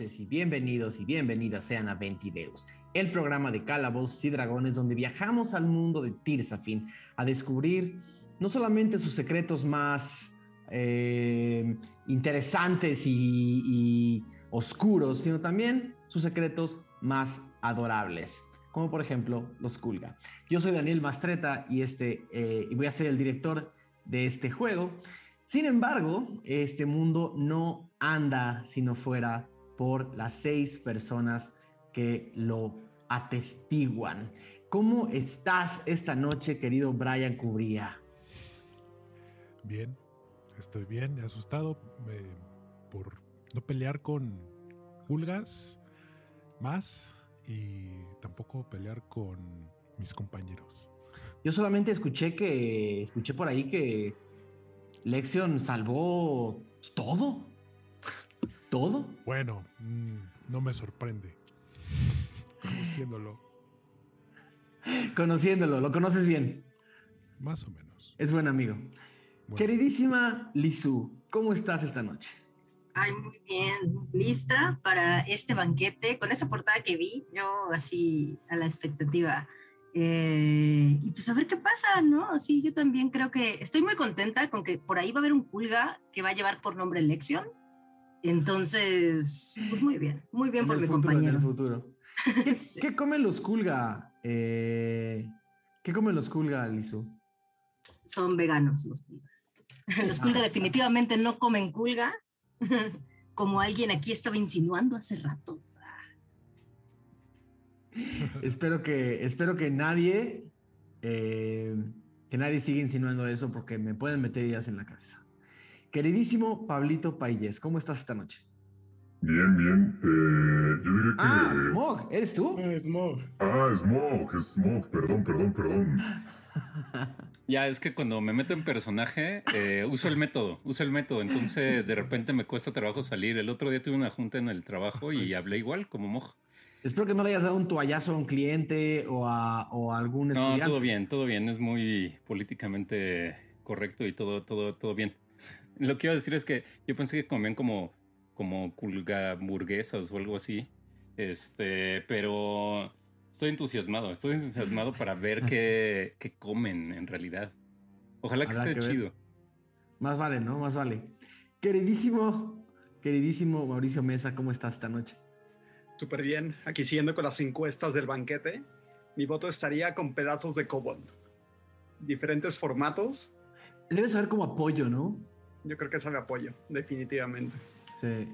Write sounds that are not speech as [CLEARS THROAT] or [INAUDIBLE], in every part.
Y bienvenidos y bienvenidas sean a Ventideus, el programa de calabozos y dragones donde viajamos al mundo de Tirsafin a descubrir no solamente sus secretos más eh, interesantes y, y oscuros, sino también sus secretos más adorables, como por ejemplo los Kulga. Yo soy Daniel Mastreta y, este, eh, y voy a ser el director de este juego. Sin embargo, este mundo no anda si no fuera por las seis personas que lo atestiguan. ¿Cómo estás esta noche, querido Brian Cubría? Bien, estoy bien, asustado eh, por no pelear con Julgas más y tampoco pelear con mis compañeros. Yo solamente escuché que escuché por ahí que Lexion salvó todo. ¿Todo? Bueno, mm, no me sorprende. Conociéndolo. Conociéndolo, lo conoces bien. Más o menos. Es buen amigo. Bueno. Queridísima Lizu, ¿cómo estás esta noche? Ay, muy bien. Lista para este banquete con esa portada que vi, yo así a la expectativa. Eh, y pues a ver qué pasa, ¿no? Sí, yo también creo que estoy muy contenta con que por ahí va a haber un Kulga que va a llevar por nombre Lexion. Entonces, pues muy bien, muy bien En por mi futuro, en el futuro. [LAUGHS] ¿Qué, Sí. qué comen los Kulga? Eh, ¿Qué comen los Kulga, Lizu? Son veganos los Kulga. [LAUGHS] Los Kulga definitivamente no comen Kulga, [LAUGHS] como alguien aquí estaba insinuando hace rato. espero que, espero que nadie, eh, que nadie siga insinuando eso porque me pueden meter ideas en la cabeza. Queridísimo Pablito Payés, ¿cómo estás esta noche? Bien, bien. Eh, yo diría que. Ah, Mog, ¿eres tú? Ah, Smog. Ah, Smog, Smog, perdón, perdón, perdón. [LAUGHS] Ya, es que cuando me meto en personaje, eh, uso el método, uso el método, entonces de repente me cuesta trabajo salir. El otro día tuve una junta en el trabajo y hablé igual, como moj. Espero que no le hayas dado un toallazo a un cliente o a, o a algún No, estudiante. todo bien, todo bien, es muy políticamente correcto y todo, todo, todo bien. Lo que iba a decir es que yo pensé que comían como, como hamburguesas o algo así, este, pero estoy entusiasmado, estoy entusiasmado [LAUGHS] para ver qué, qué comen en realidad. Ojalá que Habrá esté que chido. Más vale, ¿no? Más vale. Queridísimo, queridísimo Mauricio Mesa, ¿cómo estás esta noche? Súper bien. Aquí siguiendo con las encuestas del banquete, mi voto estaría con pedazos de kobold. Diferentes formatos. Debe saber como apoyo, ¿no? Yo creo que sabe apoyo, definitivamente. Sí.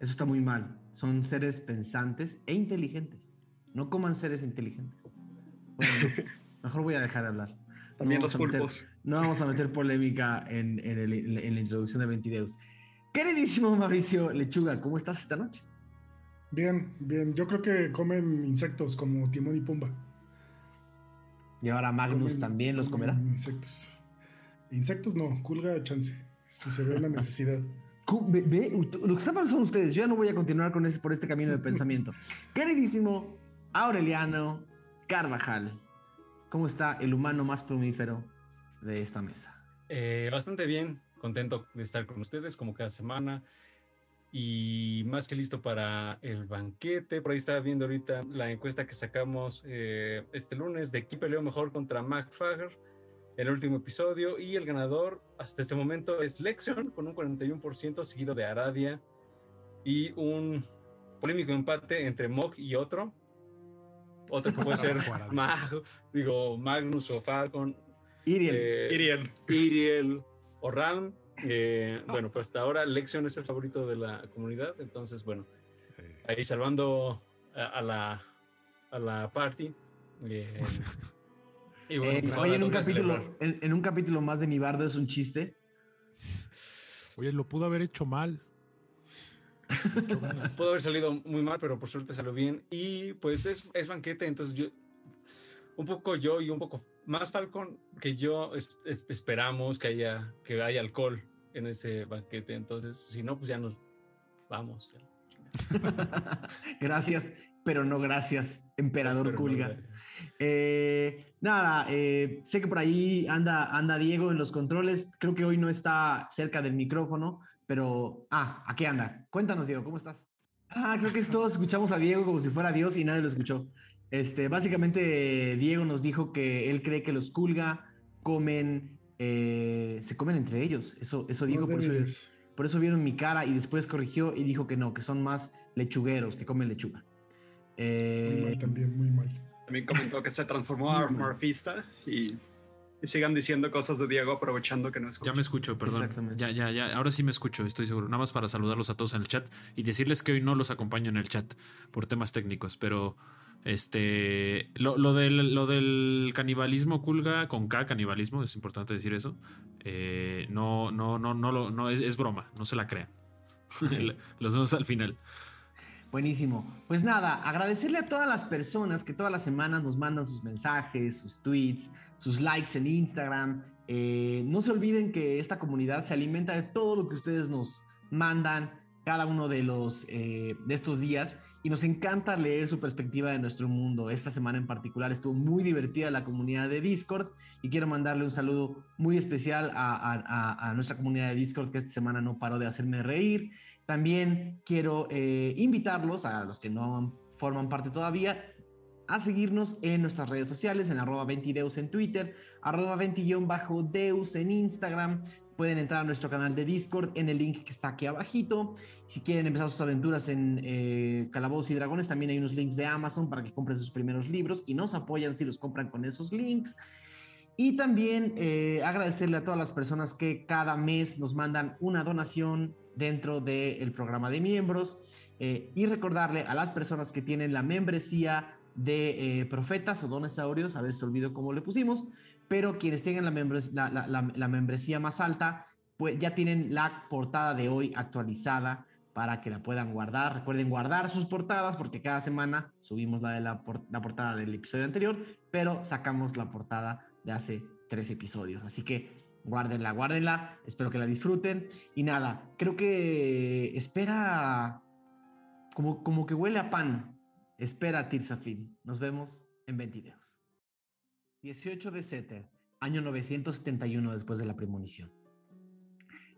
Eso está muy mal. Son seres pensantes e inteligentes. No coman seres inteligentes. Bueno, [LAUGHS] mejor voy a dejar de hablar. También No los meter- pulpos. no vamos a meter polémica en, en el- en la introducción de Ventideus. Queridísimo Mauricio Lechuga, ¿cómo estás esta noche? Bien, bien. Yo creo que comen insectos como Timón y Pumba. Y ahora Magnus Comen- también los comerá. Insectos. Insectos no, culga chance. Si se ve la necesidad. Ve- ve, lo que está pasando son ustedes. Yo ya no voy a continuar con ese, por este camino de pensamiento. [LAUGHS] Queridísimo Aureliano Carvajal, ¿cómo está el humano más plumífero de esta mesa? Eh, bastante bien, contento de estar con ustedes como cada semana y más que listo para el banquete. Por ahí estaba viendo ahorita la encuesta que sacamos eh, este lunes de quién peleó mejor contra McFagger en el último episodio y el ganador hasta este momento es Lexion con un 41% seguido de Aradia y un polémico empate entre Mog y otro. Otro que puede ser. Mag, digo Magnus o Falcon, Iriel. eh, Iriel. Iriel o Ram. eh, bueno, pues hasta ahora Lexion es el favorito de la comunidad. Entonces, bueno, ahí salvando a, a la, a la party. eh, [LAUGHS] y bueno, Eh, pues oye, en un, capítulo, en, en un capítulo más de mi bardo es un chiste. oye, lo pudo haber hecho mal. [LAUGHS] Pudo haber salido muy mal, pero por suerte salió bien. Y pues es, es banquete, entonces yo, un poco yo y un poco más Falcon que yo es- es- esperamos que haya, que haya alcohol en ese banquete. Entonces, si no, pues ya nos vamos. [LAUGHS] gracias, pero no gracias, emperador no, gracias. Eh, nada, eh, sé que por ahí anda, anda Diego en los controles. Creo que hoy no está cerca del micrófono, pero, ah, aquí anda. Cuéntanos, Diego, ¿cómo estás? Ah, creo que todos escuchamos a Diego como si fuera Dios y nadie lo escuchó. Este, básicamente, Diego nos dijo que él cree que los Kulga comen, eh, se comen entre ellos. Eso, eso dijo, Más por eso, por eso vieron mi cara y después corrigió y dijo que no, que son más lechugueros, que comen lechuga. Muy Eh, mal también, muy mal. También comentó que se transformó a Morfista y, y sigan diciendo cosas de Diego aprovechando que no escucha. Ya me escucho, perdón. Exactamente. Ya, ya, ya. Ahora sí me escucho, estoy seguro. Nada más para saludarlos a todos en el chat y decirles que hoy no los acompaño en el chat por temas técnicos, pero este lo, lo del, lo del canibalismo culga con K canibalismo es importante decir eso. eh, no, no, no, no, lo- no es, es broma, no se la crean. [LAUGHS] [LAUGHS] los vemos al final. Buenísimo. Pues nada, agradecerle a todas las personas que todas las semanas nos mandan sus mensajes, sus tweets, sus likes en Instagram. Eh, no se olviden que esta comunidad se alimenta de todo lo que ustedes nos mandan cada uno de los eh, de estos días y nos encanta leer su perspectiva de nuestro mundo. Esta semana en particular estuvo muy divertida la comunidad de Discord y quiero mandarle un saludo muy especial a, a- nuestra comunidad de Discord que esta semana no paró de hacerme reír. También quiero eh, invitarlos a los que no forman parte todavía a seguirnos en nuestras redes sociales, en arroba 20deus en Twitter, arroba 20-deus en Instagram. Pueden entrar a nuestro canal de Discord en el link que está aquí abajito. Si quieren empezar sus aventuras en eh, Calabozos y Dragones, también hay unos links de Amazon para que compren sus primeros libros y nos apoyan si los compran con esos links. Y también eh, agradecerle a todas las personas que cada mes nos mandan una donación dentro del programa de miembros eh, y recordarle a las personas que tienen la membresía de eh, profetas o donesaurios, a veces olvido cómo le pusimos, pero quienes tengan la, membres- la, la- la- la membresía más alta, pues ya tienen la portada de hoy actualizada para que la puedan guardar. Recuerden guardar sus portadas porque cada semana subimos la de la portada del episodio anterior, pero sacamos la portada de hace tres episodios. Así que guárdenla, guárdenla. Espero que la disfruten. Y nada, creo que espera como, como que huele a pan. Espera Tirsafin. Nos vemos en 20 videos. 18 de Seter, año 971 después de la premonición.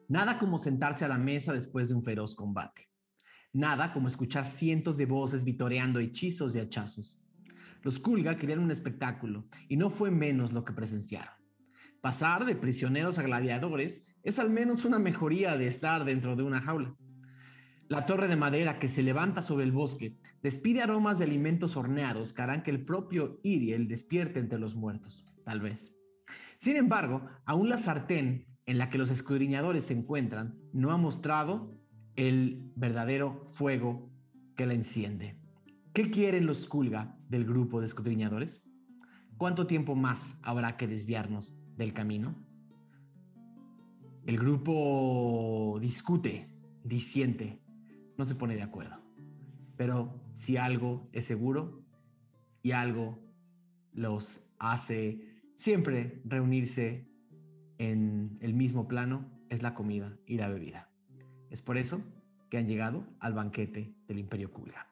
Nada como sentarse a la mesa después de un feroz combate. Nada como escuchar cientos de voces vitoreando hechizos y hachazos. Los Kulga querían un espectáculo y no fue menos lo que presenciaron. Pasar de prisioneros a gladiadores es al menos una mejoría de estar dentro de una jaula. La torre de madera que se levanta sobre el bosque despide aromas de alimentos horneados que harán que el propio Iriel despierte entre los muertos, tal vez. Sin embargo, aún la sartén en la que los escudriñadores se encuentran no ha mostrado el verdadero fuego que la enciende. ¿Qué quieren los Kulga del grupo de escudriñadores? ¿Cuánto tiempo más habrá que desviarnos del camino? El grupo discute, disiente, no se pone de acuerdo. Pero si algo es seguro y algo los hace siempre reunirse en el mismo plano, es la comida y la bebida. Es por eso que han llegado al banquete del Imperio Kulga.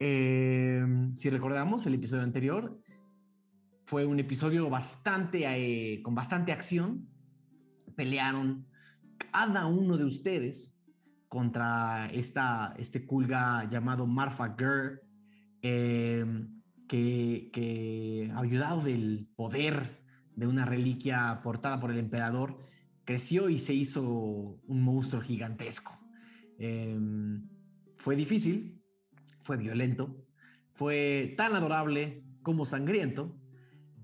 Eh, si recordamos, el episodio anterior fue un episodio bastante, eh, con bastante acción. Pelearon cada uno de ustedes contra esta, este Kulga llamado Marfa Gur, eh, que, que, ayudado del poder de una reliquia portada por el emperador, creció y se hizo un monstruo gigantesco. Eh, fue difícil, fue violento, fue tan adorable como sangriento,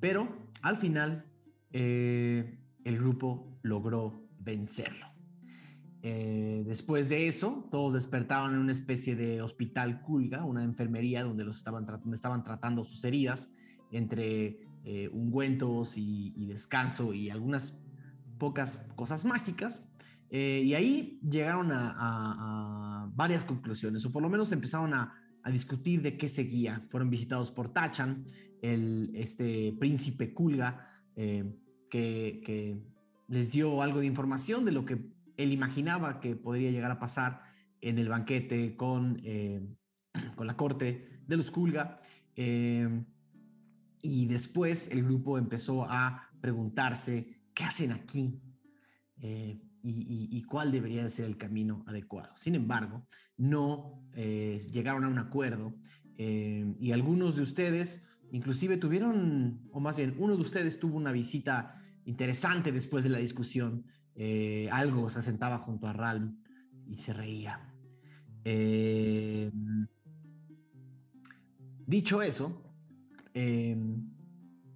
pero al final eh, el grupo logró vencerlo. Eh, después de eso, todos despertaron en una especie de hospital culga, una enfermería donde, los estaban, donde estaban tratando sus heridas entre eh, ungüentos y, descanso y algunas pocas cosas mágicas. Y ahí llegaron a, varias conclusiones, o por lo menos empezaron a, a discutir de qué seguía. Fueron visitados por Tachan, el, este príncipe Kulga, eh, que, les dio algo de información de lo que él imaginaba que podría llegar a pasar en el banquete con, eh, [CLEARS THROAT] con la corte de los Kulga. Eh, y después el grupo empezó a preguntarse, ¿qué hacen aquí? Y, cuál debería de ser el camino adecuado. Sin embargo, no eh, llegaron a un acuerdo eh, y algunos de ustedes inclusive tuvieron, o más bien uno de ustedes tuvo una visita interesante después de la discusión. Eh, algo se sentaba junto a Ralm y se reía. Dicho eso,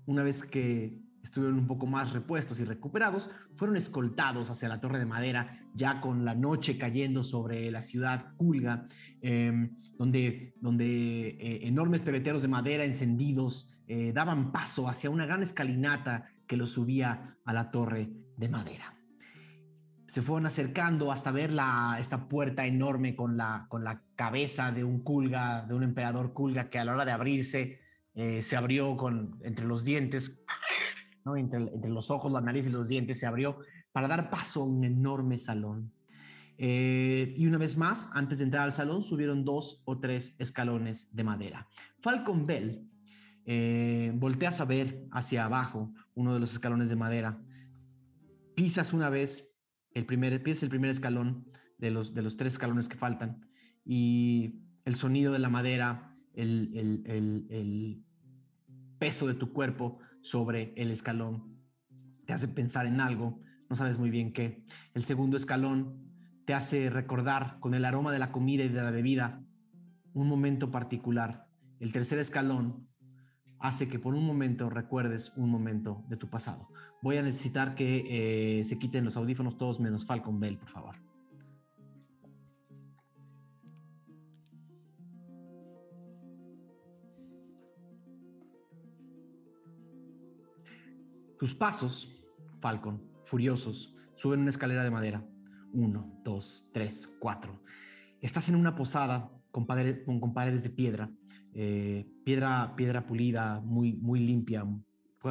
una vez que estuvieron un poco más repuestos y recuperados, fueron escoltados hacia la Torre de Madera, ya con la noche cayendo sobre la ciudad Culga, eh, donde, donde eh, enormes pebeteros de madera encendidos eh, daban paso hacia una gran escalinata que los subía a la Torre de Madera. Se fueron acercando hasta ver la, esta puerta enorme con la, con la cabeza de un Kulga, de un emperador Kulga, que a la hora de abrirse eh, se abrió con, entre los dientes, entre, los ojos, la nariz y los dientes, se abrió para dar paso a un enorme salón. Eh, y una vez más, antes de entrar al salón, subieron dos o tres escalones de madera. Falcon Bell eh, volteas a ver hacia abajo uno de los escalones de madera. Pisas una vez el primer, pisas el primer escalón de los, de los tres escalones que faltan y el sonido de la madera, el peso de tu cuerpo sobre el escalón te hace pensar en algo, no sabes muy bien qué. El segundo escalón te hace recordar con el aroma de la comida y de la bebida un momento particular. El tercer escalón hace que por un momento recuerdes un momento de tu pasado. Voy a necesitar que eh, se quiten los audífonos todos menos Falcon Bell, por favor. Tus pasos, Falcon, furiosos, suben una escalera de madera. Uno, dos, tres, cuatro. Estás en una posada con, paredes de piedra, eh, piedra, piedra pulida, muy, muy limpia,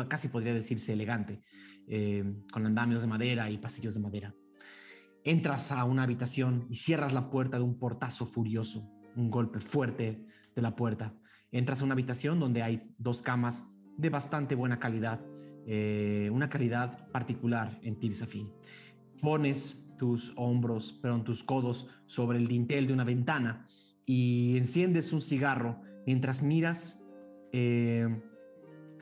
casi podría decirse elegante, eh, con andamios de madera y pasillos de madera. Entras a una habitación y cierras la puerta de un portazo furioso, un golpe fuerte de la puerta. Entras a una habitación donde hay dos camas de bastante buena calidad, eh, una calidad particular en Tirsafin. Pones tus hombros, perdón, tus codos sobre el dintel de una ventana y enciendes un cigarro mientras miras eh,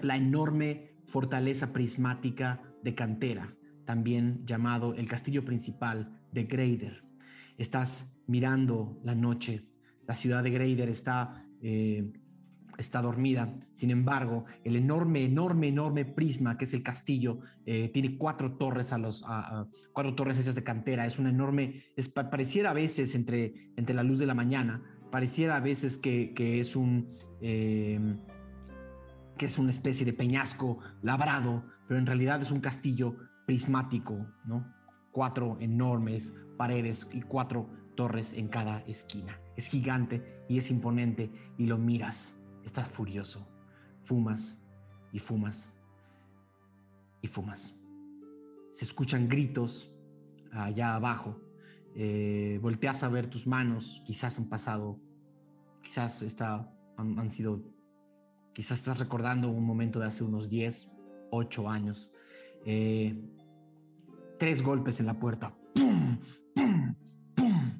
la enorme fortaleza prismática de Cantera, también llamado el castillo principal de Greider. Estás mirando la noche, la ciudad de Greider está, eh, está dormida, sin embargo, el enorme, enorme, enorme prisma que es el castillo eh, tiene cuatro torres, a los, cuatro torres hechas de cantera, es una enorme, es, pa- pareciera a veces entre, entre la luz de la mañana, pareciera a veces que, que es un... eh, que es una especie de peñasco labrado, pero en realidad es un castillo prismático, ¿no? Cuatro enormes paredes y cuatro torres en cada esquina. Es gigante y es imponente y lo miras, estás furioso, fumas y fumas y fumas. Se escuchan gritos allá abajo. Eh, volteas a ver tus manos, quizás han pasado, quizás está, han, sido Quizás estás recordando un momento de hace unos 10, 8 años. Eh, tres golpes en la puerta. ¡Pum! ¡Pum! ¡Pum!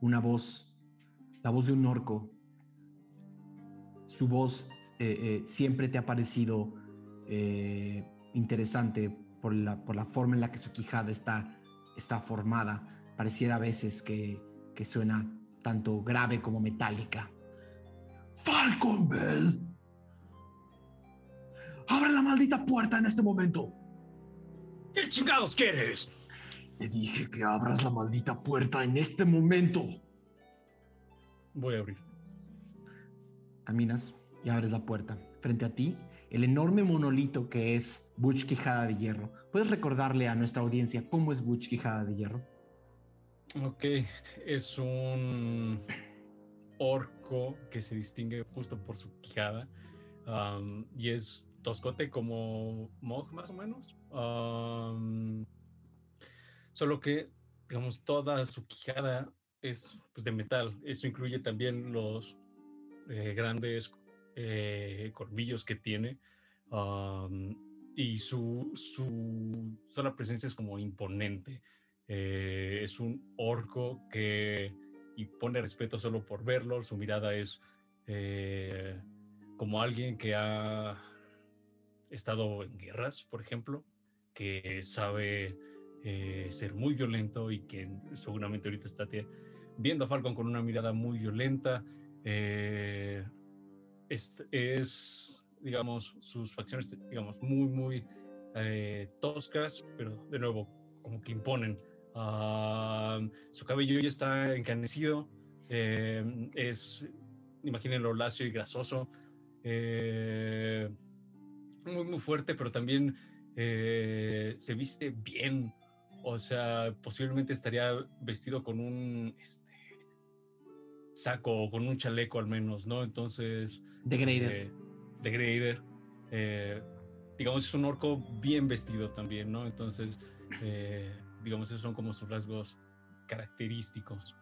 Una voz, la voz de un orco. Su voz eh, eh, siempre te ha parecido eh, interesante por la, por la forma en la que su quijada está, está formada. Pareciera a veces que, que suena tanto grave como metálica. Falcon Bell. Abre la maldita puerta en este momento. ¿Qué chingados quieres? Te dije que abras la maldita puerta en este momento. Voy a abrir. Caminas y abres la puerta. Frente a ti, el enorme monolito que es Butch Quijada de Hierro. ¿Puedes recordarle a nuestra audiencia cómo es Butch Quijada de Hierro? Ok, es un orco que se distingue justo por su quijada am, y es toscote como Mog más o menos. Am, solo que, digamos, toda su quijada es pues, de metal. Eso incluye también los eh, grandes eh, colmillos que tiene. y su, su sola presencia es como imponente. Eh, es un orco que impone respeto solo por verlo. Su mirada es como alguien que ha estado en guerras, por ejemplo, que sabe ser muy violento y que seguramente ahorita está viendo a Falcon con una mirada muy violenta. Eh, es, digamos, sus facciones, digamos, muy, muy eh, toscas, pero de nuevo, como que imponen. Ah, su cabello ya está encanecido, eh, es, imagínenlo, lacio y grasoso, eh, muy, muy fuerte, pero también se viste bien. O sea, posiblemente estaría vestido con un este, saco o con un chaleco al menos, ¿no? Entonces... De Grader. eh, de Grader. eh, digamos, es un orco bien vestido también, ¿no? Entonces, eh, digamos, esos son como sus rasgos característicos.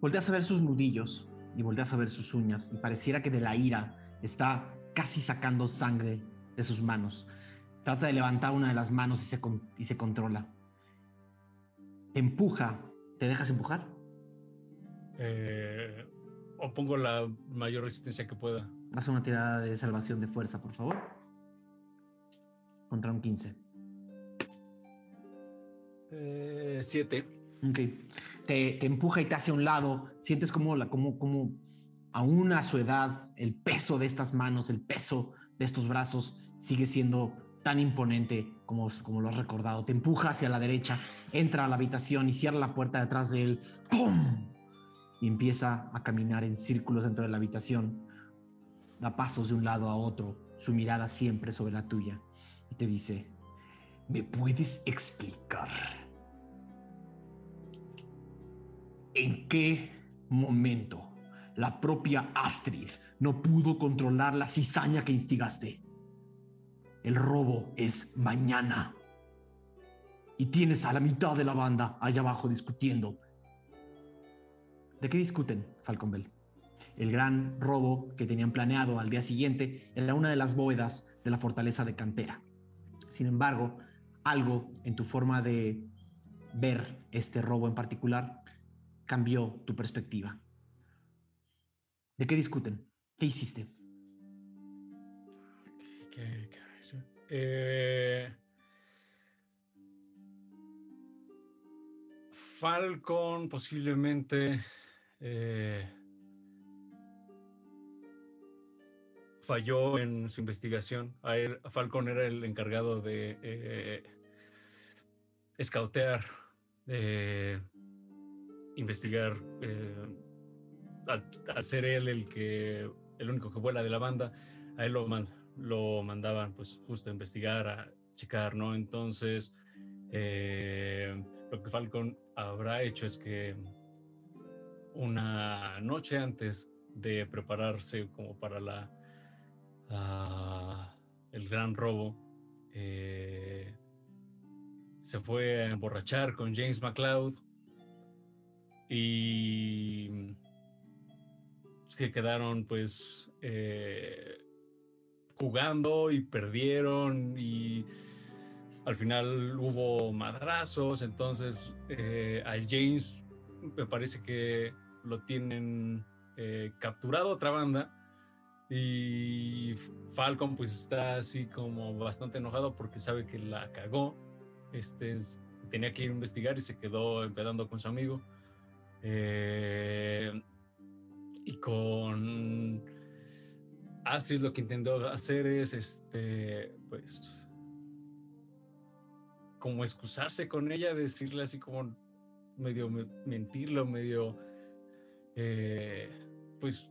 Volteas a ver sus nudillos y volteas a ver sus uñas y pareciera que de la ira está casi sacando sangre de sus manos. Trata de levantar una de las manos y se, con- y se controla. Empuja. ¿Te dejas empujar? Eh, o pongo la mayor resistencia que pueda. Haz una tirada de salvación de fuerza, por favor. Contra un 15. Eh, siete. Ok. Te, te empuja y te hace a un lado. Sientes como, la, como, como aún a su edad, el peso de estas manos, el peso de estos brazos sigue siendo tan imponente como, como lo has recordado. Te empuja hacia la derecha, entra a la habitación y cierra la puerta detrás de él. ¡Pum! Y empieza a caminar en círculos dentro de la habitación. Da pasos de un lado a otro, su mirada siempre sobre la tuya. Y te dice, ¿me puedes explicar? ¿En qué momento la propia Astrid no pudo controlar la cizaña que instigaste? El robo es mañana. Y tienes a la mitad de la banda allá abajo discutiendo. ¿De qué discuten, Falcon Bell? El gran robo que tenían planeado al día siguiente era una de las bóvedas de la fortaleza de Cantera. Sin embargo, algo en tu forma de ver este robo en particular cambió tu perspectiva. ¿De qué discuten? ¿Qué hiciste? ¿Qué-? Eh, Falcon posiblemente eh, falló en su investigación. A él- Falcon era el encargado de eh, escautear, de investigar. eh, al, ser él el que el único que vuela de la banda, a él lo, man- lo mandaban pues justo a investigar, a checar, ¿no? Entonces, eh, lo que Falcon habrá hecho es que una noche antes de prepararse como para la ah, el gran robo, eh, se fue a emborrachar con James McLeod y que quedaron pues eh, jugando y perdieron y al final hubo madrazos, entonces eh, a James me parece que lo tienen eh, capturado otra banda y Falcon pues está así como bastante enojado porque sabe que la cagó, este, es- tenía que ir a investigar y se quedó empedando con su amigo. Eh, y con Astrid lo que intentó hacer es, este, pues, como excusarse con ella, decirle así como medio me- mentirlo, medio, eh, pues,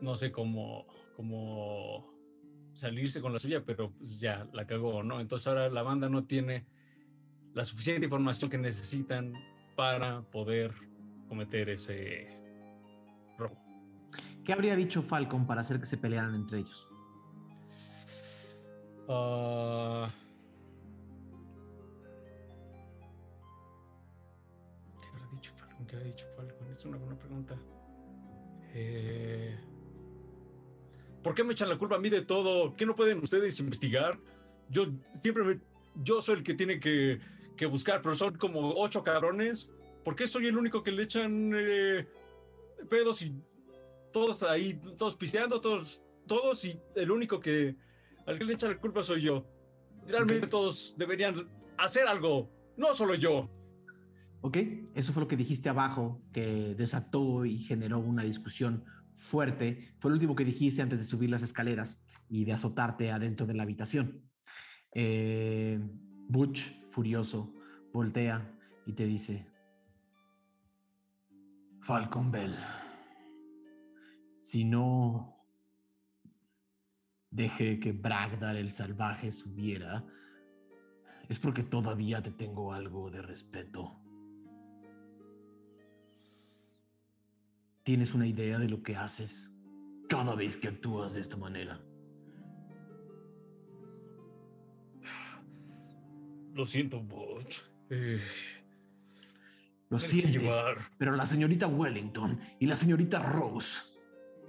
no sé cómo, cómo salirse con la suya, pero pues ya la cagó, ¿no? Entonces ahora la banda no tiene la suficiente información que necesitan para poder cometer ese robo. ¿Qué habría dicho Falcon para hacer que se pelearan entre ellos? Ah, ¿Qué habrá dicho Falcon? ¿Qué habrá dicho Falcon? Es una buena pregunta. Eh, ¿Por qué me echan la culpa a mí de todo? ¿Qué no pueden ustedes investigar? Yo siempre me, yo soy el que tiene que, que buscar, pero son como ocho cabrones. ¿Por qué soy el único que le echan eh, pedos y todos ahí, todos pisteando, todos, todos y el único que al que le echan la culpa soy yo? Realmente todos deberían hacer algo, no solo yo. ¿Ok? Eso fue lo que dijiste abajo, que desató y generó una discusión fuerte. Fue lo último que dijiste antes de subir las escaleras y de azotarte adentro de la habitación. Eh, Butch, furioso, voltea y te dice, Falcon Bell, si no dejé que Bragdar el salvaje subiera, es porque todavía te tengo algo de respeto. ¿Tienes una idea de lo que haces cada vez que actúas de esta manera? Lo siento, Butch. Eh, Lo sientes, pero la señorita Wellington y la señorita Rose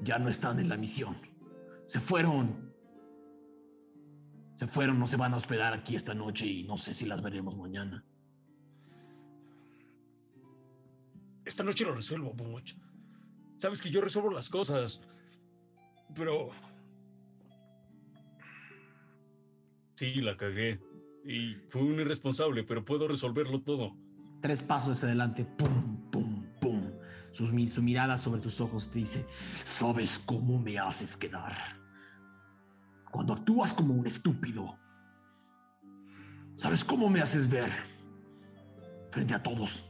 ya no están en la misión. Se fueron. Se fueron, no se van a hospedar aquí esta noche y no sé si las veremos mañana. Esta noche lo resuelvo, Butch. Sabes que yo resuelvo las cosas. Pero. Sí, la cagué. Y fui un irresponsable, pero puedo resolverlo todo. Tres pasos adelante, pum, pum, pum. Su mirada sobre tus ojos te dice, ¿sabes cómo me haces quedar? Cuando actúas como un estúpido. ¿Sabes cómo me haces ver? Frente a todos.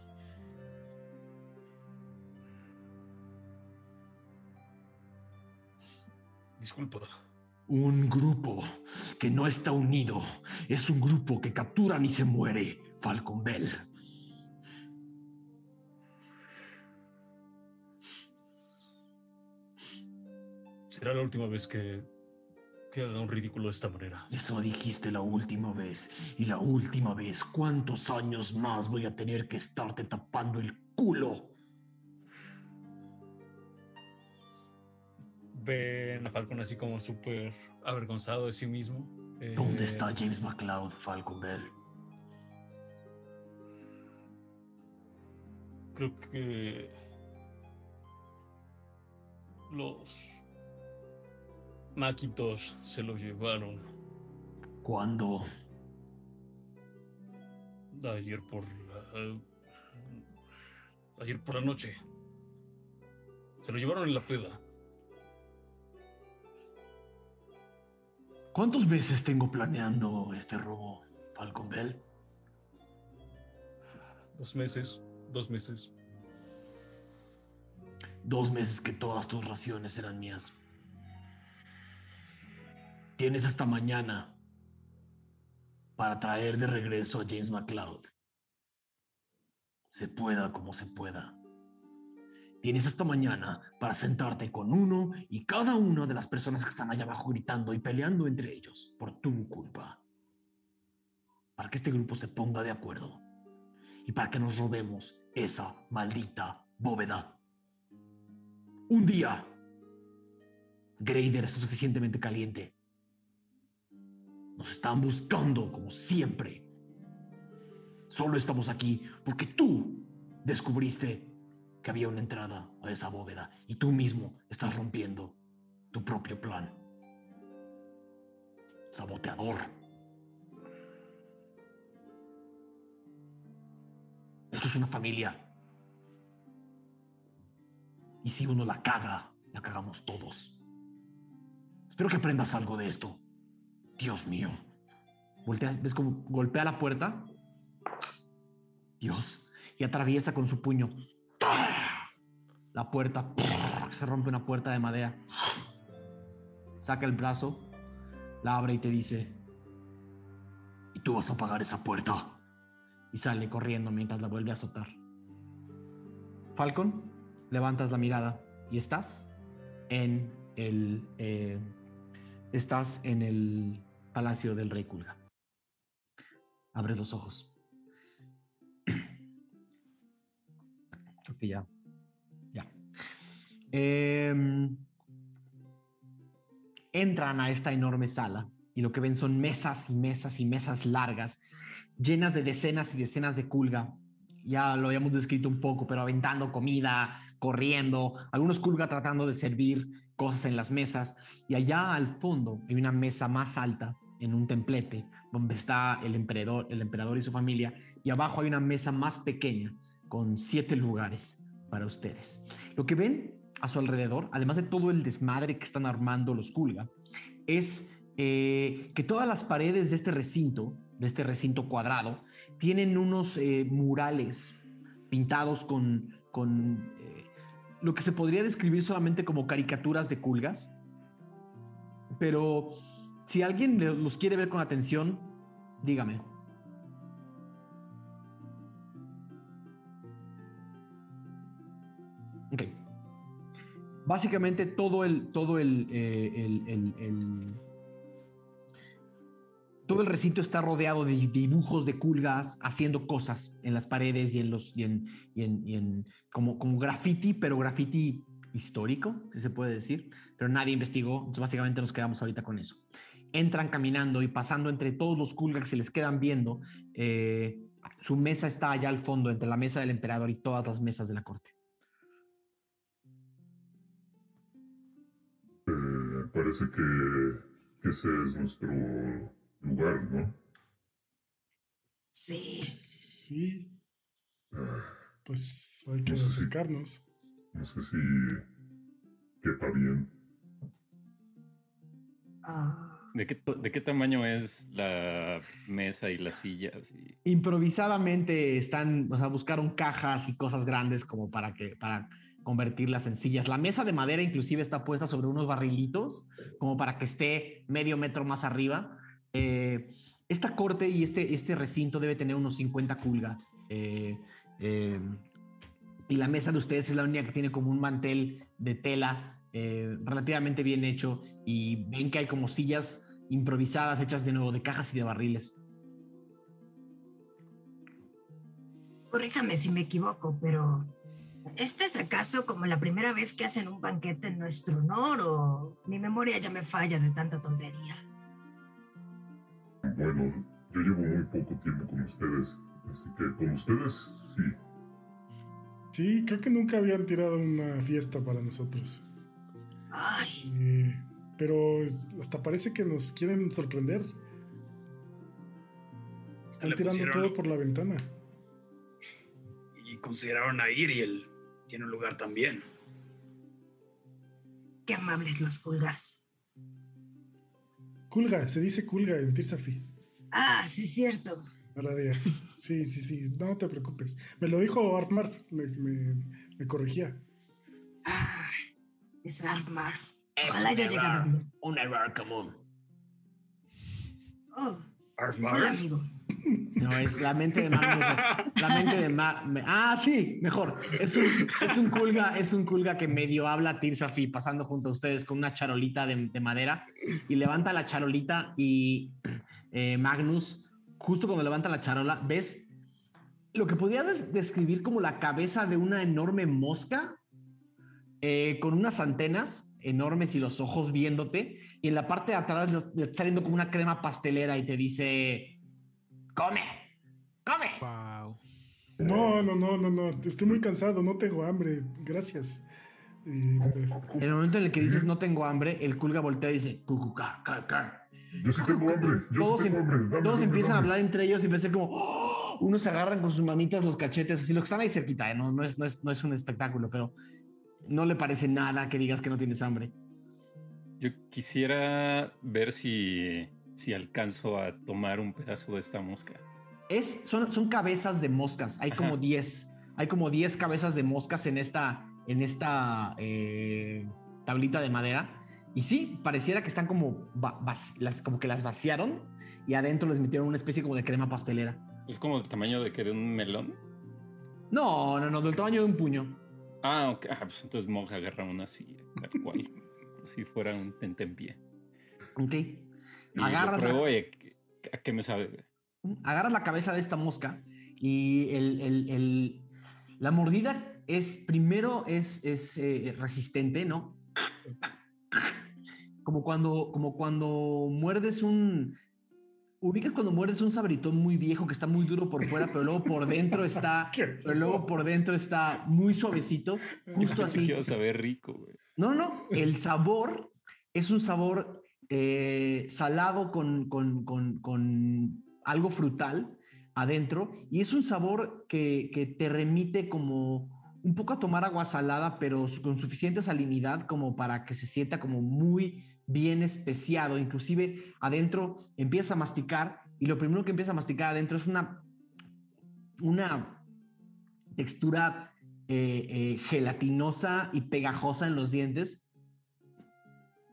Disculpa. Un grupo que no está unido es un grupo que capturan y se muere, Falcon Bell. Será la última vez que, que haga un ridículo de esta manera. Eso dijiste la última vez. Y la última vez, ¿cuántos años más voy a tener que estarte tapando el culo? Ven a Falcon así como súper avergonzado de sí mismo. ¿Dónde Eh, está James McLeod, Falcon Bell? Creo que los Macintosh se lo llevaron ¿Cuándo? ayer por la, ayer por la noche. Se lo llevaron en la peda. ¿Cuántas veces tengo planeando este robo, Falcon Bell? Dos meses, dos meses. Dos meses que todas tus raciones eran mías. Tienes hasta mañana para traer de regreso a James McLeod. Se pueda como se pueda. Tienes hasta mañana para sentarte con uno y cada una de las personas que están allá abajo gritando y peleando entre ellos por tu culpa. Para que este grupo se ponga de acuerdo y para que nos robemos esa maldita bóveda. Un día, Grader está suficientemente caliente. Nos están buscando como siempre. Solo estamos aquí porque tú descubriste que había una entrada a esa bóveda y tú mismo estás rompiendo tu propio plan. Saboteador. Esto es una familia. Y si uno la caga, la cagamos todos. Espero que aprendas algo de esto. Dios mío. Ves como golpea la puerta. Dios. Y atraviesa con su puño. La puerta. Se rompe una puerta de madera. Saca el brazo. La abre y te dice. Y tú vas a pagar esa puerta. Y sale corriendo mientras la vuelve a azotar. Falcon, levantas la mirada y estás en el. eh, estás en el palacio del rey Kulga. Abres los ojos. Que ya. Ya. Em, entran a esta enorme sala y lo que ven son mesas y mesas y mesas largas, llenas de decenas y decenas de culga. Ya lo habíamos descrito un poco, pero aventando comida, corriendo, algunos culga tratando de servir cosas en las mesas. Y allá al fondo hay una mesa más alta en un templete donde está el emperador, el emperador y su familia. Y abajo hay una mesa más pequeña con siete lugares para ustedes. Lo que ven a su alrededor, además de todo el desmadre que están armando los culga, es eh, que todas las paredes de este recinto, de este recinto cuadrado, tienen unos eh, murales pintados con, con eh, lo que se podría describir solamente como caricaturas de culgas. Pero si alguien los quiere ver con atención, dígame. Básicamente todo el, todo el, eh, el- todo el recinto está rodeado de dibujos de culgas haciendo cosas en las paredes y en los y en, y en- y en- como, como graffiti, pero graffiti histórico, si se puede decir. Pero nadie investigó, entonces básicamente nos quedamos ahorita con eso. Entran caminando y pasando entre todos los culgas que se les quedan viendo. eh, su mesa está allá al fondo, entre la mesa del emperador y todas las mesas de la corte. Parece que, que ese es nuestro lugar, ¿no? Sí. Sí, Ah, pues hay que No sé si- no sé si quepa bien. Ah, ¿De qué, ¿De qué tamaño es la mesa y las sillas? Y... improvisadamente están, o sea, buscaron cajas y cosas grandes como para que para convertirlas en sillas. La mesa de madera inclusive está puesta sobre unos barrilitos como para que esté medio metro más arriba. Eh, esta corte y este, este recinto debe tener unos 50 culga. Eh, eh, y la mesa de ustedes es la única que tiene como un mantel de tela relativamente bien hecho y ven que hay como sillas improvisadas hechas de nuevo de cajas y de barriles. corríjame si me equivoco, pero ¿este es acaso como la primera vez que hacen un banquete en nuestro honor o mi memoria ya me falla de tanta tontería? Bueno, yo llevo muy poco tiempo con ustedes, así que con ustedes sí. Sí, creo que nunca habían tirado una fiesta para nosotros. Ay, Eh, pero hasta parece que nos quieren sorprender. Están tirando pusieron- todo por la ventana. Y consideraron a Iriel. Tiene un lugar también. qué amables los culgas. Culga, se dice culga en Tirsafi. Ah, sí, cierto. Aradia. Sí, sí, sí, no te preocupes. Me lo dijo Arfmar, me, me, me corregía. Ah, es Armarf. Ojalá haya llegado. Un error común. Oh, Arfmar. hola, amigo. No, es la mente de Magnus. La mente de Ma- Ah, sí, mejor. Es un, es un culga, es un culga que medio habla Tirsafi pasando junto a ustedes con una charolita de, de madera y levanta la charolita y eh, Magnus, justo cuando levanta la charola, ves lo que podrías des- describir como la cabeza de una enorme mosca eh, con unas antenas enormes y los ojos viéndote y en la parte de atrás saliendo como una crema pastelera y te dice come, come. Wow. No, no, no, no, no. Estoy muy cansado, no tengo hambre. Gracias. En el momento en el que dices no tengo hambre, el culga voltea y dice cucuca, car, car. Yo sí tengo hambre, yo Todos, sí tengo em- hambre. Dame, todos dame, empiezan a hablar entre ellos y empiezan como ¡oh! unos se agarran con sus manitas los cachetes, así lo que están ahí cerquita, ¿eh? no, no, es, no, es, no es un espectáculo, pero no le parece nada que digas que no tienes hambre. Yo quisiera ver si, si alcanzo a tomar un pedazo de esta mosca. Es, son, son cabezas de moscas, hay como Ajá. 10, hay como 10 cabezas de moscas en esta, en esta eh, tablita de madera. Y sí, pareciera que están como, las, como que las vaciaron y adentro les metieron una especie como de crema pastelera. Es como el tamaño de que de un melón. No, no, no, del tamaño de un puño. Ah, ok. Ah, pues entonces Monja agarra una así, tal cual. [LAUGHS] como si fuera un tentempié. Ok. Y lo pruebo y ¿a qué me sabe? agarras la cabeza de esta mosca y el, el- el- la mordida es, primero es, es eh, resistente, ¿no? como cuando, como cuando muerdes un. Ubicas cuando muerdes un sabritón muy viejo que está muy duro por fuera, pero luego por dentro está, [LAUGHS] pero luego por dentro está muy suavecito, justo así. Quiero saber rico, güey. No, no, el sabor es un sabor eh, salado con, con, con, con algo frutal adentro y es un sabor que, que te remite como un poco a tomar agua salada, pero con suficiente salinidad como para que se sienta como muy bien especiado. Inclusive adentro empieza a masticar y lo primero que empieza a masticar adentro es una, una textura eh, eh, gelatinosa y pegajosa en los dientes.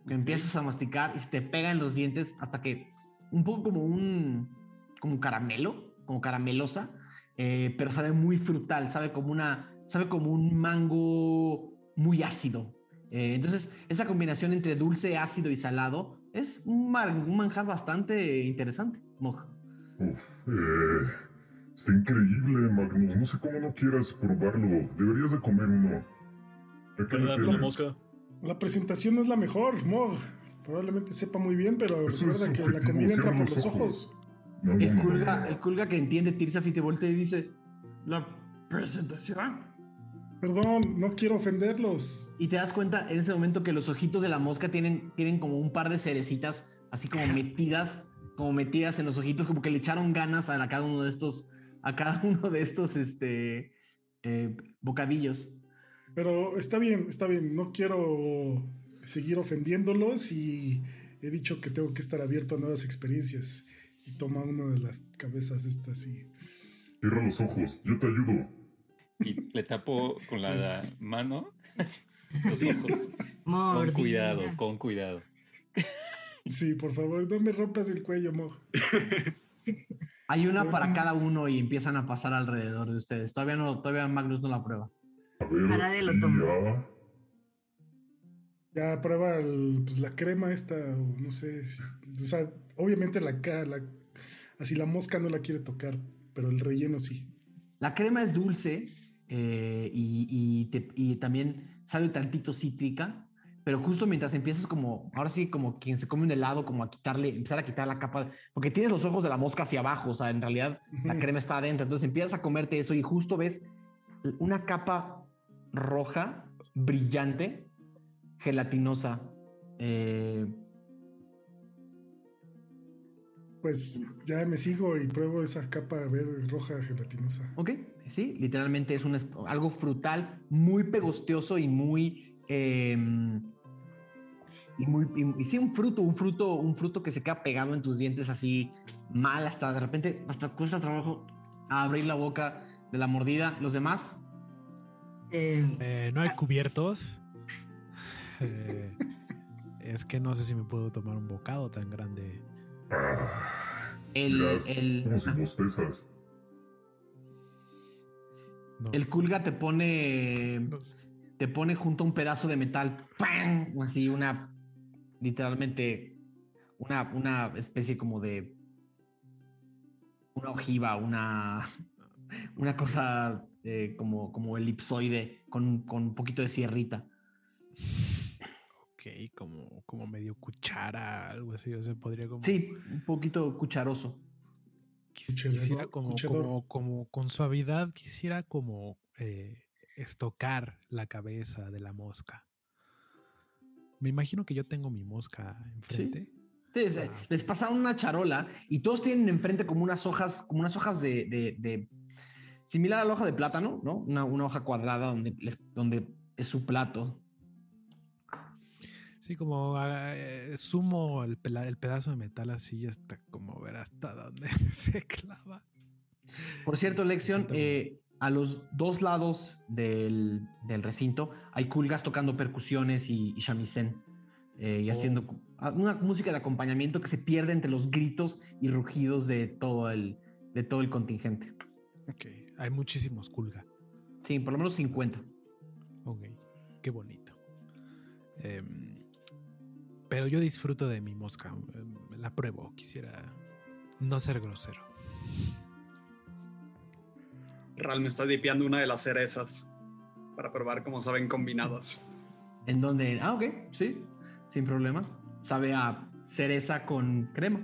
Que empiezas a masticar y se te pega en los dientes hasta que un poco como un como caramelo, como caramelosa, eh, pero sabe muy frutal, sabe como una, sabe como un mango muy ácido. Eh, entonces, esa combinación entre dulce, ácido y salado es un, man- un manjar bastante interesante. Moj. Uf, eh, está increíble, Magnus. No sé cómo no quieras probarlo. Deberías de comer uno. Aquí lo tienes. La presentación no es la mejor, Mog. Probablemente sepa muy bien, pero Eso recuerda que la comida entra por los ojos. ojos. No, no, El no, culga, no. el culga que entiende Tirsa te voltea y dice, la presentación. Perdón, no quiero ofenderlos. Y te das cuenta en ese momento que los ojitos de la mosca tienen, tienen como un par de cerecitas así como [LAUGHS] metidas, como metidas en los ojitos, como que le echaron ganas a cada uno de estos, a cada [LAUGHS] uno de estos este, eh, bocadillos. Pero está bien, está bien. No quiero seguir ofendiéndolos y he dicho que tengo que estar abierto a nuevas experiencias. Y toma una de las cabezas estas y... Cierra los ojos. Yo te ayudo. Y le tapo con la mano [LAUGHS] los ojos. Con cuidado, con cuidado. Sí, por favor, no me rompas el cuello, Mog. Hay una para cada uno y empiezan a pasar alrededor de ustedes. Todavía no, todavía Magnus no la prueba. A ver. Para de lo tomo. ya. Ya prueba el- pues, la crema esta, o no sé. si- o sea, obviamente la, la así la mosca no la quiere tocar, pero el relleno sí. La crema es dulce eh, y, y te- y también sabe tantito cítrica, pero justo mientras empiezas como, ahora sí, como quien se come un helado, como a quitarle, empezar a quitar la capa, porque tienes los ojos de la mosca hacia abajo, o sea, en realidad la Ujú. crema está adentro, entonces empiezas a comerte eso y justo ves una capa roja, brillante, gelatinosa. eh, Pues ya me sigo y pruebo esa capa a ver roja gelatinosa. Ok, sí, literalmente es un, algo frutal, muy pegostioso y muy... eh, y muy y, y sí, un fruto, un fruto, un fruto que se queda pegado en tus dientes así mal, hasta de repente, hasta cuesta trabajo abrir la boca de la mordida. Los demás, Eh, Eh, no hay cubiertos. [LAUGHS] Eh, es que no sé si me puedo tomar un bocado tan grande. Ah, el, miras, el, como si bostezas. No. el culga te pone, [LAUGHS] No sé. te pone junto a un pedazo de metal, ¡pam! Así una, literalmente, una, una especie como de, una ojiva, una, una cosa eh, como, como elipsoide con, con un poquito de sierrita. Ok, como, como medio cuchara, algo así. O sea, podría como. Sí, un poquito cucharoso. Quisiera como, como, como con suavidad, quisiera como eh, estocar la cabeza de la mosca. Me imagino que yo tengo mi mosca enfrente. Entonces, eh, les pasaron una charola y todos tienen enfrente como unas hojas, como unas hojas de, de- de- similar a la hoja de plátano, ¿no? Una, una hoja cuadrada donde, donde es su plato. Sí, como ah, eh, sumo el, pedazo de metal así hasta como ver hasta dónde [LAUGHS] se clava. Por cierto, Lexion, Falta eh, a los dos lados del, del recinto hay culgas tocando percusiones y, y shamisen eh, y Oh. haciendo ah, una música de acompañamiento que se pierde entre los gritos y rugidos de todo el, de todo el contingente. Ok, hay muchísimos culga. Sí, por lo menos 50. Ok, qué bonito. Em, pero yo disfruto de mi mosca. em, La pruebo. Quisiera no ser grosero. Ral me está dipeando una de las cerezas para probar cómo saben combinadas. En donde, ah, ok, sí, sin problemas. sabe a cereza con crema.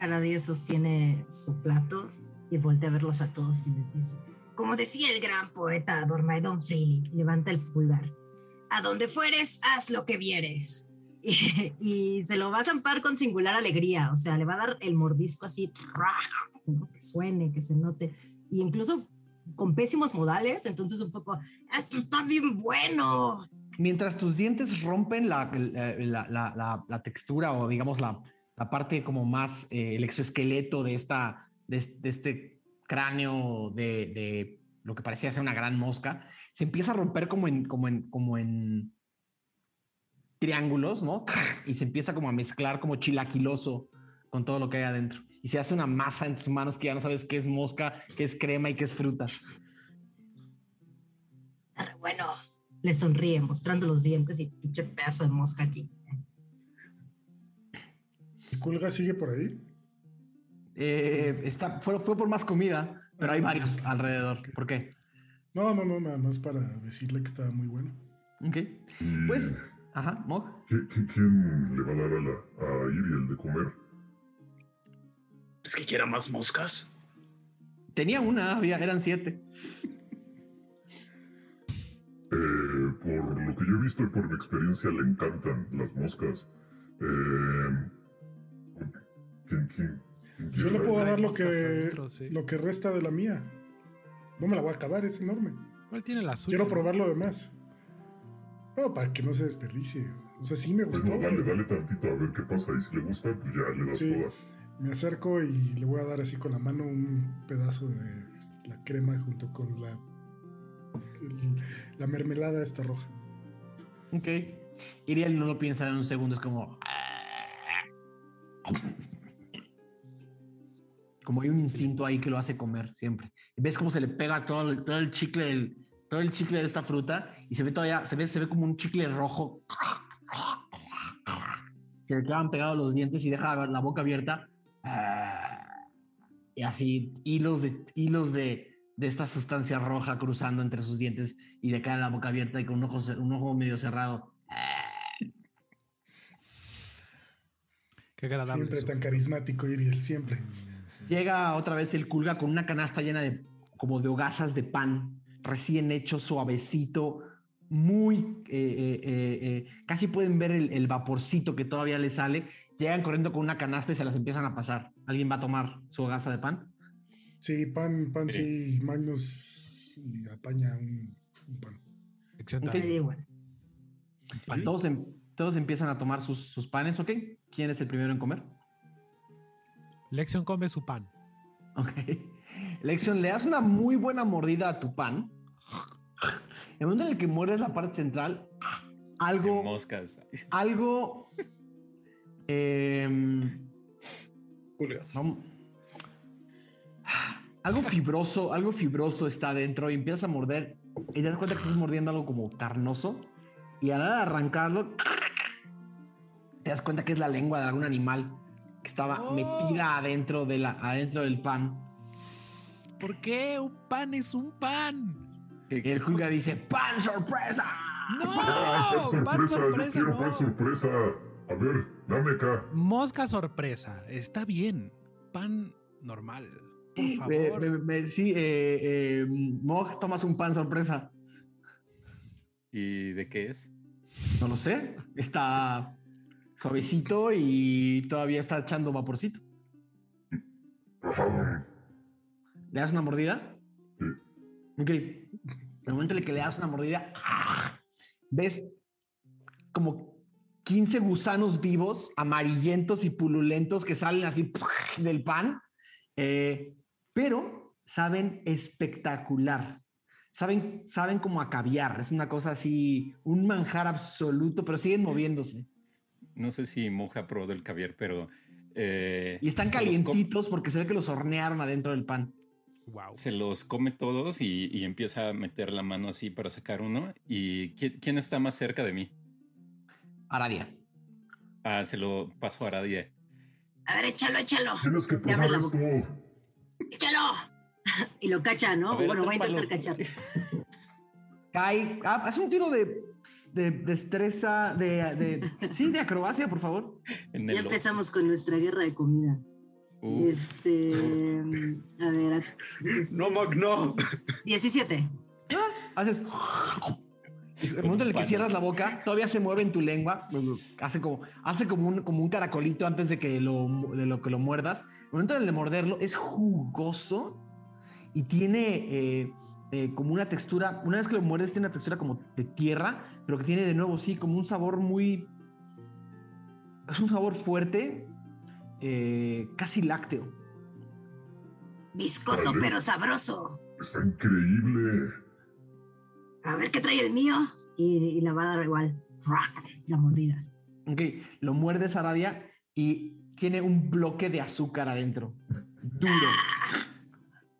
Aradia sostiene su plato y voltea a verlos a todos y les dice, como decía el gran poeta Dormaidon Freely, levanta el pulgar. A donde fueres, haz lo que vieres. [LAUGHS] Y, y se lo va a zampar con singular alegría, o sea, le va a dar el mordisco así, que suene, que se note, y incluso con pésimos modales, entonces un poco, esto está bien bueno. Mientras tus dientes rompen la, la, la- la- la- textura o digamos la parte como más, eh, el exoesqueleto de, esta, de, es- de este cráneo de, de lo que parecía ser una gran mosca, se empieza a romper como en, como en, como en triángulos, ¿no? [LAUGHS] Y se empieza como a mezclar como chilaquiloso con todo lo que hay adentro. Y se hace una masa en tus manos que ya no sabes qué es mosca, qué es crema y qué es fruta. Bueno, le sonríe mostrando los dientes y pinche pedazo de mosca aquí. ¿Y Culga sigue por ahí? Eh, está, fue, fue por más comida, pero hay varios alrededor. ¿Por qué? No, no, no, nada más para decirle que estaba muy bueno. Ok. Y Pues, ajá, Mog. ¿qui- qui- ¿Quién le va a dar a, la, a Iriel de comer? ¿Es que quiera más moscas? Tenía una, había, eran siete. Eh, por lo que yo he visto y por mi experiencia, le encantan las moscas. Eh, ¿quién, quién, quién Yo le puedo dar lo que, adentro, sí. lo que resta de la mía. No me la voy a acabar, es enorme. Igual tiene la suya. Quiero probar lo demás. No, para que no se desperdicie. O sea, sí me Pues gustó. no, dale, pero dale tantito a ver qué pasa. Y si le gusta, pues ya le das Sí. toda. Me acerco y le voy a dar así con la mano un pedazo de la crema junto con la, el- la mermelada esta roja. Ok. Iriel no lo piensa en un segundo, es como. Como hay un instinto ahí que lo hace comer siempre. Ves cómo se le pega todo el, todo el chicle del- todo el chicle de esta fruta y se ve todavía, se ve, se ve como un chicle rojo. Se le quedan pegados los dientes y deja la boca abierta. Y así hilos de hilos de, de esta sustancia roja cruzando entre sus dientes y de cara la boca abierta y con un ojo, un ojo medio cerrado. Qué agradable. Siempre tan carismático, Iriel, siempre. Llega otra vez el culga con una canasta llena de como de hogazas de pan recién hecho, suavecito, muy eh, eh, eh, casi pueden ver el, el vaporcito que todavía le sale. Llegan corriendo con una canasta y se las empiezan a pasar. ¿Alguien va a tomar su hogaza de pan? Sí, pan, pan, Sí. sí. Magnus y apaña un, un pan. Sección Ok. tal. Ahí, bueno. Pan. Todos, em- todos empiezan a tomar sus, sus panes, ¿ok? ¿Quién es el primero en comer? Lexion come su pan. Ok. Lección, le das una muy buena mordida a tu pan. En el momento en el que muerdes la parte central, algo, Moscas. algo, vamos- algo fibroso, algo fibroso está adentro y empiezas a morder y te das cuenta que estás mordiendo algo como carnoso y a la hora de arrancarlo, te das cuenta que es la lengua de algún animal que estaba Oh. metida adentro, de la, adentro del pan. ¿Por qué? Un pan es un pan. El Julga dice, ¡Pan sorpresa! ¡No! ¡Ah, pan ¡Pan sorpresa! sorpresa! ¡Yo quiero no! pan sorpresa! A ver, dame acá. Mosca sorpresa. Está bien. Pan normal. Por favor. me- me- sí, eh, eh, Mog, tomas un pan sorpresa. ¿Y de qué es? No lo sé. Está suavecito y todavía está echando vaporcito. ¿Le das una mordida? Sí. Ok. En el momento en el que le das una mordida, ves como 15 gusanos vivos, amarillentos y pululentos que salen así del pan, eh, pero saben espectacular. Saben, saben como a caviar. Es una cosa así, un manjar absoluto, pero siguen moviéndose. No sé si Moja probó del caviar, pero. eh, Y están calientitos porque se ve que los hornearon adentro del pan. Wow. Se los come todos y, y empieza a meter la mano así para sacar uno. ¿Y quién, quién está más cerca de mí? Aradia. Ah, se lo paso a Aradia. A ver, échalo, échalo. Tienes que Te abre probar la esto. Échalo. [LAUGHS] Y lo cacha, ¿no? Ver, bueno, voy a intentar cachar. Cae. Ah, haz un tiro de, de destreza, de, de- [LAUGHS] Sí, de acrobacia, por favor. Ya empezamos con nuestra guerra de comida. Uf, Este. A ver. No, Mog, no. 17. Haces. Y [LAUGHS] El momento en el que cierras la boca, todavía se mueve en tu lengua. Hace como, hace como, un, como un caracolito antes de que lo, de lo que lo muerdas. El momento en el de morderlo es jugoso y tiene eh, eh, como una textura. Una vez que lo muerdes, tiene una textura como de tierra, pero que tiene de nuevo, sí, como un sabor muy. Es un sabor fuerte, eh, casi lácteo. Viscoso, Vale. pero sabroso. Está increíble. A ver qué trae el mío. Y, y la va a dar igual. La mordida. Ok, lo muerdes Aradia y tiene un bloque de azúcar adentro. Duro.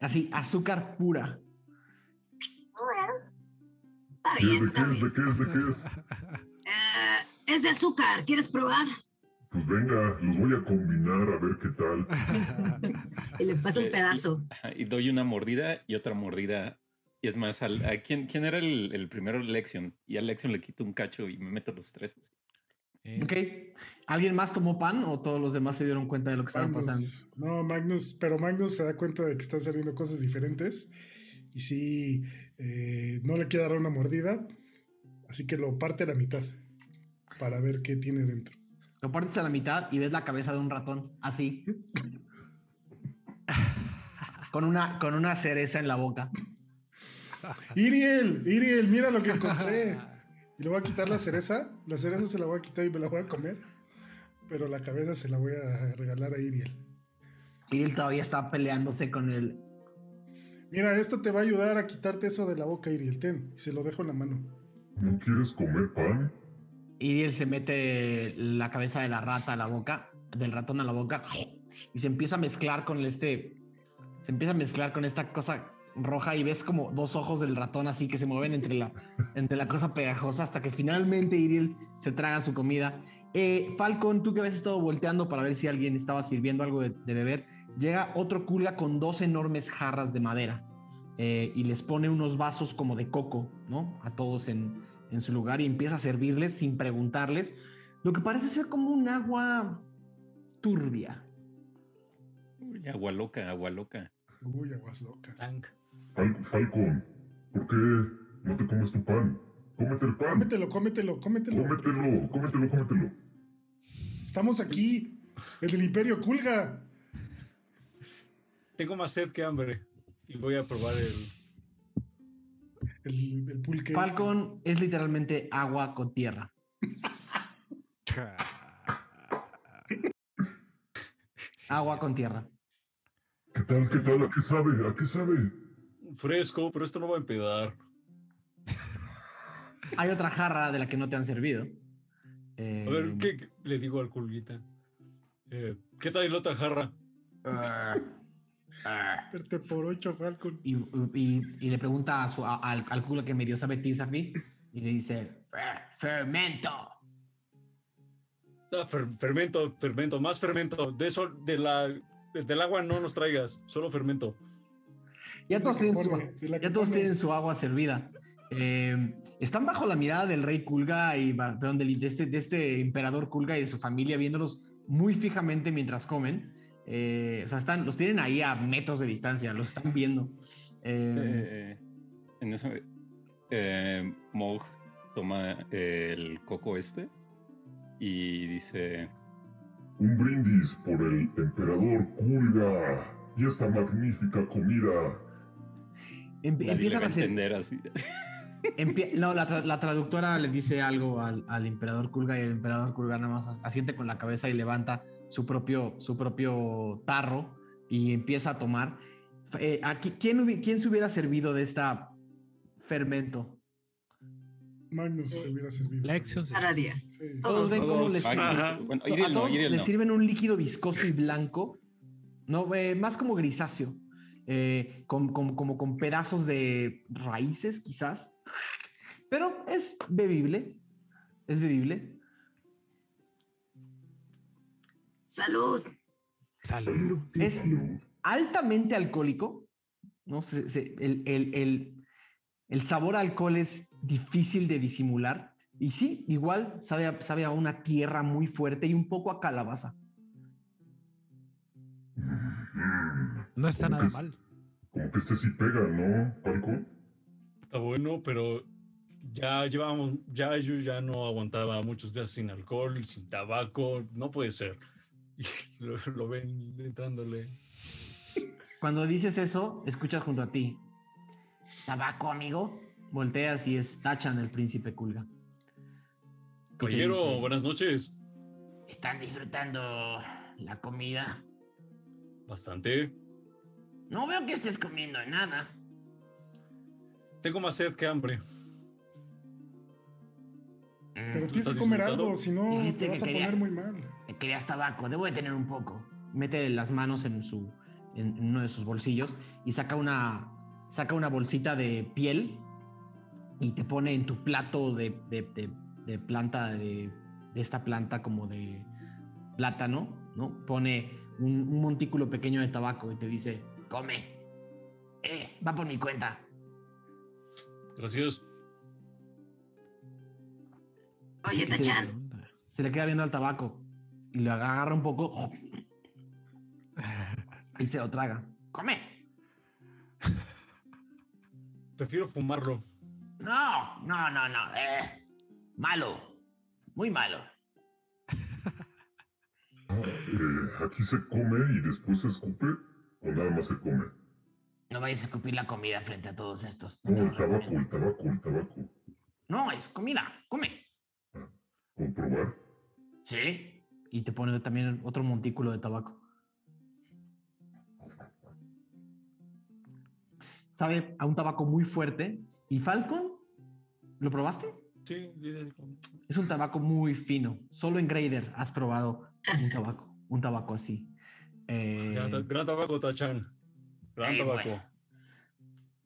Así, azúcar pura. Está bien, ¿De está qué es? ¿De qué es? ¿De qué es? Eh, es de azúcar. ¿Quieres probar? Pues venga, los voy a combinar a ver qué tal. Y le pasa un Eh, pedazo. ajá, y doy una mordida y otra mordida. Y es más, al, a quién, quién era el, el primero? Lexion. Y a Lexion le quito un cacho y me meto los tres. así. Eh, Ok. ¿Alguien más tomó pan o todos los demás se dieron cuenta de lo que estaba pasando? Magnus. No, Magnus, pero Magnus se da cuenta de que están saliendo cosas diferentes. Y sí, eh, no le quiere dar una mordida. Así que lo parte a la mitad. Para ver qué tiene dentro. Lo partes a la mitad y ves la cabeza de un ratón, así. [LAUGHS] con, una, con una cereza en la boca. Iriel, Iriel, mira lo que encontré. Y le voy a quitar la cereza. La cereza se la voy a quitar y me la voy a comer. Pero la cabeza se la voy a regalar a Iriel. Él todavía está peleándose con el. Mira, esto te va a ayudar a quitarte eso de la boca, Iriel. Ten, y se lo dejo en la mano. ¿No quieres comer pan? Iriel se mete la cabeza de la rata a la boca, del ratón a la boca, y se empieza a mezclar con este. Se empieza a mezclar con esta cosa roja y ves como dos ojos del ratón así que se mueven entre la, entre la cosa pegajosa hasta que finalmente Iriel se traga su comida. Eh, Falcon, tú que habías estado volteando para ver si alguien estaba sirviendo algo de, de beber, llega otro culga con dos enormes jarras de madera eh, y les pone unos vasos como de coco, ¿no? A todos en, en su lugar y empieza a servirles sin preguntarles lo que parece ser como un agua turbia. Uy, agua loca, agua loca. Uy, aguas locas. Tank. Fal- Falcon, ¿por qué no te comes tu pan? Cómete el pan. Cómetelo, cómetelo, cómetelo. Cómetelo, cómetelo, cómetelo. Estamos aquí. El del Imperio Kulga. Tengo más sed que hambre. Y voy a probar el. El, el pulque. Falcon es literalmente agua con tierra. [LAUGHS] Agua con tierra. ¿Qué tal? ¿Qué tal? ¿A qué sabe? ¿A qué sabe? Fresco, pero esto no va a empedar. Hay otra jarra de la que no te han servido. Eh, A ver, ¿qué qué- le digo al culguita? Eh, ¿Qué tal la otra jarra? Verte por ocho, Falcon. y, y- y le pregunta a su, a- al, al culo que medio sabe Tizafi y le dice "Fer- fermento. Ah, fer- fermento, fermento, más fermento. De eso, de la, de- del agua no nos traigas, solo fermento. Ya Esa todos, tienen su, ya todos tienen su agua servida. Eh, están bajo la mirada del rey Kulga y perdón, de, este, de este emperador Kulga y de su familia viéndolos muy fijamente mientras comen. Eh, o sea, están, los tienen ahí a metros de distancia, los están viendo. Eh, Eh, en eso, eh, Mog toma el coco este y dice: Un brindis por el emperador Kulga y esta magnífica comida. em- empiezan va a hacer, entender así. [LAUGHS] Empie- no, la, tra- la traductora le dice algo al, al emperador Kulga y el emperador Kulga nada más as- asiente con la cabeza y levanta su propio, su propio tarro y empieza a tomar. Eh, aquí, ¿quién, hubi- ¿Quién se hubiera servido de esta fermento? Magnus se hubiera servido. Lexion se- Cada día. Sí. Todos ven cómo les, bueno, a no, les no. sirven un líquido viscoso y blanco, no, eh, más como grisáceo, eh, con, con- como con pedazos de raíces quizás, pero es bebible, es bebible. Salud. Salud. Es altamente alcohólico, ¿no? Se- se- el, el- el- El sabor a alcohol es difícil de disimular. Y sí, igual sabe a, sabe a una tierra muy fuerte y un poco a calabaza. No está Como nada que- mal. Como que este sí pega, ¿no, Falcon? Está bueno, pero ya llevamos, ya yo ya no aguantaba muchos días sin alcohol, sin tabaco, no puede ser. Y [LAUGHS] lo, lo ven entrándole. Cuando dices eso, escuchas junto a ti. ¿Tabaco, amigo? Volteas y es Tachan, el príncipe Kulga. Caballero, buenas noches. ¿Están disfrutando la comida? Bastante. No veo que estés comiendo nada. Tengo más sed que hambre. Pero Mm, tienes que estás comer algo, si no te que vas a poner muy mal. Querías tabaco, debo de tener un poco. Mete las manos en su en uno de sus bolsillos y saca una saca una bolsita de piel y te pone en tu plato de, de- de- de planta de, de esta planta como de plátano, ¿no? Pone un, un montículo pequeño de tabaco y te dice, come. Eh, va por mi cuenta. Gracias. Oye, Tachan. Se le queda viendo al tabaco y lo agarra un poco y se lo traga. Come. Prefiero fumarlo. No, no, no, no. Eh, malo. Muy malo. Ah, eh, ¿Aquí se come y después se escupe? ¿O nada más se come? No vayas a escupir la comida frente a todos estos. No, el tabaco, el tabaco, el tabaco. No, es comida. Come. ¿O probar? Sí. Y te pone también otro montículo de tabaco. Sabe a un tabaco muy fuerte. ¿Y Falcon? ¿Lo probaste? Sí, Es un tabaco muy fino. Solo en Grader has probado un tabaco. Un tabaco así. Eh, gran, ta- gran tabaco, Tachan. Gran tabaco. bueno.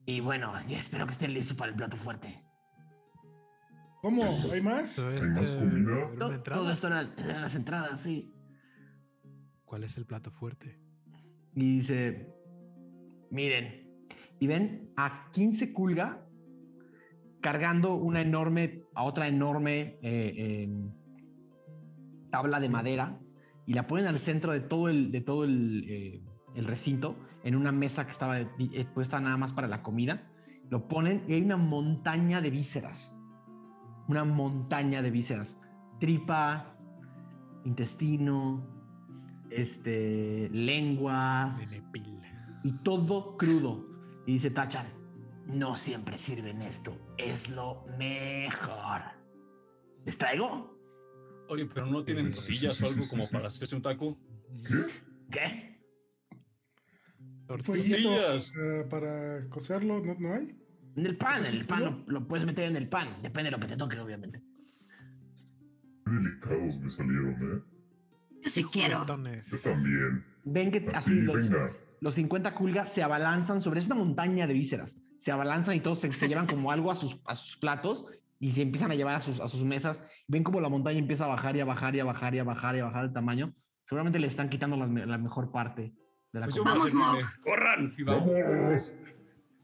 y bueno, espero que estén listos para el plato fuerte. ¿Cómo? ¿Hay más? Todo más este- comida? una To- entrada. Todo esto eran las entradas, sí. ¿Cuál es el plato fuerte? Y dice, miren, y ven a 15 Kulga cargando una enorme, a otra enorme eh, em, tabla de madera y la ponen al centro de todo el, de todo el, eh, el recinto en una mesa que estaba eh, puesta nada más para la comida. Lo ponen y hay una montaña de vísceras. Una montaña de vísceras. Tripa, intestino, este, lenguas Menepil. y todo crudo. Y dice Tachan, no siempre sirven esto, es lo mejor. ¿Les traigo? Oye, pero no tienen Sí, sí, tortillas sí, o algo sí, como sí. para hacerse un taco. ¿Qué? ¿Qué? ¿Fueguito Tortillas. eh, para cocerlo? ¿No, no hay? En el pan, ¿Eso en el pan lo, lo puedes meter en el pan, depende de lo que te toque, obviamente. Qué delicados me salieron, ¿eh? yo sí quiero. Yo también. Ven que Así, así los, los 50 culgas se abalanzan sobre es una montaña de vísceras. Se abalanzan y todos se, se llevan como algo a sus, a sus platos y se empiezan a llevar a sus, a sus mesas. Ven como la montaña empieza a bajar y a bajar y a bajar y a bajar y a bajar el tamaño. Seguramente le están quitando la, me- la mejor parte de la Pues comida. Vamos. ¡Corran! Y vamos.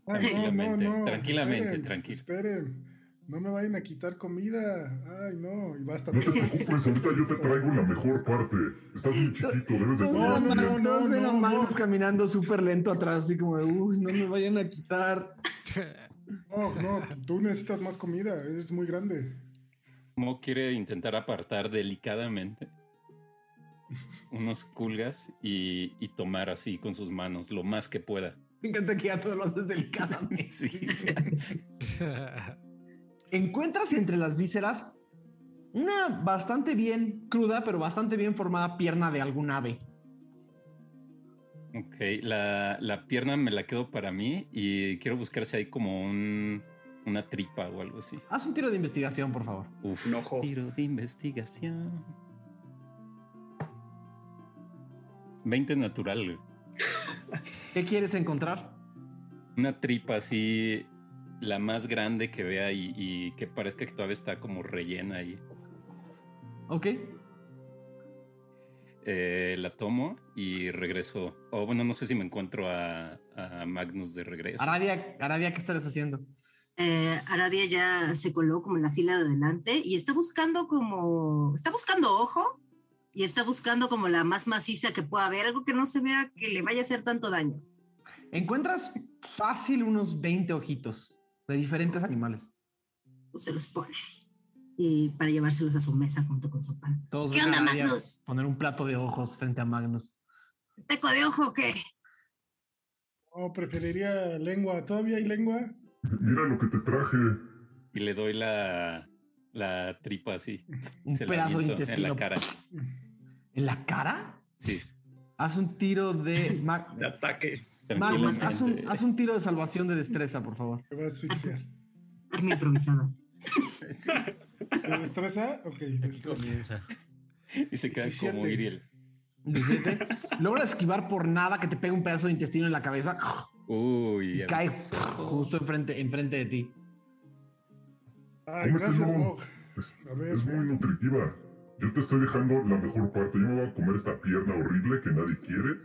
Tranquilamente, no. tranquilamente, esperen, tranquilo. Esperen. No me vayan a quitar comida. Ay, no. Y basta. No te preocupes, ahorita yo te traigo la mejor parte. Estás muy chiquito, debes de No, no, comer no, no. No, no. caminando súper lento atrás, así como de, uy, no me vayan a quitar. No, no. Tú necesitas más comida. Eres muy grande. Mo quiere intentar apartar delicadamente unos culgas y, y tomar así con sus manos lo más que pueda. Me encanta que ya todo lo haces delicadamente. [LAUGHS] Sí. [LAUGHS] Encuentras entre las vísceras una bastante bien cruda, pero bastante bien formada pierna de algún ave. Ok, la, la pierna me la quedo para mí y quiero buscar si hay como un, una tripa o algo así. Haz un tiro de investigación, por favor. Uf, Un ojo. tiro de investigación. 20 natural, güey. ¿Qué quieres encontrar? Una tripa así, la más grande que vea y, y que parezca que todavía está como rellena ahí. Ok. Eh, la tomo y regreso. O bueno, no sé si me encuentro a, a Magnus de regreso. Aradia, Aradia, ¿qué estás haciendo? Eh, Aradia ya se coló como en la fila de adelante y está buscando como, está buscando ojo y está buscando como la más maciza que pueda haber, algo que no se vea que le vaya a hacer tanto daño. Encuentras fácil unos 20 ojitos de diferentes animales. Pues se los pone y para llevárselos a su mesa junto con su pan. Todos ¿Qué onda, Magnus? Poner un plato de ojos frente a Magnus. ¿Teco de ojo o qué? No, preferiría lengua. ¿Todavía hay lengua? Mira lo que te traje. Y le doy la, la tripa así. Un [LAUGHS] Se pedazo de aviento en la intestino. cara. ¿En la cara? Sí. Haz un tiro de... [LAUGHS] De ataque. Magnus, haz un, haz un tiro de salvación de destreza, por favor. Me va a asfixiar. Arma improvisada. [LAUGHS] ¿De destreza? Ok, destreza. Comienza. Y se queda 17. como Iriel. 17. Logras esquivar por nada que te pegue un pedazo de intestino en la cabeza Uy, y cae justo enfrente, enfrente de ti. Ay, Cómetelo. gracias, Mog. Es, A ver. es muy nutritiva. Yo te estoy dejando la mejor parte. Yo me voy a comer esta pierna horrible que nadie quiere.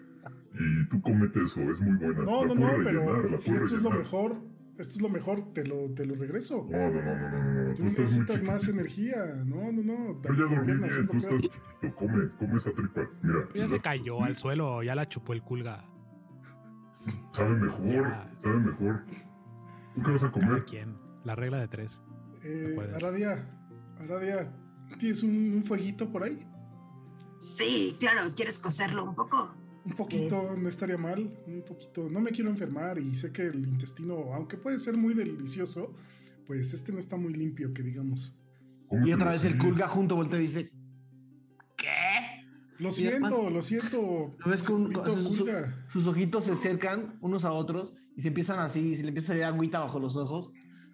Y tú comete eso, es muy buena. No, la no, puedo no, rellenar, pero la si esto es lo rellenar. mejor, esto es lo mejor, te lo, te lo regreso. No, no, no, no, no, no. Tú Tú estás muy necesitas más chiquitito. energía. No, no, no. Yo ya dormí bien, tú estás chiquito. Come, come esa tripa. Mira. Ya se la- cayó sí, al suelo, ya la chupó el culga. Sabe mejor, Ya. sabe mejor. ¿Tú qué vas a Cada comer? quien. La regla de tres. Eh? Aradia, Aradia, ¿tienes un, un fueguito por ahí? Sí, claro, ¿quieres coserlo un poco? Un poquito, no estaría mal. Un poquito. No me quiero enfermar y sé que el intestino, aunque puede ser muy delicioso, pues este no está muy limpio, que digamos. Y otra vez el culga junto voltea y dice: ¿Qué? Lo Y siento, además- lo siento. Lo ves con- segurito con- su- Kulga. Sus ojitos se acercan unos a otros y se empiezan así, se le empieza a salir agüita bajo los ojos.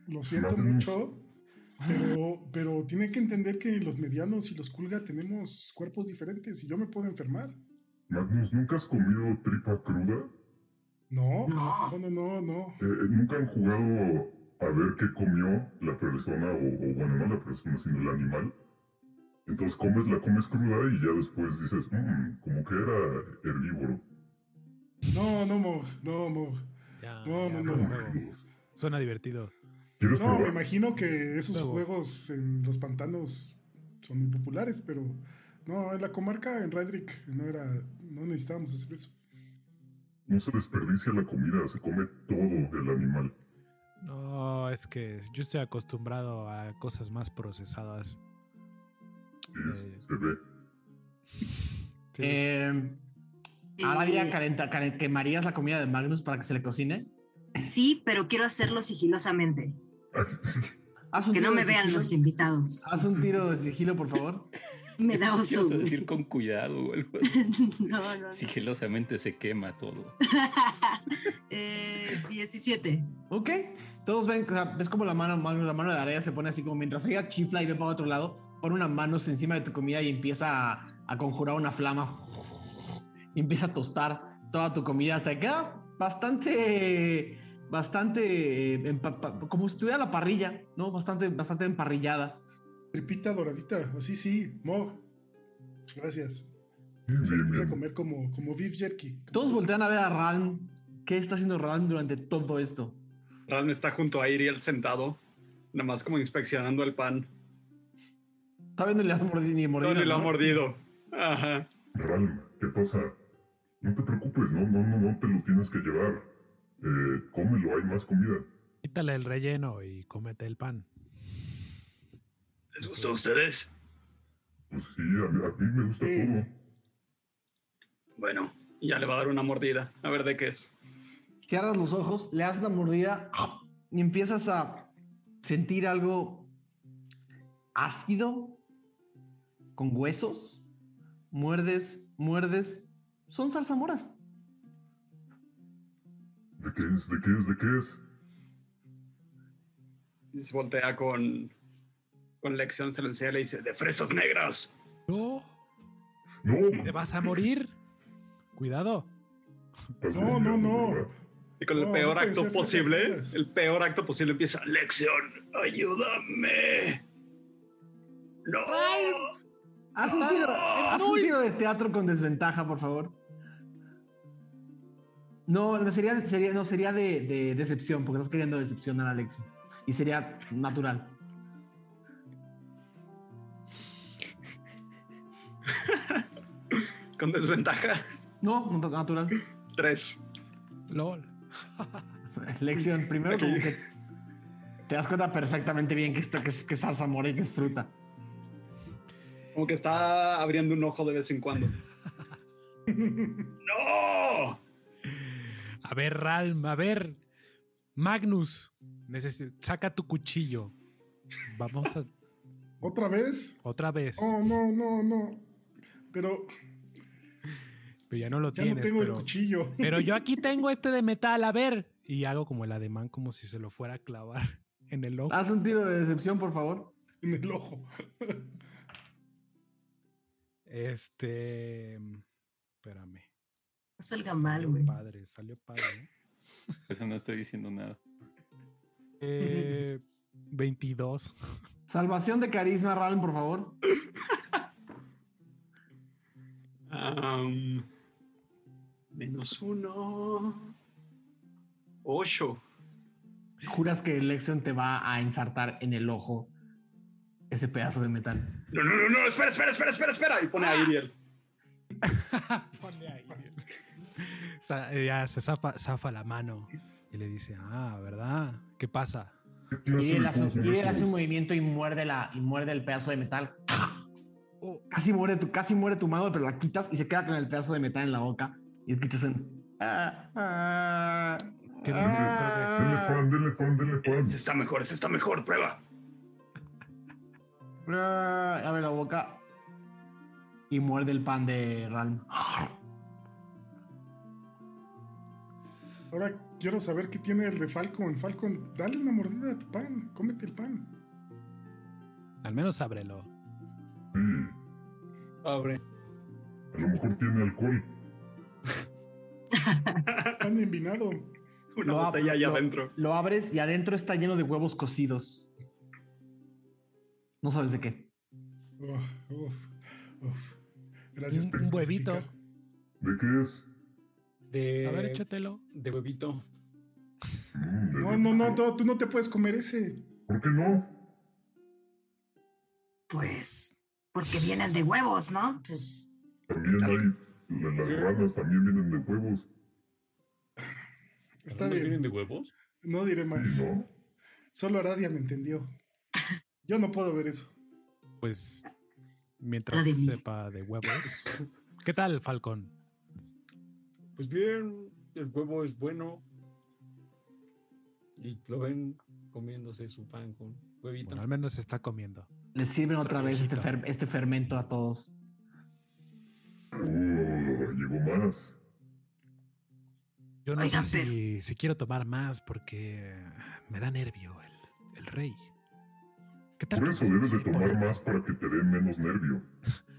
Lo siento mucho. Pero, pero tiene que entender que los medianos y los culga tenemos cuerpos diferentes y yo me puedo enfermar. Magnus, ¿nunca has comido tripa cruda? No, No. no, no, no, no. Eh, eh, ¿Nunca han jugado a ver qué comió la persona, o, o bueno, no la persona, sino el animal? Entonces comes, la comes cruda y ya después dices, "Mm, como que era herbívoro. No, no, Mog, no, Mog. Ya, No, ya, no, no. juego. Suena divertido. ¿Quieres No, me imagino que esos Luego. juegos en los pantanos son muy populares, pero no, en la comarca, en Redrick, no era, no necesitábamos hacer eso. No se desperdicia la comida, se come todo el animal. No, es que yo estoy acostumbrado a cosas más procesadas. Es- Eh. se ve. [LAUGHS] Sí. Eh, calenta, quemarías la comida de Magnus para que se le cocine. sí, pero quiero hacerlo sigilosamente. Que no me vean sigilo. los invitados. Haz un tiro de sigilo, por favor. [LAUGHS] Me da ¿Qué oso. vas a decir con cuidado o algo [LAUGHS] así? no, no, no. Sigilosamente se quema todo. [LAUGHS] Eh, 17. Ok. Todos ven, o sea, ves como la mano, la mano de Aradia se pone así como mientras ella chifla y ve para otro lado, pone una mano encima de tu comida y empieza a, a conjurar una flama. Y empieza a tostar toda tu comida hasta que queda bastante, bastante, eh, como si estuviera la parrilla, ¿no? Bastante, bastante emparrillada. Tripita doradita, así sí, Mog. Gracias. Se bien, empieza a comer como, como beef jerky. Todos voltean a ver a Ralm. ¿Qué está haciendo Ralm durante todo esto? Ran está junto a Iriel sentado, nada más como inspeccionando el pan. Está viendo ni la mordido ni mordido. No, ni lo ha ¿no? mordido. Ajá. Ralm, ¿qué pasa? No te preocupes, no, no, no, no te lo tienes que llevar. Eh, cómelo, hay más comida. Quítale el relleno y cómete el pan. ¿Les gustó a ustedes? Pues sí, a mí, a mí me gusta Sí. todo. Bueno, ya le va a dar una mordida. A ver de qué es. Cierras los ojos, le das una mordida y empiezas a sentir algo ácido, con huesos. Muerdes, muerdes. Son zarzamoras. ¿De qué es? ¿De qué es? ¿De qué es? Y se voltea con, con lección, se lo enseña y le dice, de fresas negras. No, No, te vas a morir. Cuidado. No, no, no. Y con el No, peor no acto fresas posible, negras. el peor acto posible empieza, lección, ayúdame. No. Haz un tiro, haz un tiro de teatro con desventaja, por favor. No, no sería, sería, no, sería de, de decepción, porque estás queriendo decepcionar a Alexi. y sería natural. [LAUGHS] Con desventaja. No, natural. Tres. LOL. [LAUGHS] Lección, primero como que te das cuenta perfectamente bien que, esto, que, es, que es zarzamora y que es fruta. Como que está abriendo un ojo de vez en cuando. [LAUGHS] ¡No! A ver, Ralm, a ver. Magnus, saca tu cuchillo. Vamos a [LAUGHS] ¿Otra vez? otra vez. Oh, no, no, no. Pero Pero ya no lo ya tienes. no tengo pero, el cuchillo. [LAUGHS] pero yo aquí tengo este de metal, a ver. Y hago como el ademán, como si se lo fuera a clavar en el ojo. Haz un tiro de decepción, por favor. en el ojo. Este. Espérame. No salga mal, Salió güey. padre, salió padre. ¿eh? Eso no estoy diciendo nada. Eh, 22. Salvación de carisma, Ralm, por favor. Menos uno. Ocho. Juras que Lexion te va a ensartar en el ojo ese pedazo de metal. No, no, no, no, espera, espera, espera, espera, espera. Y pone a Iriel. [LAUGHS] Ponle ahí. Sa- eh, ya se zafa, zafa la mano y le dice, ah, ¿verdad? ¿Qué pasa? ¿Qué clase Y él hace, cosas y él son hace un movimiento y muerde, la, y muerde el pedazo de metal. Oh, casi, muere tu, casi muere tu mano, pero la quitas y se queda con el pedazo de metal en la boca. Y escuchas un... ah, ah, Denle ah, pan, denle pan, denle pan. Ese está mejor, ese está mejor, prueba. ah, abre la boca y muerde el pan de Ralm. Ahora quiero saber qué tiene el de Falcon. Falcon, dale una mordida a tu pan. Cómete el pan. Al menos ábrelo. Sí, Abre. a lo mejor tiene alcohol. [LAUGHS] Pan envinado. Una Lo ab- botella allá lo- adentro. Lo abres y adentro está lleno de huevos cocidos. No sabes de qué. Uf, uf, uf. Gracias Un- por un huevito. ¿De qué es? De, A ver, échatelo. de huevito. Mm, de- No, no, no, no, tú no te puedes comer ese. ¿Por qué no? Pues, porque vienen de huevos, ¿no? Pues También hay. la- Las ranas también vienen de huevos. está ¿Algunos bien. vienen de huevos? No diré más. ¿Y no? Solo Aradia me entendió. Yo no puedo ver eso. Pues mientras sepa de huevos. ¿Qué tal, Falcón? Pues bien, el huevo es bueno. Y lo ven comiéndose su pan con huevito. Bueno, al menos está comiendo. Les sirven otra vez este, fer- este fermento a todos. Oh, llegó más. Yo no Oigan, sé si, si quiero tomar más porque me da nervio el, el rey. ¿Qué tal? Por que eso debes de tomar más para que te dé menos nervio. [LAUGHS]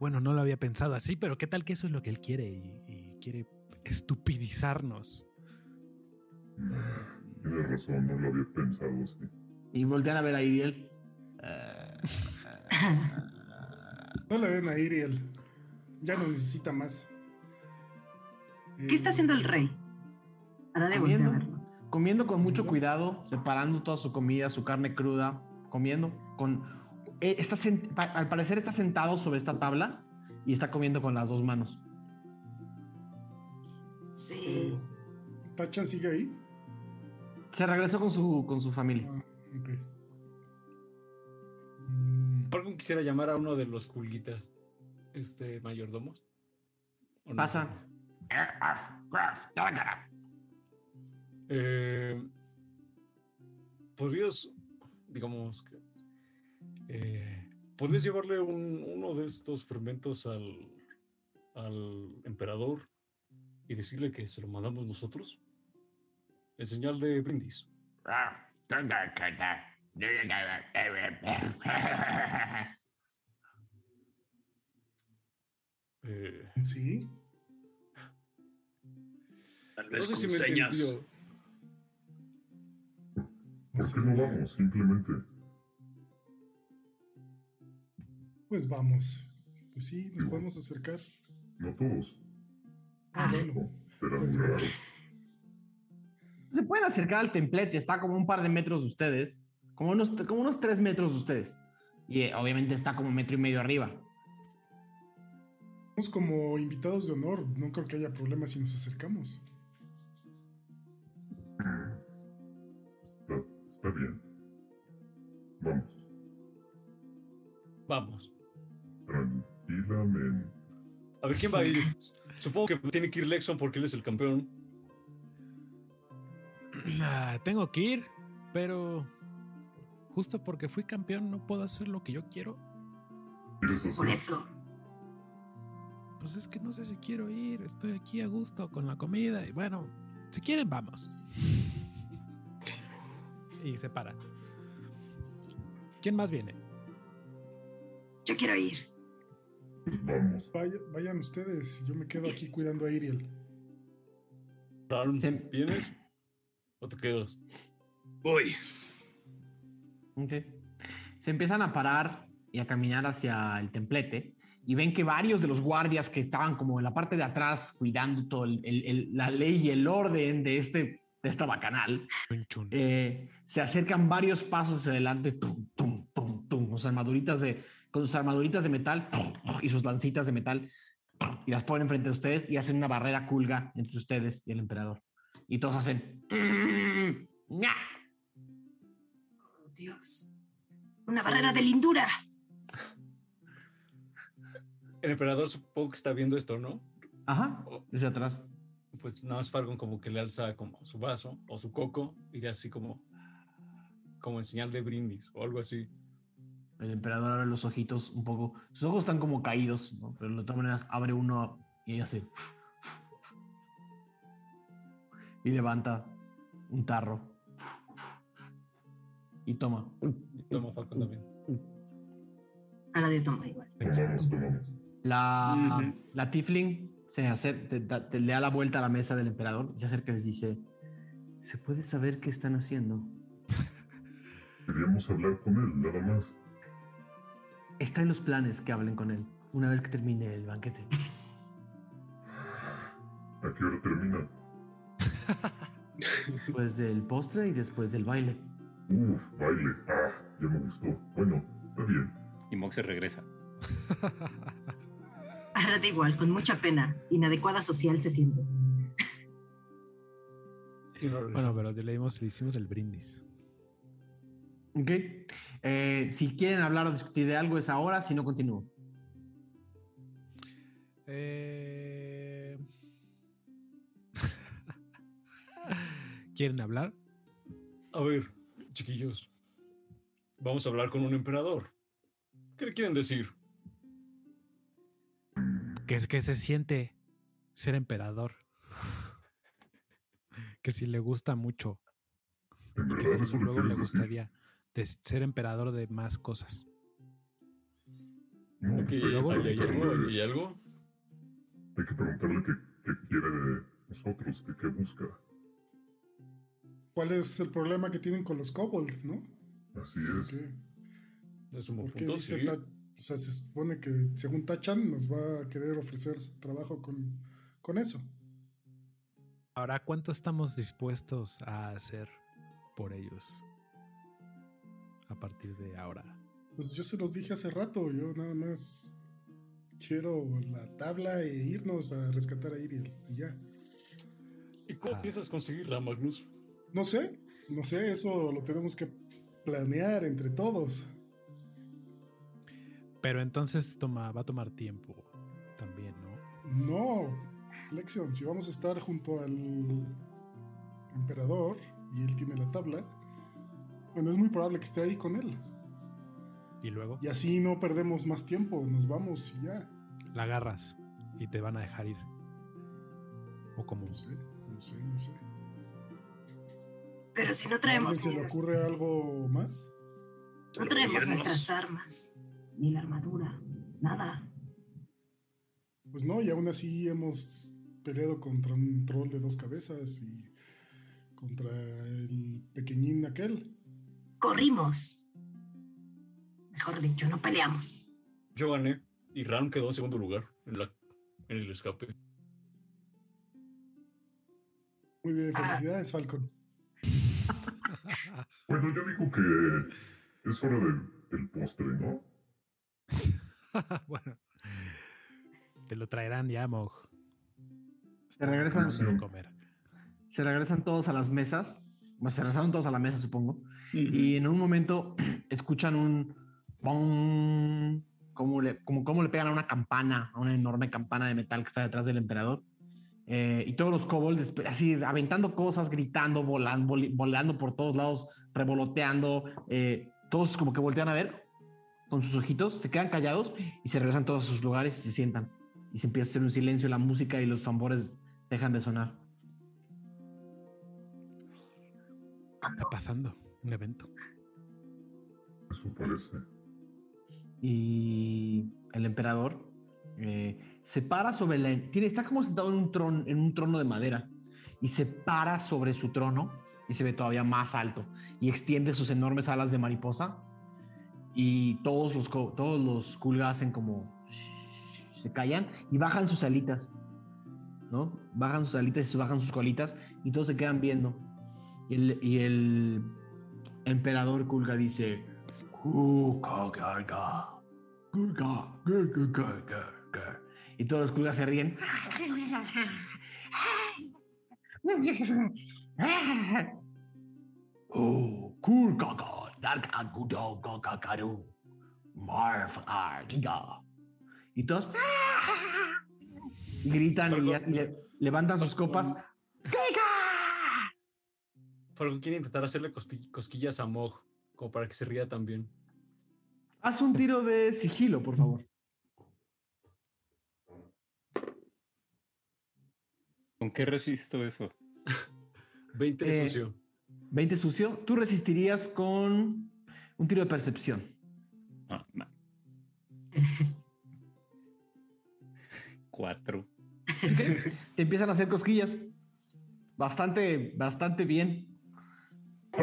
Bueno, no lo había pensado así, pero ¿qué tal que eso es lo que él quiere y quiere estupidizarnos? [SIGHS] Tienes razón, no lo había pensado así. Y voltean a ver a Iriel. [LAUGHS] No le den a Iriel. Ya no necesita más. ¿Qué está haciendo el rey? Para de comiendo, verlo. comiendo con mucho cuidado, separando toda su comida, su carne cruda, comiendo con... eh, está sent- pa- al parecer está sentado sobre esta tabla y está comiendo con las dos manos. Sí. ¿Tachan sigue ahí? Se regresó con su, con su familia. Ah, ok. Mm, ¿Algo quisiera llamar a uno de los culguitas? Este mayordomos. ¿O no? Pasa. Eh, ¿Podrías, digamos, que, eh, podrías llevarle un- uno de estos fermentos al, al emperador y decirle que se lo mandamos nosotros? En señal de brindis. [LAUGHS] Eh, Sí. Tal no vez sé con si me señas. ¿Por qué no vamos? Simplemente. Pues vamos. Pues sí, nos podemos acercar. No todos. Ah. Era Pues muy ve. raro. Se, pueden acercar al templete, está como un par de metros de ustedes, como unos, como unos tres metros de ustedes. Y eh, obviamente está como un metro y medio arriba. Somos como invitados de honor. No creo que haya problema si nos acercamos. Está, está bien. Vamos, Vamos. tranquilamente. A ver, ¿quién va a ir? Supongo que tiene que ir Lexon porque él es el campeón. [CLEARS THROAT] Ah, tengo que ir, pero justo porque fui campeón no puedo hacer lo que yo quiero. ¿Quieres Por eso. Pues es que no sé si quiero ir, estoy aquí a gusto con la comida y bueno, si quieren vamos. Y se para. ¿Quién más viene? Yo quiero ir. Pues vamos. Vaya- vayan ustedes. Yo me quedo aquí cuidando a Iriel. ¿vienes? ¿O te quedas? Voy. Ok. Se empiezan a parar y a caminar hacia el templete y ven que varios de los guardias que estaban como en la parte de atrás cuidando todo el- el- el- la ley y el orden de, este, de esta bacanal, Chun, chun. eh, se acercan varios pasos hacia adelante, tum, tum, tum, tum, con sus armaduritas de, con sus armaduritas de metal y sus lancitas de metal y las ponen frente a ustedes y hacen una barrera culga entre ustedes y el emperador. Y todos hacen... "Ña". Oh, Dios. Una barrera de lindura. El emperador supongo que está viendo esto, ¿no? Ajá, desde atrás. pues nada más Fargon como que le alza como su vaso o su coco y así como como en señal de brindis o algo así. El emperador abre los ojitos un poco. Sus ojos están como caídos, ¿no? pero de todas maneras abre uno y hace. Y levanta un tarro. Y toma. Y toma Fargon también. A la de toma igual. La, Ujú. la Tifling se acer- te- te- te- le da la vuelta a la mesa del emperador. Se acerca y les dice: ¿Se puede saber qué están haciendo? Queríamos hablar con él, nada más. Está en los planes que hablen con él una vez que termine el banquete. ¿A qué hora termina? Después del postre y después del baile. Uf, baile. Ah, ya me gustó. Bueno, está bien. Y Mox se regresa. Ahora da igual, con mucha pena. Inadecuada social se siente. Bueno, pero le, dimos- le hicimos el brindis. Ok. Eh, si quieren hablar o discutir de algo es ahora, si no, continúo. Eh, [LAUGHS] ¿Quieren hablar? A ver, chiquillos. Vamos a hablar con un emperador. ¿Qué le quieren decir? Que es que se siente ser emperador. que si le gusta mucho. ¿En Que si luego le gustaría de ser emperador de más cosas. No, Ok, pues hay que luego- ¿Hay algo? ¿Hay algo? hay que preguntarle qué, qué quiere de nosotros, qué, qué busca. ¿Cuál es el problema que tienen con los kobolds, no? Así es. Es un buen ¿Por qué punto, dice sí. Ta- o sea, se supone que según Tachan nos va a querer ofrecer trabajo con, con eso. Ahora, ¿cuánto estamos dispuestos a hacer por ellos? A partir de ahora. Pues yo se los dije hace rato, yo nada más quiero la tabla e irnos a rescatar a Iriel y ya. ¿Y cómo Ah. piensas conseguirla, Magnus? No sé, no sé, eso lo tenemos que planear entre todos. Pero entonces toma, va a tomar tiempo también, ¿no? No, Lexion, si vamos a estar junto al emperador y él tiene la tabla, bueno, es muy probable que esté ahí con él. Y luego Y así no perdemos más tiempo, nos vamos y ya. la agarras y te van a dejar ir. O como No sé, no sé, no sé. Pero si no ¿A alguien traemos, se le ocurre algo más? no traemos nuestras armas, ni la armadura, nada. Pues no, y aún así hemos peleado contra un troll de dos cabezas y contra el pequeñín aquel. Corrimos. Mejor dicho, no peleamos. Yo gané y Ram quedó en segundo lugar en, la, en el escape. Muy bien, Ah. felicidades, Falcon. [LAUGHS] Bueno, yo digo que es hora del el postre, ¿no? [LAUGHS] bueno, te lo traerán ya, Mog. Se regresan, comer. se regresan todos a las mesas. Bueno, se regresaron todos a la mesa, supongo. Y en un momento [CLEARS THROAT] escuchan un bong, como le, como, como le pegan a una campana, a una enorme campana de metal que está detrás del emperador. Eh, y todos los kobolds así aventando cosas, gritando, volando, voli- volando por todos lados, revoloteando. eh, todos como que voltean a ver con sus ojitos, se quedan callados y se regresan todos a sus lugares y se sientan. Y se empieza a hacer un silencio, la música y los tambores dejan de sonar. ¿Qué está pasando? Un evento. Eso parece. y el emperador eh, se para sobre la tiene está como sentado en un trono en un trono de madera y se para sobre su trono y se ve todavía más alto y extiende sus enormes alas de mariposa y todos los todos los kulga hacen como se callan y bajan sus alitas no bajan sus alitas y bajan sus colitas y todos se quedan viendo y el, y el emperador kulga dice. Y todos los kulgas se ríen. Oh. Y todos [LAUGHS] gritan y, y le- levantan sus copas. Pero quiere intentar hacerle cosquillas a Mog, como para que se ría también. Haz un tiro de sigilo, por favor. ¿Con qué resisto eso? [LAUGHS] 20 Eh, sucio. 20 sucio. Tú resistirías con un tiro de percepción. Ah, [LAUGHS] ma- Cuatro. Te empiezan a hacer cosquillas. Bastante, bastante bien. [LAUGHS]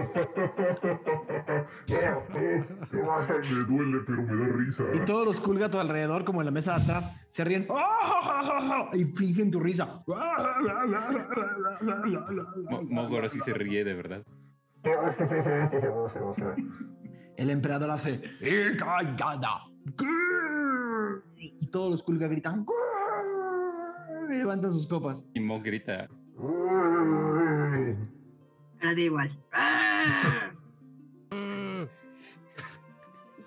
me duele, pero me da risa. Y todos los culga a tu alrededor, como en la mesa de atrás, se ríen [LAUGHS] y fingen tu risa. Mo- Mogo ahora sí se ríe de verdad. El emperador hace "Ikayada". y todos los culga gritan y levantan sus copas. Y Mog grita. Ahora da igual. ¡Ah!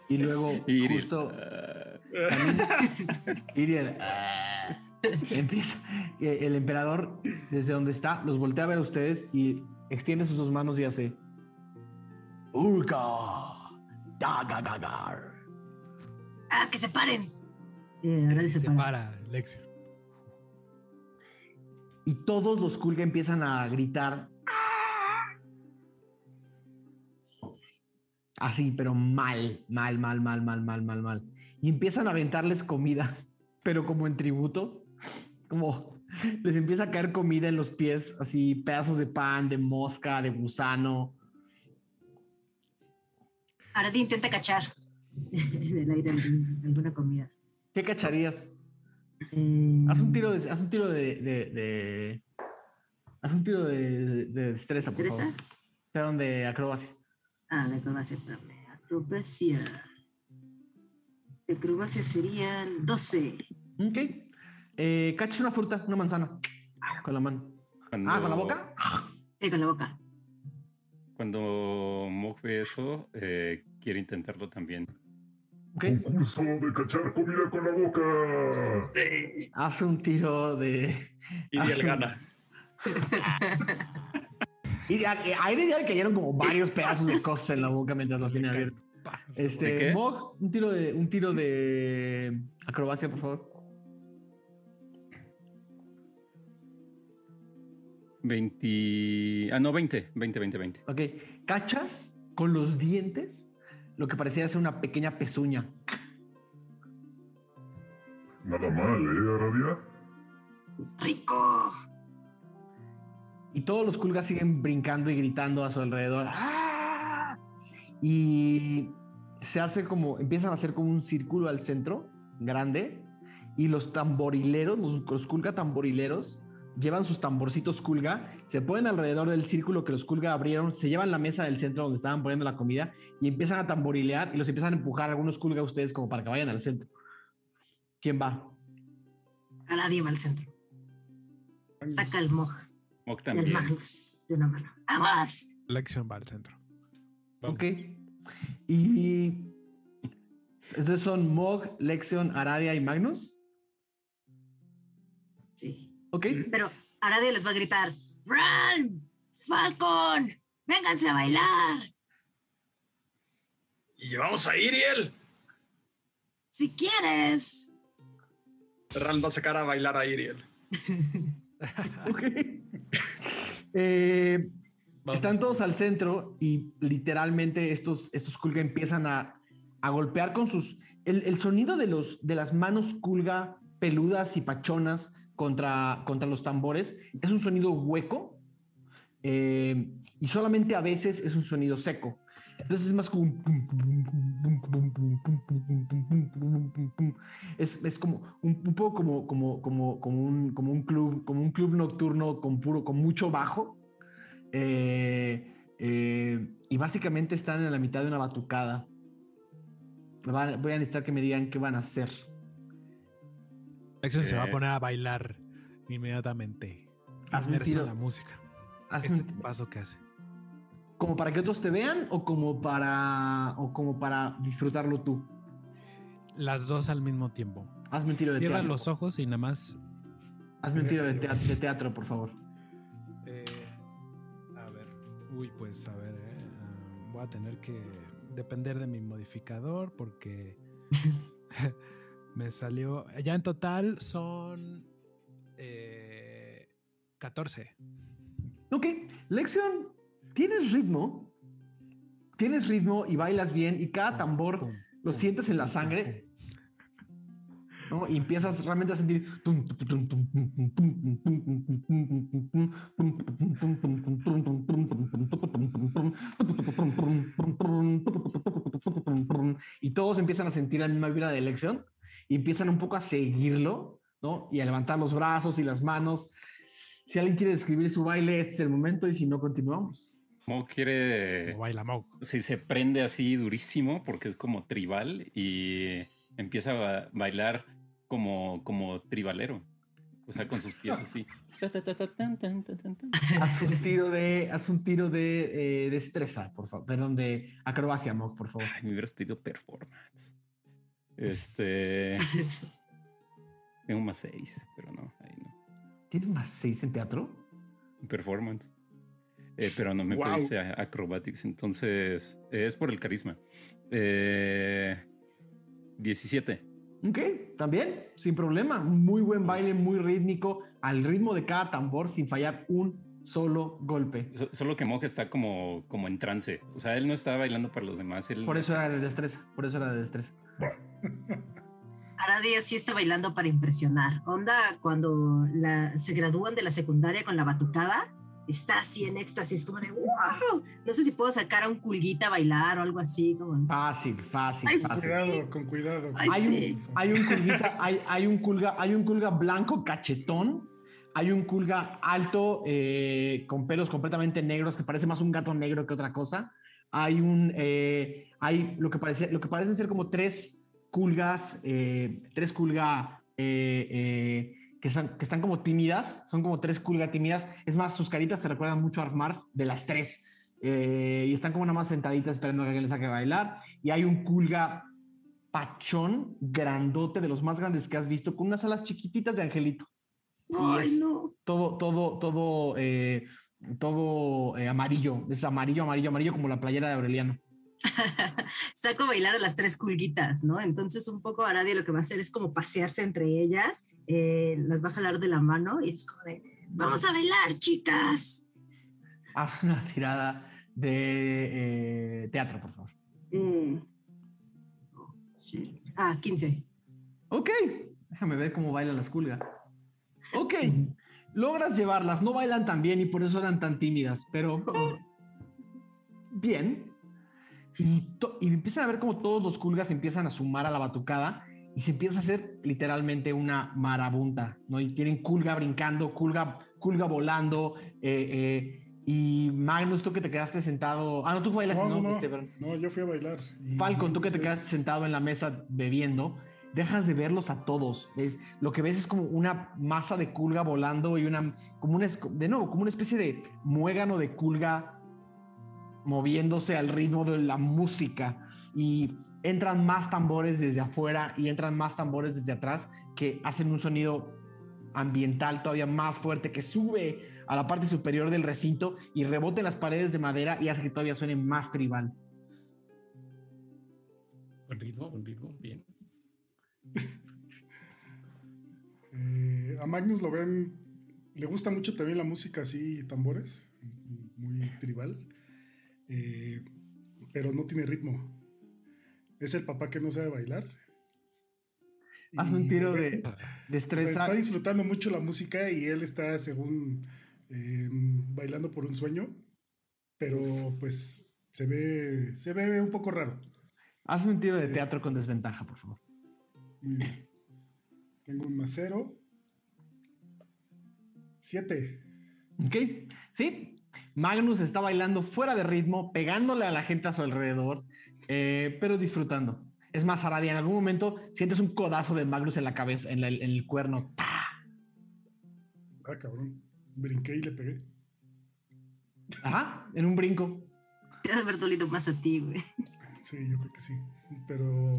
Y luego justo también ah, empieza el emperador desde donde está los voltea a ver a ustedes y extiende sus dos manos y hace Urka Dagagagar. ¡Ah, que se paren! Eh, ahora se Se para. para, Lexio. y todos los Kulga empiezan a gritar así, pero mal, mal, mal, mal, mal, mal, mal, mal. Y empiezan a aventarles comida, [LAUGHS] pero como en tributo, como les empieza a caer comida en los pies, así pedazos de pan, de mosca, de gusano. Ahora intenta cachar [LAUGHS] en el aire alguna comida. ¿Qué cacharías? Eh, Haz un tiro de, haz un tiro de, de- de- haz un tiro de, de destreza, por ¿Destreza? favor. De acrobacia. Ah, de acrobacia, espérame. Acrobacia. De acrobacia serían 12. Ok. Eh, cacha una fruta, una manzana, con la mano. Cuando, Ah, con la boca. Sí, con la boca. Cuando Mog ve eso, eh, quiere intentarlo también. Ok. Concurso de cachar comida con la boca. Haz un tiro de. Y él un- gana. [LAUGHS] Y Aire ya le cayeron como varios pedazos de cosas en la boca mientras lo tiene abierto. ¿De Este, qué? Mog, un tiro de, un tiro de acrobacia, por favor. 20. Ah, no, 20. 20, 20, 20. Ok. Cachas con los dientes lo que parecía ser una pequeña pezuña. Nada mal, ¿eh, Aradia? ¡Rico! Y todos los culgas siguen brincando y gritando a su alrededor. ¡Ah! Y se hace como, empiezan a hacer como un círculo al centro, grande, y los tamborileros, los, los culga tamborileros, llevan sus tamborcitos Kulga, se ponen alrededor del círculo que los Kulga abrieron, se llevan la mesa del centro donde estaban poniendo la comida y empiezan a tamborilear y los empiezan a empujar algunos Kulga a ustedes como para que vayan al centro. ¿Quién va? A nadie va al centro. Saca el Mog El. Magnus de una mano. ¡Vamos! Lección va al centro. Vamos. Ok. Y entonces son Mog, Lexion, Aradia y Magnus. Sí. Ok. Pero Aradia les va a gritar: ¡Run! ¡Falcon! ¡Vénganse a bailar! Y llevamos a Iriel. Si quieres. Ran va a sacar a bailar a Iriel. [LAUGHS] Ok. [LAUGHS] Eh, están todos al centro y literalmente estos, estos Kulga empiezan a, a golpear con sus... El, el sonido de, los, de las manos Kulga peludas y pachonas contra, contra los tambores es un sonido hueco eh, y solamente a veces es un sonido seco. Entonces es más como... Es, es como un, un, poco como, como, como, como, un, como un club, como un club nocturno con puro, con mucho bajo. Eh, eh, y básicamente están en la mitad de una batucada. Van, voy a necesitar que me digan qué van a hacer. Jackson eh, se va a poner a bailar inmediatamente. Hazme un la música. Este paso que hace. ¿Como para que otros te vean o como para, o como para disfrutarlo tú? Las dos al mismo tiempo. Hazme un tiro de Cierra teatro. los ojos y nada más. Hazme un tiro de teatro, de teatro, por favor. eh, a ver. Uy, pues a ver. eh, ah, voy a tener que depender de mi modificador porque [LAUGHS] [LAUGHS] me salió. Ya en total son eh, 14. Ok, Lexion, tienes ritmo. Tienes ritmo y bailas bien y cada tambor lo sientes en la sangre. ¿no? Y empiezas realmente a sentir. Y todos empiezan a sentir la misma vibra de elección y empiezan un poco a seguirlo, ¿no? Y a levantar los brazos y las manos. Si alguien quiere describir su baile, este es el momento y si no, continuamos. Mog quiere. Como baila Mog. Sí, se prende así durísimo porque es como tribal y empieza a ba- bailar como, como tribalero. O sea, con sus pies así. [LAUGHS] Haz un tiro de, haz un tiro de eh, destreza, por favor. Perdón, de acrobacia, Mog, por favor. Ay, me hubieras pedido performance. [LAUGHS] Este. Tengo más seis, pero no, ahí no. ¿Tienes más seis en teatro? Performance. Eh, pero no me Wow. pediste acrobatics, entonces eh, es por el carisma. Eh, 17. Ok, también, sin problema. Muy buen baile, muy rítmico, al ritmo de cada tambor, sin fallar un solo golpe. So- solo que Mog está como, como en trance. O sea, él no está bailando para los demás. Él, Por eso era de destreza, por eso era de destreza. Va. [LAUGHS] Aradia sí está bailando para impresionar. Onda, cuando la- se gradúan de la secundaria con la batucada, está así en éxtasis, como de wow. No sé si puedo sacar a un culguita a bailar o algo así. Como... Fácil, fácil, Ay, fácil. Cuidado, con cuidado. Ay, Hay sí. un, hay un culguita, hay, hay un culga, hay un culga blanco cachetón, hay un culga alto eh, con pelos completamente negros que parece más un gato negro que otra cosa. Hay un, eh, hay lo que parece, lo que parecen ser como tres culgas, eh, tres culga eh, eh, que, están, que están como tímidas, son como tres culga tímidas. Es más, sus caritas te recuerdan mucho a Armar de las tres. Eh, y están como nada más sentaditas esperando a que alguien les saque a bailar. Y hay un culga pachón grandote de los más grandes que has visto con unas alas chiquititas de angelito. Ay, es- no. Todo, todo, todo, eh, todo eh, amarillo. Es amarillo, amarillo, amarillo como la playera de Aureliano. [LAUGHS] Saco a bailar a las tres culguitas, ¿no? Entonces, un poco Aradia lo que va a hacer es como pasearse entre ellas, eh, las va a jalar de la mano y es como de, vamos a bailar, chicas. Haz [LAUGHS] una tirada de eh, teatro, por favor. Eh, sí. Ah, 15. Ok, déjame ver cómo bailan las culgas. Ok, logras llevarlas. No bailan tan bien y por eso eran tan tímidas, pero [LAUGHS] bien. Y, y empiezan a ver como todos los culgas empiezan a sumar a la batucada y se empieza a hacer literalmente una marabunta, ¿no? Y tienen Kulga brincando, Kulga, Kulga volando, eh, eh, y Magnus, tú que te quedaste sentado. Ah, no, tú bailaste, No, no, no, no. este, yo fui a bailar. y Falcon, tú que te pues quedaste es- sentado en la mesa bebiendo, dejas de verlos a todos. ¿ves? Lo que ves es como una masa de culga volando y una, como una, es- de nuevo, como una especie de muégano de culga moviéndose al ritmo de la música. Y entran más tambores desde afuera y entran más tambores desde atrás que hacen un sonido ambiental todavía más fuerte que sube a la parte superior del recinto y rebota en las paredes de madera y hace que todavía suene más tribal. Buen ritmo, buen ritmo, bien. [LAUGHS] Eh, a Magnus lo ven, le gusta mucho también la música así, tambores, muy tribal, eh, pero no tiene ritmo. Es el papá que no sabe bailar. Hazme un tiro de ven- o sea, destreza. está disfrutando mucho la música y él está, según, eh, bailando por un sueño, pero pues se ve, se ve un poco raro. Hazme un tiro de teatro con desventaja, por favor. Tengo un más cero. Siete. ¿Ok? Sí. Magnus está bailando fuera de ritmo, pegándole a la gente a su alrededor, eh, pero disfrutando. Es más, Aradia, en algún momento sientes un codazo de Magnus en la cabeza, en, la- en el cuerno. Ah, cabrón. Brinqué y le pegué. Ajá, en un brinco. Te ha de haber dolido más a ti, güey. Sí, yo creo que sí. Pero,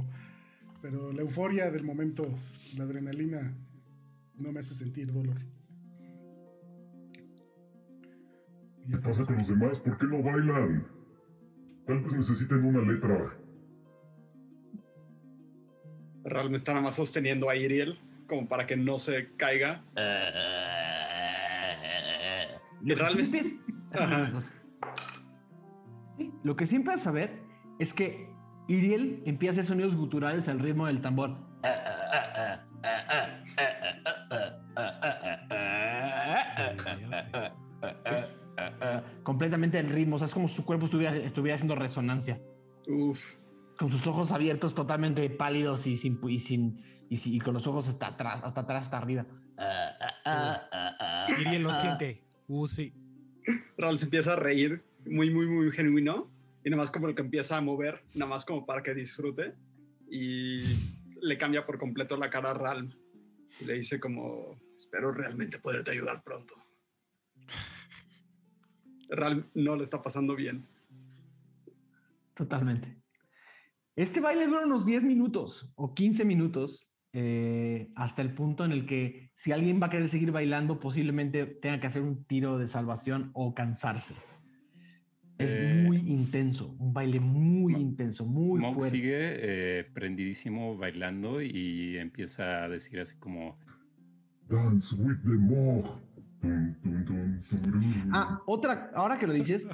pero la euforia del momento, la adrenalina, no me hace sentir dolor. ¿Qué pasa con los demás? ¿Por qué no bailan? Tal vez necesiten una letra. Ral me está nada más sosteniendo a Iriel como para que no se caiga. Siempre es- Ajá. Sí, lo que siempre vas a ver es que Iriel empieza a hacer sonidos guturales al ritmo del tambor. Completamente en ritmo, o sea, es como si su cuerpo estuviera, estuviera haciendo resonancia. Uf. Con sus ojos abiertos, totalmente pálidos y sin, y sin y, sin- y con los ojos hasta atrás, hasta atrás, hasta arriba. Iriel lo siente. Uh, sí. Ral se empieza a reír muy, muy, muy genuino y nada más como el que empieza a mover, nada más como para que disfrute y le cambia por completo la cara a Ral y le dice como, espero realmente poderte ayudar pronto. Ral no le está pasando bien. Totalmente. Este baile dura unos 10 minutos o 15 minutos eh, hasta el punto en el que si alguien va a querer seguir bailando, posiblemente tenga que hacer un tiro de salvación o cansarse. Es Eh, muy intenso, un baile muy intenso, muy Monk fuerte. sigue eh, prendidísimo bailando y empieza a decir así como, Dance with the Mog. Ah, otra, ahora que lo dices,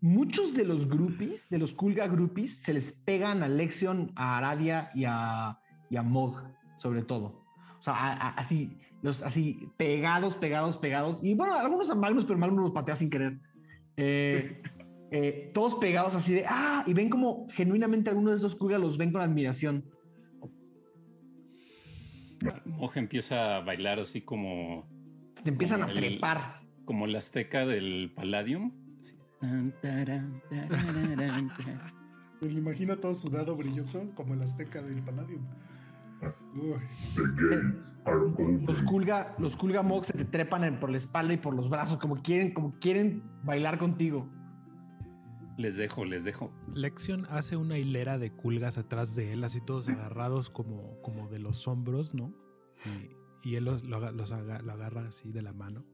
muchos de los groupies, de los Kulga groupies, se les pegan a Lexion, a Aradia y a, y a Mog, sobre todo. O sea, así, los, así pegados, pegados, pegados. Y bueno, algunos a Magnus, pero Magnus los patea sin querer. Eh, eh, todos pegados así de, ah, y ven como genuinamente algunos de estos Kulga los ven con admiración. Moja empieza a bailar así como, Te empiezan a el- trepar. como el azteca del Palladium. Tarán. Me lo imagino todo sudado, brilloso, como el azteca del Palladium. Uy, The gates are Los. Kulga, los Kulga Mog se te trepan en- por la espalda y por los brazos, como quieren, como quieren bailar contigo. Les dejo, les dejo. Lexion hace una hilera de culgas atrás de él, así todos agarrados como, como de los hombros, ¿no? Y, y él los, lo, agarra así de la mano.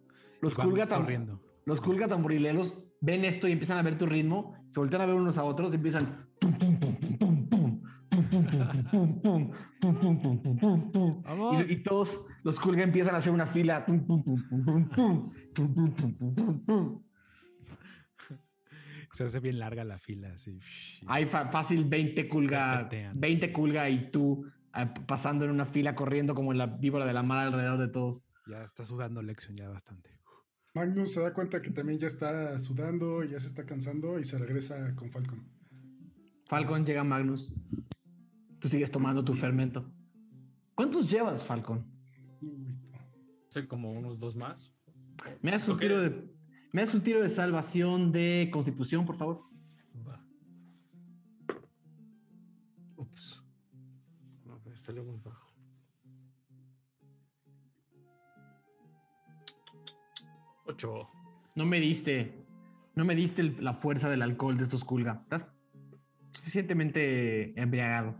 Los culga corriendo. Los culga tamborileros ven esto y empiezan a ver tu ritmo, se voltean a ver unos a otros y empiezan. Y, todos los culga empiezan a hacer una fila. Se hace bien larga la fila, así. Hay fácil 20 culga, 20 culga y tú pasando en una fila corriendo como la víbora de la mar alrededor de todos. Ya está sudando Lexion ya bastante. Magnus se da cuenta que también ya está sudando, ya se está cansando y se regresa con Falcon. Falcon llega Magnus. Tú sigues tomando tu fermento. ¿Cuántos llevas, Falcon? Uy, Hace como unos dos más. Me das un tiro de. Me das un tiro de salvación de constitución, por favor. Salió muy bajo. Ocho. No me diste. No me diste el- la fuerza del alcohol de estos Kulga. Estás suficientemente embriagado.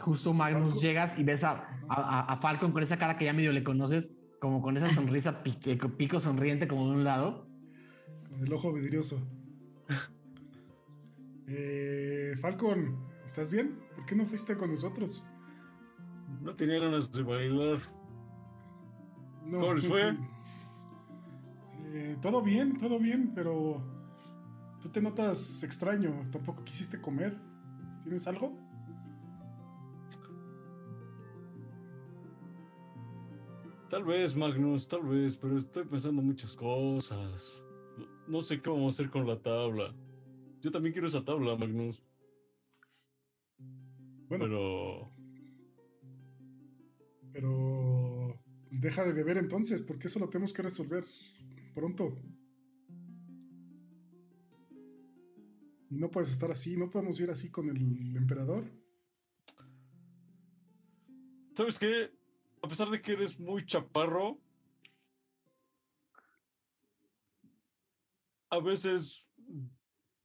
Justo Magnus Falcon. llegas y ves a, a- a- a Falcon con esa cara que ya medio le conoces, como con esa sonrisa [LAUGHS] pique- pico sonriente como de un lado. con el ojo vidrioso. [LAUGHS] Eh, Falcon, ¿estás bien? ¿Por qué no fuiste con nosotros? No tenía ganas de bailar. No, ¿Cómo les fue? [LAUGHS] Eh, todo bien, todo bien, pero tú te notas extraño. Tampoco quisiste comer. ¿Tienes algo? Tal vez, Magnus, tal vez, pero estoy pensando muchas cosas. No- No sé qué vamos a hacer con la tabla. Yo también quiero esa tabla, Magnus. Bueno, Pero pero deja de beber entonces, porque eso lo tenemos que resolver pronto. Y no puedes estar así, no podemos ir así con el emperador. ¿Sabes qué? A pesar de que eres muy chaparro, a veces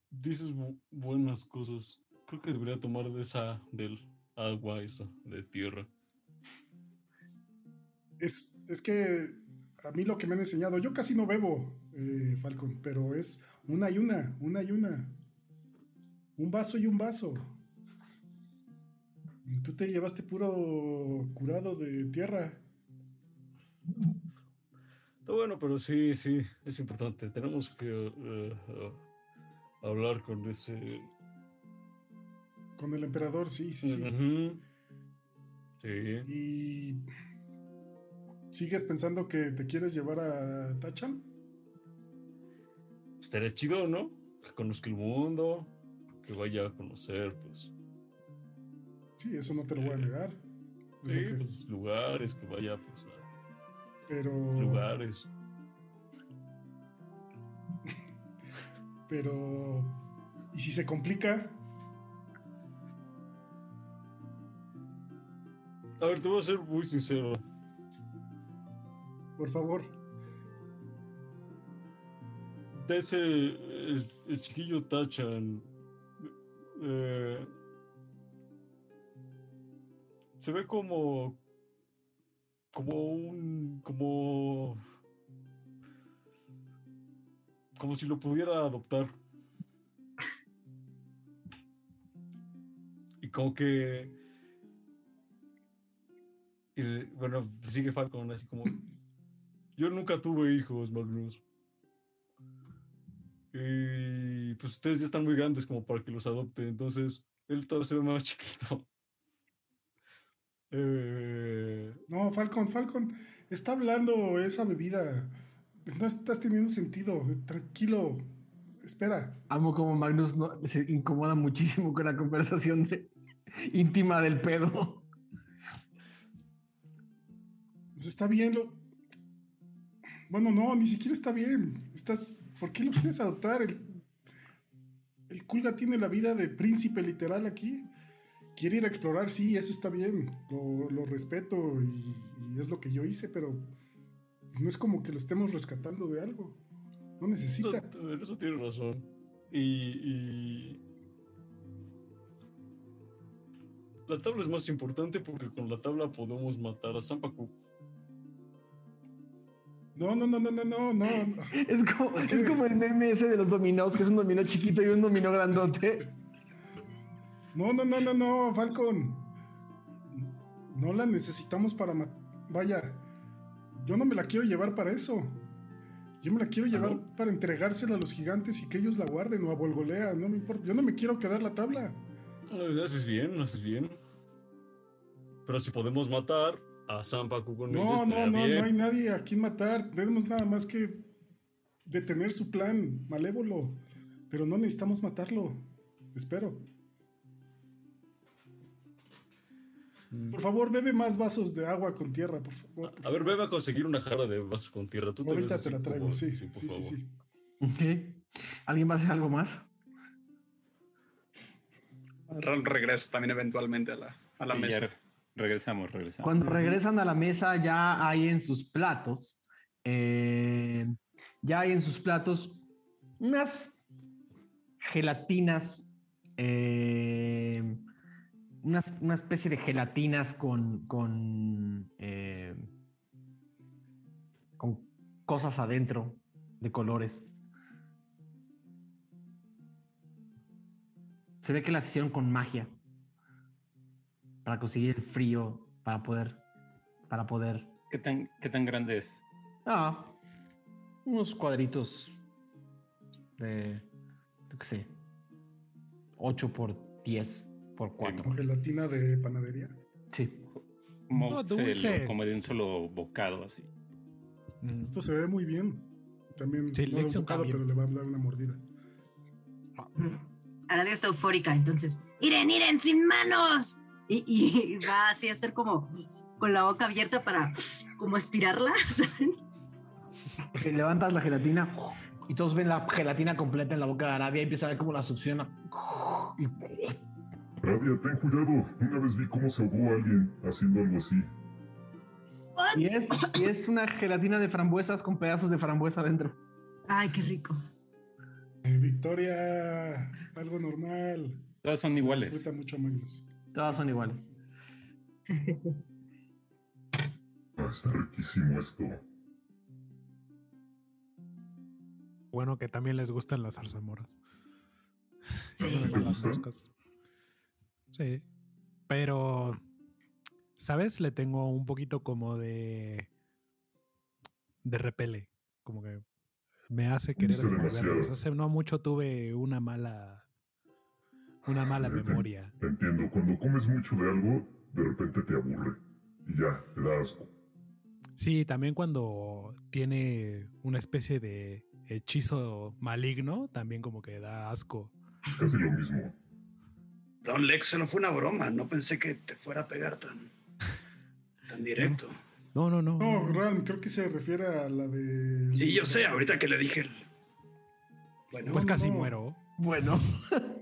dices bu- buenas cosas. Creo que debería tomar de esa, del agua esa, de tierra. Es, es que a mí lo que me han enseñado, yo casi no bebo, eh, Falcon, pero es una y una, una y una. Un vaso y un vaso. Tú te llevaste puro curado de tierra. Está bueno, pero sí, sí, es importante. Tenemos que eh, eh, hablar con ese... Con el emperador, sí, sí, sí. Sí. Y sigues pensando que te quieres llevar a Tachan. Estaría chido, ¿no? Que conozca el mundo, que vaya a conocer, pues, Sí, eso no te lo voy a negar. Sí, que- pues, lugares, que vaya, pues, a pero, lugares. [LAUGHS] pero, ¿y si se complica? A ver, te voy a ser muy sincero. Por favor. De ese, el, el chiquillo Tachan, eh, se ve como, como un, como, como si lo pudiera adoptar. Y como que, y, bueno, sigue Falcon así como, yo nunca tuve hijos, Magnus. Y pues ustedes ya están muy grandes como para que los adopte, entonces él todavía se ve más [LAUGHS] chiquito. Eh, No, Falcon, Falcon, está hablando esa bebida. No estás teniendo sentido. Tranquilo. Espera. Amo como Magnus no- se incomoda muchísimo con la conversación de- íntima del pedo. Eso está bien. Lo... Bueno, no, ni siquiera está bien. Estás. ¿Por qué lo quieres adoptar? El, el Kulga tiene la vida de príncipe literal aquí. Quiere ir a explorar, sí, eso está bien. Lo, respeto y, es lo que yo hice, pero pues, no es como que lo estemos rescatando de algo. No necesita. eso tiene razón. Y, y la tabla es más importante porque con la tabla podemos matar a Zampacu. No, no, no, no, no, no, no. Es como, es como el meme ese de los dominós, que es un dominó chiquito y un dominó grandote. No, no, no, no, no, Falcon. No la necesitamos para... ma- Vaya, yo no me la quiero llevar para eso. Yo me la quiero llevar para entregársela a los gigantes y que ellos la guarden o a Volgolea, no me importa. Yo no me quiero quedar la tabla. Eh, Haces bien, haces bien. Pero si podemos matar a con ella, No, no, no, bien. no hay nadie a quien matar. Tenemos nada más que detener su plan malévolo. Pero no necesitamos matarlo. Espero. Por favor, bebe más vasos de agua con tierra, por favor. por A ver, bebe a conseguir una jarra de vasos con tierra. Tú te Ahorita así te la traigo, como- sí, sí, sí, sí. ¿Alguien va a hacer algo más? Ral regresa también eventualmente a la, a la mesa. Re- regresamos, regresamos. Cuando regresan a la mesa ya hay en sus platos, eh, ya hay en sus platos unas gelatinas, eh, unas- una especie de gelatinas con, con, eh, con cosas adentro de colores. Se ve que las hicieron con magia para conseguir el frío, para poder, para poder. ¿Qué tan, qué tan grande es? Ah, unos cuadritos de, yo qué sé, 8 por 10 por 4. Como gelatina de panadería. Sí. Mozzarella, dulce. como de un solo bocado así. Mm. Esto se ve muy bien. También Sí, no de un bocado, también. pero le va a dar una mordida. Aradia está eufórica, entonces, ¡Iren, Iren, sin manos! Y, y [LAUGHS] va así a hacer como con la boca abierta para como estirarla, [LAUGHS] levantas la gelatina y todos ven la gelatina completa en la boca de Arabia y empieza a ver cómo la succiona. Y Radia, ten cuidado. Una vez vi cómo se ahogó alguien haciendo algo así. Y es, y es una gelatina de frambuesas con pedazos de frambuesa adentro. Ay, qué rico. Eh, Victoria, algo normal. Todas son iguales. Disfruta mucho Magnus. Todas son iguales. [LAUGHS] Ah, está riquísimo esto. Bueno, que también les gustan las zarzamoras. Sí. ¿Te las moscas. Sí. Pero, ¿sabes? Le tengo un poquito como de. de repele. Como que me hace querer. Hace no mucho tuve una mala. Una mala Eh, te- memoria. Te entiendo. Cuando comes mucho de algo, de repente te aburre. Y ya, te da asco. Sí, también cuando tiene una especie de hechizo maligno, también como que da asco. Es casi lo mismo. Don Lex, solo fue una broma. No pensé que te fuera a pegar tan, tan directo. No, no, no. No, Ram, creo que se refiere a la de. Sí, yo sé, ahorita que le dije el... Bueno, Pues no, casi no. muero. Bueno. [LAUGHS]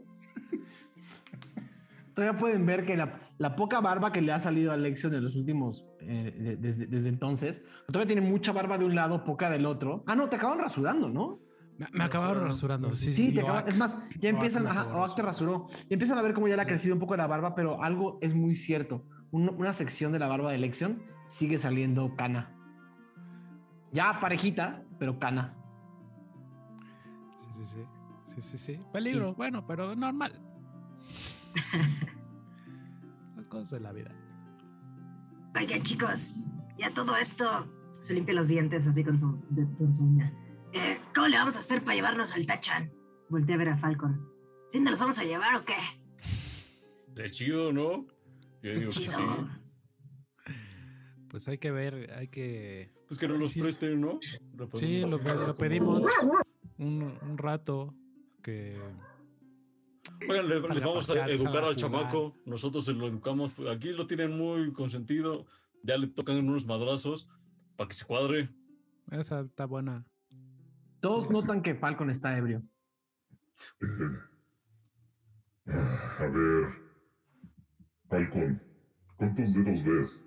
Todavía pueden ver que la, la poca barba que le ha salido a Lexion en los últimos, eh, de- desde, desde entonces, todavía tiene mucha barba de un lado, poca del otro. Ah, no, te acaban rasurando, ¿no? Me, me acabaron rasurando. Sí, Sí, sí. te acaban- es más, ya empiezan, ajá, Oak te rasuró. Y empiezan a ver cómo ya le ha crecido un poco la barba, pero algo es muy cierto. Un- una sección de la barba de Lexion sigue saliendo cana. Ya parejita, pero cana. Sí, sí, sí. Sí, sí, sí. Peligro, bueno, pero normal. [LAUGHS] Las cosas de la vida. Oigan, chicos, ya todo esto. Se limpia los dientes así con su, de- con su uña. Eh, ¿Cómo le vamos a hacer para llevarnos al Tachan? Volteé a ver a Falcon. ¿Sí nos los vamos a llevar o qué? De chido, ¿no? Yo digo que sí. Pues hay que ver, hay que. Pues que no los Sí. presten, ¿no? Sí, lo, lo pedimos un, un rato que. Oigan, les vamos a educar a al chamaco. Nosotros se lo educamos. Aquí lo tienen muy consentido. Ya le tocan unos madrazos para que se cuadre. Esa está buena. Todos notan que Falcon está ebrio. Eh, a ver. Falcon, ¿cuántos dedos ves?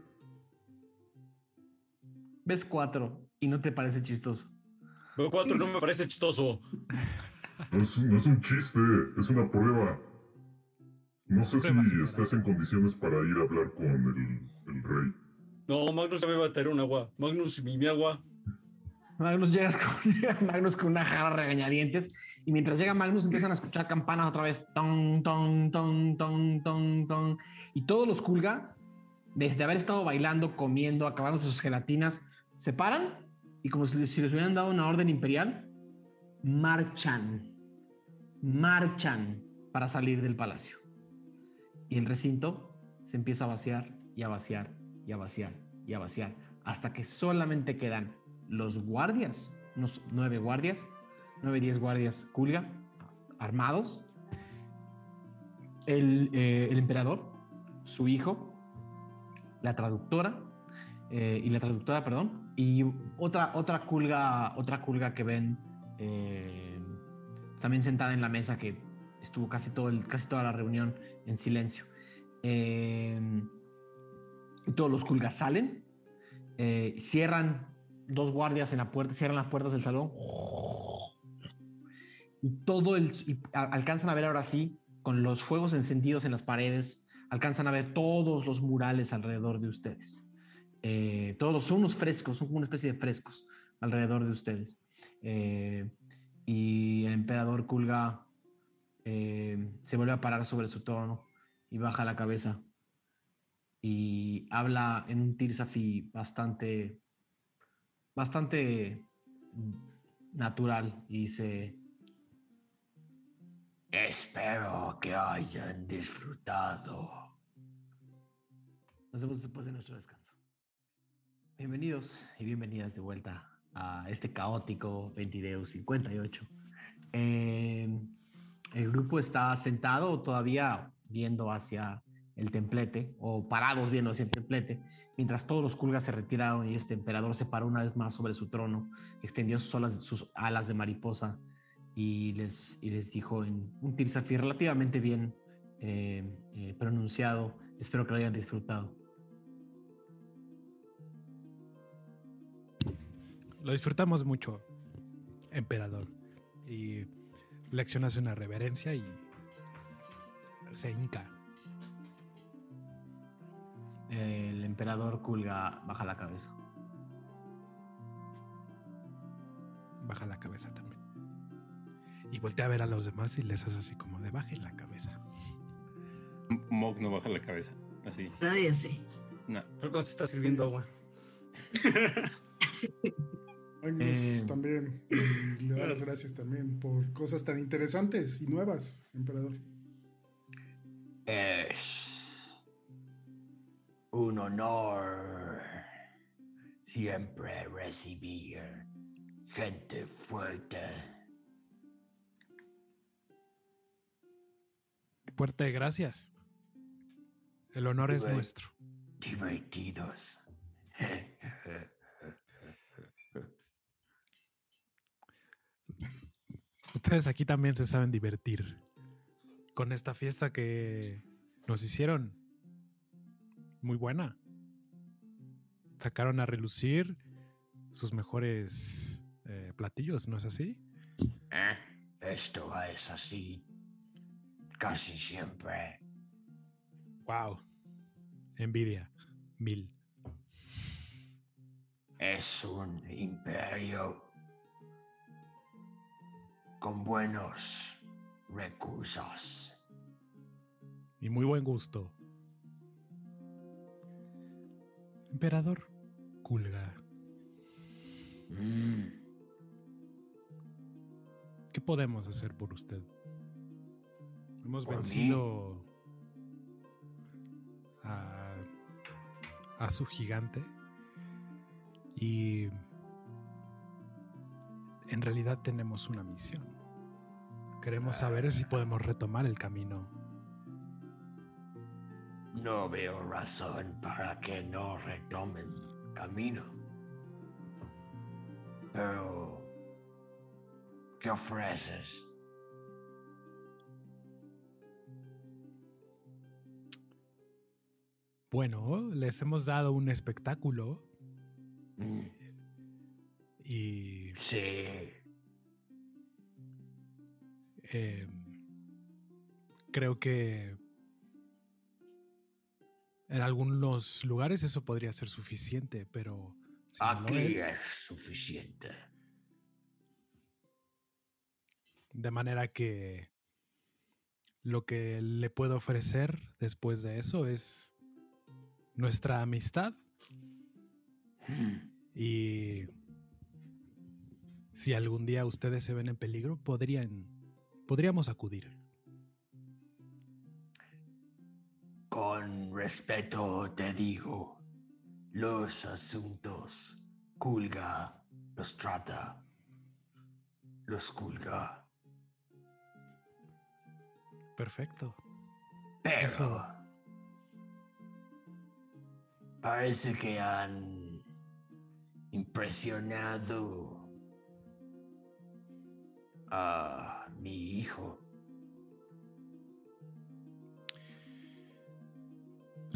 Ves cuatro y no te parece chistoso. Pero cuatro no me parece chistoso. [LAUGHS] No es, no es un chiste, es una prueba. No sé si estás en condiciones para ir a hablar con el, el rey. No, Magnus ya me va a traer un agua. Magnus, mi, mi agua. Magnus llegas con, llega [LAUGHS] Magnus con una jarra regañadientes y mientras llega Magnus empiezan a escuchar campanas otra vez. Ton, ton, ton, ton, ton, ton. Y todos los Kulga, desde haber estado bailando, comiendo, acabando sus gelatinas, se paran y como si les, si les hubieran dado una orden imperial, marchan. Marchan para salir del palacio. Y el recinto se empieza a vaciar y a vaciar y a vaciar y a vaciar hasta que solamente quedan los guardias, unos nueve guardias, nueve, diez guardias Kulga, armados, el, eh, el emperador, su hijo la traductora, eh, y la traductora, perdón, y otra, otra culga, otra culga que ven eh, también sentada en la mesa que estuvo casi, todo el, casi toda la reunión en silencio. Eh, todos los culgas salen, eh, cierran dos guardias en la puerta, cierran las puertas del salón y todo el alcanzan a ver ahora sí con los fuegos encendidos en las paredes, alcanzan a ver todos los murales alrededor de ustedes. Eh, todos son unos frescos, son como una especie de frescos alrededor de ustedes. Eh, y el emperador Kulga eh, se vuelve a parar sobre su trono y baja la cabeza y habla en un Tirsafi bastante, bastante natural y dice, espero que hayan disfrutado. Nos vemos después de nuestro descanso. Bienvenidos y bienvenidas de vuelta este caótico Ventideus 58. Eh, el grupo está sentado todavía viendo hacia el templete o parados viendo hacia el templete, mientras todos los culgas se retiraron y este emperador se paró una vez más sobre su trono, extendió sus alas, sus alas de mariposa y les, y les dijo en un Tirsafi relativamente bien eh, eh, pronunciado, espero que lo hayan disfrutado. Lo disfrutamos mucho, emperador. Y Lección hace una reverencia y se hinca. El emperador Kulga baja la cabeza. Baja la cabeza también. Y voltea a ver a los demás y les hace así como de bajen la cabeza. Mog no baja la cabeza. Así. Nadie sé. No. Creo que se está sirviendo agua. [LAUGHS] Magnus Eh. también. y le da las gracias también por cosas tan interesantes y nuevas, emperador. Es un honor siempre recibir gente fuerte. Fuerte gracias. El honor es nuestro. divertidos. [LAUGHS] Ustedes aquí también se saben divertir. Con esta fiesta que nos hicieron. Muy buena. Sacaron a relucir sus mejores eh, platillos, ¿no es así? Eh, Esto es así casi siempre. Wow. Envidia. Mil. Es un imperio con buenos recursos. Y muy buen gusto. Emperador Kulga, Mm, ¿qué podemos hacer por usted? Hemos vencido a, a su gigante y en realidad tenemos una misión. Queremos saber si podemos retomar el camino. no veo razón para que no retomen camino. Pero, ¿qué ofreces? Bueno, les hemos dado un espectáculo Mm, y sí, eh, creo que en algunos lugares eso podría ser suficiente, pero si no lo aquí es, es suficiente. de manera que lo que le puedo ofrecer después de eso es nuestra amistad Mm, y si algún día ustedes se ven en peligro, podrían podríamos acudir. Con respeto te digo, los asuntos Kulga los trata. Los Kulga. Perfecto. Pero Eso. Parece que han impresionado a mi hijo.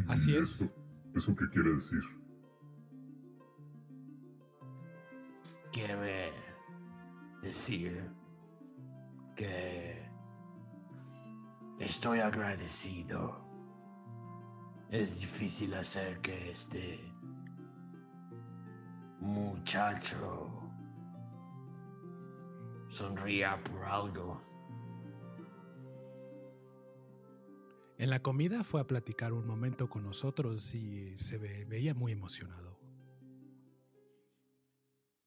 Así ¿Y es. ¿Eso, ¿Eso qué quiere decir? Quiere decir que estoy agradecido. Es difícil hacer que este muchacho sonría por algo. En la comida fue a platicar un momento con nosotros y se ve- veía muy emocionado.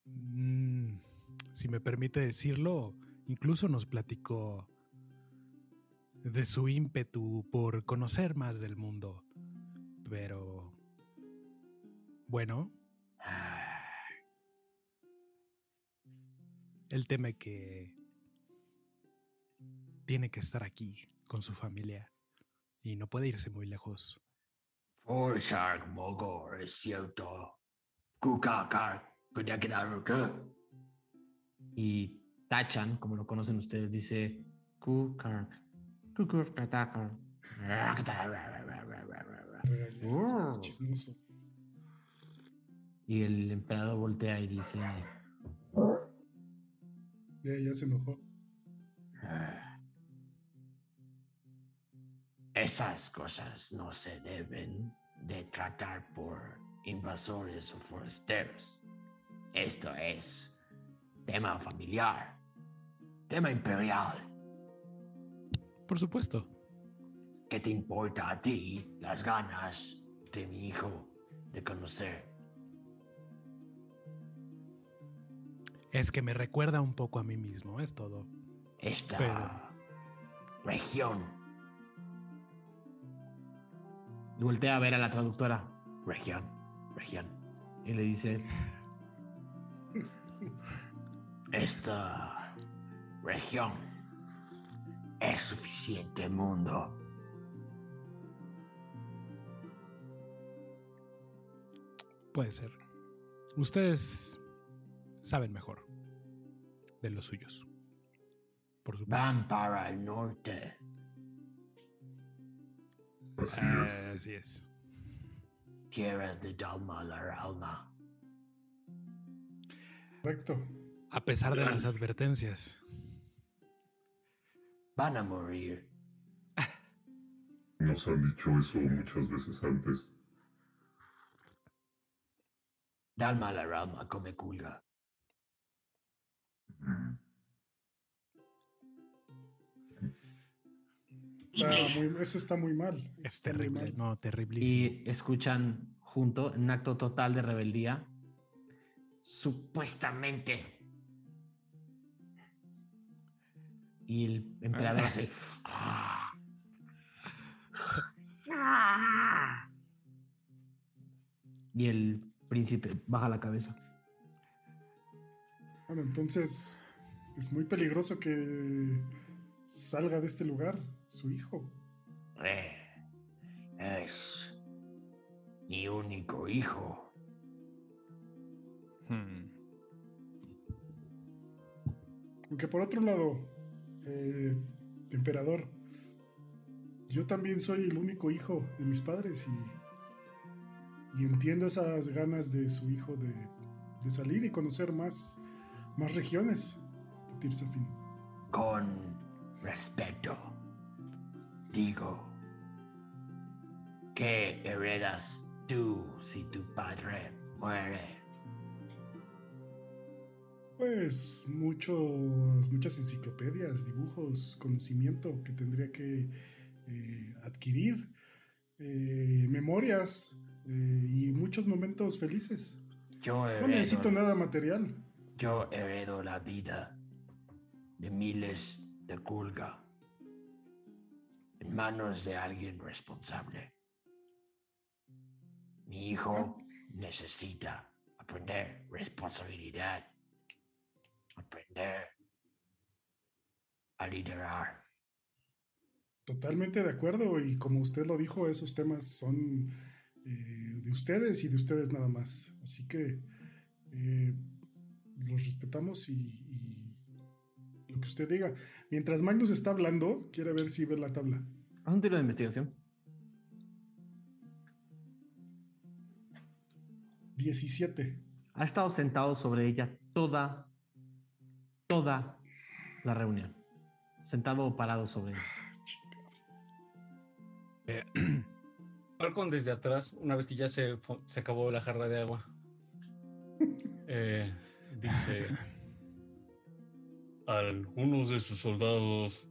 Mm, si me permite decirlo, incluso nos platicó de su ímpetu por conocer más del mundo. Pero... Bueno, él teme que tiene que estar aquí con su familia y no puede irse muy lejos. Mogor, es cierto. Kukakar, podría quedar acá. Y Tachan, como lo conocen ustedes, dice Kukar. Chismoso. Y el emperador voltea y dice: Ya, ya se enojó. "Ah, Esas cosas no se deben de tratar por invasores o forasteros. Esto es tema familiar, tema imperial. Por supuesto. ¿Qué te importa a ti las ganas de mi hijo de conocer? Es que me recuerda un poco a mí mismo, es todo. esta Pero- región. Y voltea a ver a la traductora. Región, región. Y le dice, esta región es suficiente mundo. Puede ser. Ustedes saben mejor de los suyos. Por supuesto. Van para el norte. Así Ah, es. Así es. Tierras de Dalma la alma. Correcto. A pesar de las advertencias. Van a morir. [LAUGHS] Nos han dicho eso muchas veces antes. Dalma la alma come culga. Está muy- eso está muy mal. Eso Es terrible. mal. No, terriblísimo. y escuchan junto, en un acto total de rebeldía, supuestamente. Y el emperador hace. [LAUGHS] "Ah". Y el príncipe baja la cabeza. Bueno, entonces es muy peligroso que salga de este lugar su hijo. Eh, es mi único hijo. Hmm. Aunque por otro lado, eh, emperador, yo también soy el único hijo de mis padres y, y entiendo esas ganas de su hijo de, de salir y conocer más, más regiones de Tirsafin. Con respeto, digo, ¿qué heredas tú si tu padre muere? Pues muchos, muchas enciclopedias, dibujos, conocimiento que tendría que eh, adquirir, eh, memorias eh, y muchos momentos felices. Yo No necesito nada material. Yo heredo la vida de miles de Kulga en manos de alguien responsable. Mi hijo necesita aprender responsabilidad, aprender a liderar. Totalmente de acuerdo y como usted lo dijo, esos temas son eh, de ustedes y de ustedes nada más. Así que eh, los respetamos y, y lo que usted diga. Mientras Magnus está hablando, quiere ver si ve la tabla. Haz un tiro de investigación. 17. Ha estado sentado sobre ella toda, toda la reunión. Sentado o parado sobre ella. [CLEARS THROAT] Falcon desde atrás, una vez que ya se, se acabó la jarra de agua, [LAUGHS] eh, dice: Algunos de sus soldados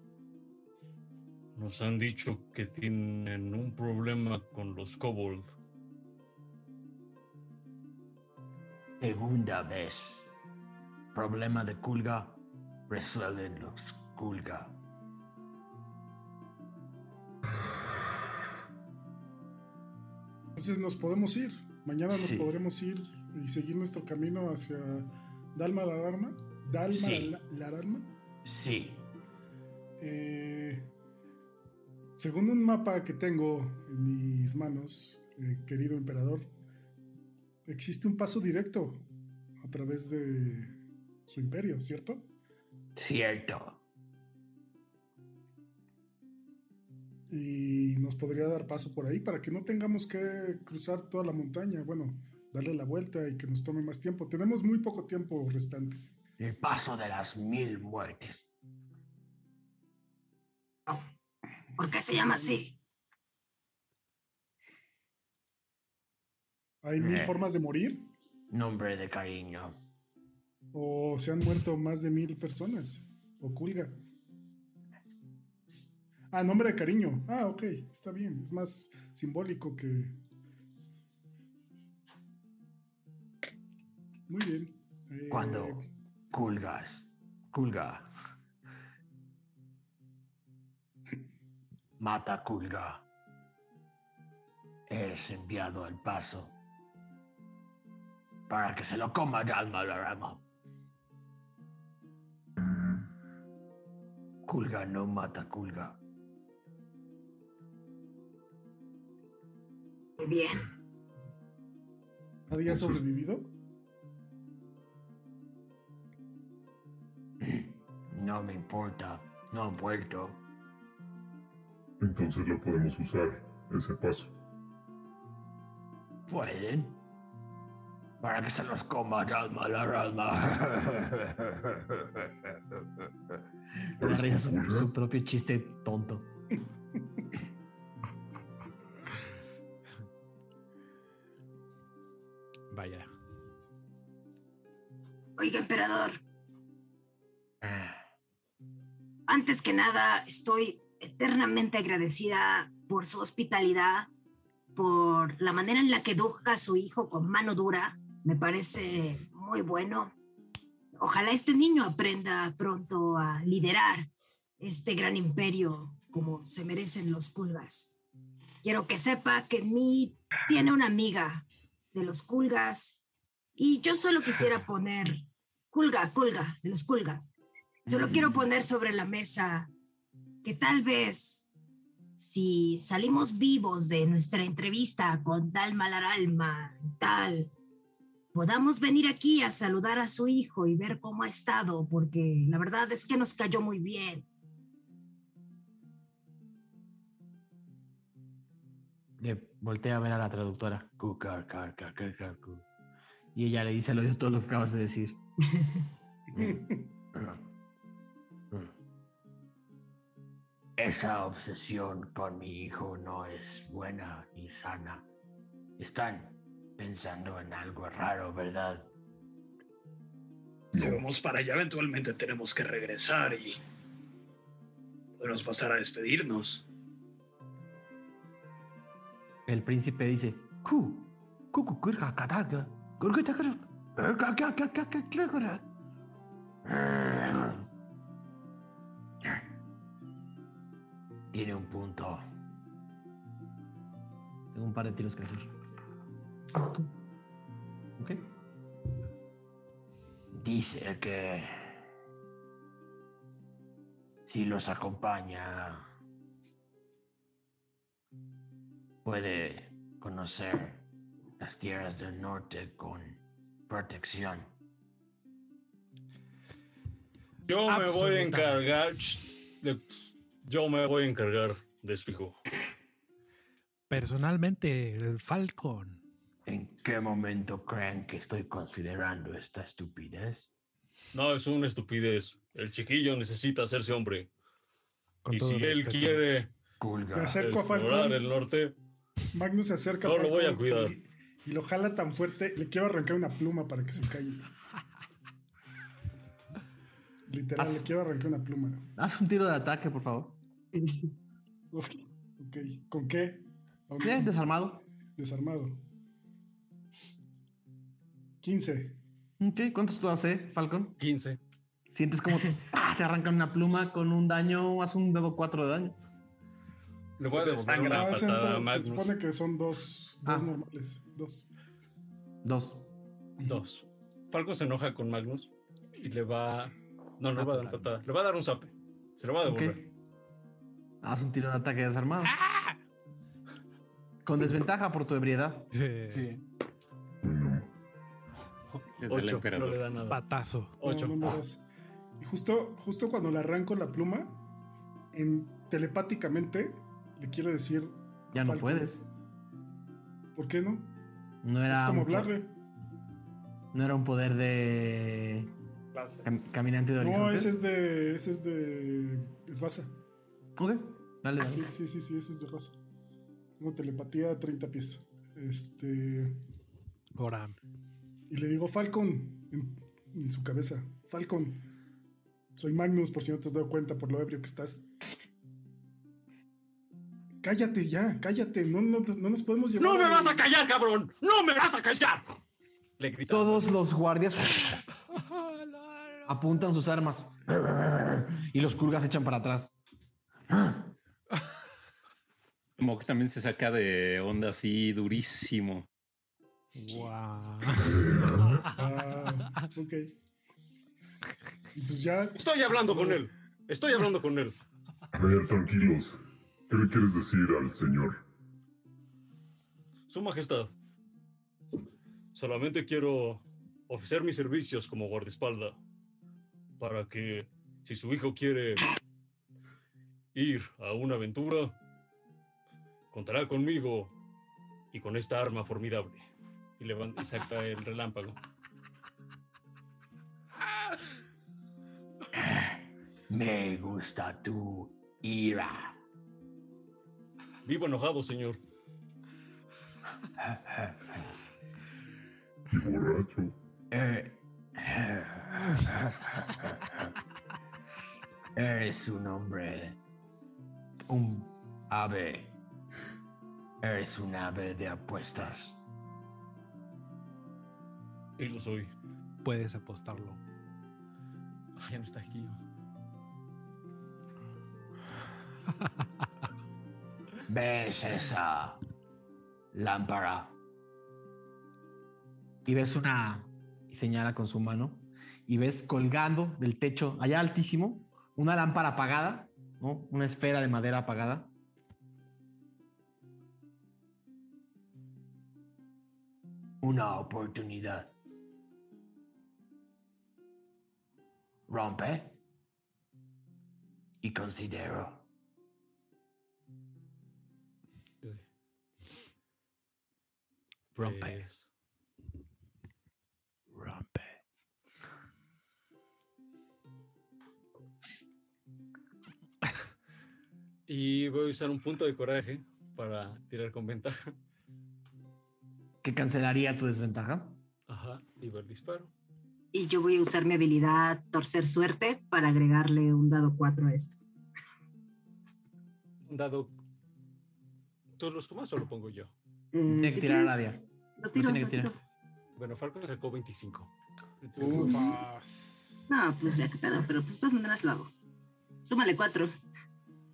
nos han dicho que tienen un problema con los kobold. Segunda vez. Problema de Kulga. Resuelven los Kulga. Entonces nos podemos ir. Mañana nos Sí. podremos ir y seguir nuestro camino hacia Dalma la Alarma. Dalma Sí. la, la Alarma. Sí. Eh, según un mapa que tengo en mis manos, eh, querido emperador, existe un paso directo a través de su imperio, ¿cierto? Cierto. Y nos podría dar paso por ahí para que no tengamos que cruzar toda la montaña. Bueno, darle la vuelta y que nos tome más tiempo. Tenemos muy poco tiempo restante. El paso de las mil muertes. ¿Por qué se llama así? ¿Hay mil Eh. formas de morir? Nombre de cariño. ¿O se han muerto más de mil personas? ¿O culga? Ah, nombre de cariño. Ah, ok, está bien. Es más simbólico que... Muy bien. Eh, Cuando Kulgas. Kulga. Mata Kulga. Es enviado al paso. Para que se lo coma Dalma. Kulga no mata Kulga. Muy bien. ¿Nadie ha Entonces- sobrevivido? No me importa. No han vuelto. Entonces lo podemos usar, ese paso. ¿Pueden? Para que se los coma Dalma Larama. Me [LAUGHS] da risa su, su propio chiste tonto. Vaya. Oiga, emperador, antes que nada estoy eternamente agradecida por su hospitalidad, por la manera en la que educa a su hijo con mano dura. Me parece muy bueno. Ojalá este niño aprenda pronto a liderar este gran imperio como se merecen los Kulgas. Quiero que sepa que en mí tiene una amiga de los Kulgas y yo solo quisiera [LAUGHS] poner Kulga, Kulga, de los Kulga. Solo quiero poner sobre la mesa que tal vez si salimos vivos de nuestra entrevista con Dalma Laralma y tal, podamos venir aquí a saludar a su hijo y ver cómo ha estado, porque la verdad es que nos cayó muy bien. Le voltea a ver a la traductora. Y ella le dice al oído todo lo que acabas de decir. [LAUGHS] Esa obsesión con mi hijo no es buena ni sana. Están pensando en algo raro, ¿verdad? Si vamos para allá, eventualmente tenemos que regresar y podemos pasar a despedirnos. El príncipe dice, "Ku, [LAUGHS] Tiene un punto. Tengo un par de tiros que hacer. Ok. Dice que si los acompaña puede conocer las tierras del norte con protección. Yo me voy a encargar. de- yo me voy a encargar de su hijo. Personalmente, el Falcon. ¿En qué momento creen que estoy considerando esta estupidez? No, es una estupidez. El chiquillo necesita hacerse hombre. Con y si él respeto. quiere Me acerco a Falcon. el norte, Magnus se acerca No a lo voy a Falcon cuidar. Y, y lo jala tan fuerte. Le quiero arrancar una pluma para que se calle. [LAUGHS] Literal, le quiero arrancar una pluma. Haz un tiro de ataque, por favor. Ok, ¿con qué? Bien, desarmado. Desarmado. 15. Ok, ¿cuántos tú hace, Falcon? 15. Sientes como te, [LAUGHS] ¡ah! te arrancan una pluma con un daño, haz un dedo 4 de daño. Le voy a devolver una Ah, patada a entra- se supone que son dos, dos Ah. normales. Dos. Dos. Dos. Falco se enoja con Magnus y le va. No, no le va a dar Natural. patada. Le va a dar un zape. Se lo va a devolver. Haz un tiro de ataque desarmado. Con desventaja por tu ebriedad. Sí. El Ocho. No emperador. le da nada. Patazo. Ocho. No, no. Y justo, justo cuando le arranco la pluma, en, telepáticamente le quiero decir. a Ya no puedes. ¿Por qué no? No era, es como hablarle. no era un poder de cam- caminante de horizonte. No, ese es de. Ese es de. de raza. Ok, dale, Sí, dale. sí, sí, sí, ese es de raza. Tengo telepatía a 30 pies. Este. Goran. Y le digo, Falcon, en, en su cabeza. Falcon, soy Magnus, por si no te has dado cuenta por lo ebrio que estás. Cállate ya, cállate. No, no, no nos podemos llevar. ¡No me vas a callar, cabrón! ¡No me vas a callar! Le grita. Todos los guardias [LAUGHS] apuntan sus armas y los culgas se echan para atrás. Mok también se saca de onda así durísimo. Wow. Ah, ok. Y pues ya. Estoy hablando con él. Estoy hablando con él. a ver, tranquilos. ¿Qué le quieres decir al señor? Su Majestad. Solamente quiero ofrecer mis servicios como guardaespalda para que si su hijo quiere ir a una aventura, contará conmigo y con esta arma formidable. Y levanta y saca el relámpago. [LAUGHS] Me gusta tu ira. Vivo enojado, señor. Y borracho. Eh, [LAUGHS] Eres un hombre, un ave. Eres un ave de apuestas. Y lo soy. Puedes apostarlo. Ya no está aquí. ¿Ves esa lámpara? Y ves una, y señala con su mano, y ves colgando del techo, allá altísimo, una lámpara apagada, ¿no? Una esfera de madera apagada. Una oportunidad. Rompe. Y considero. Rompe. Es- Rompe. Y voy a usar un punto de coraje para tirar con ventaja. Que cancelaría tu desventaja. Ajá, y va el disparo. Y yo voy a usar mi habilidad torcer suerte para agregarle un dado 4 a esto. Un dado. ¿Tú lo sumas o lo pongo yo? Eh, Tiene si que tirar a Nadia. Lo tiro, tiene lo que tirar. tiro. Bueno, Falcon sacó 25. Ufas. No, pues ya que pedo, pero pues de todas maneras lo hago. Súmale 4.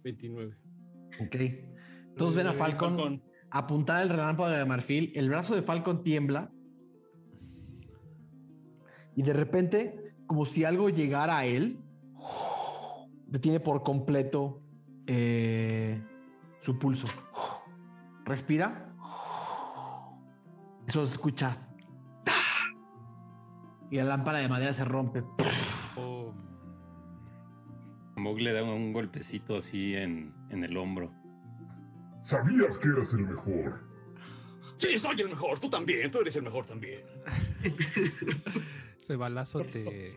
29. Ok. Todos ven a Eh, Falcon apuntar el relámpago de marfil. El brazo de Falcon tiembla. Y de repente, como si algo llegara a él, detiene por completo eh, su pulso. Respira Solo se escucha. Y la lámpara de madera se rompe. Oh, Mog le da un golpecito así en el hombro. Sabías que eras el mejor. Sí, soy el mejor. Tú también. Tú eres el mejor también. ese balazo te.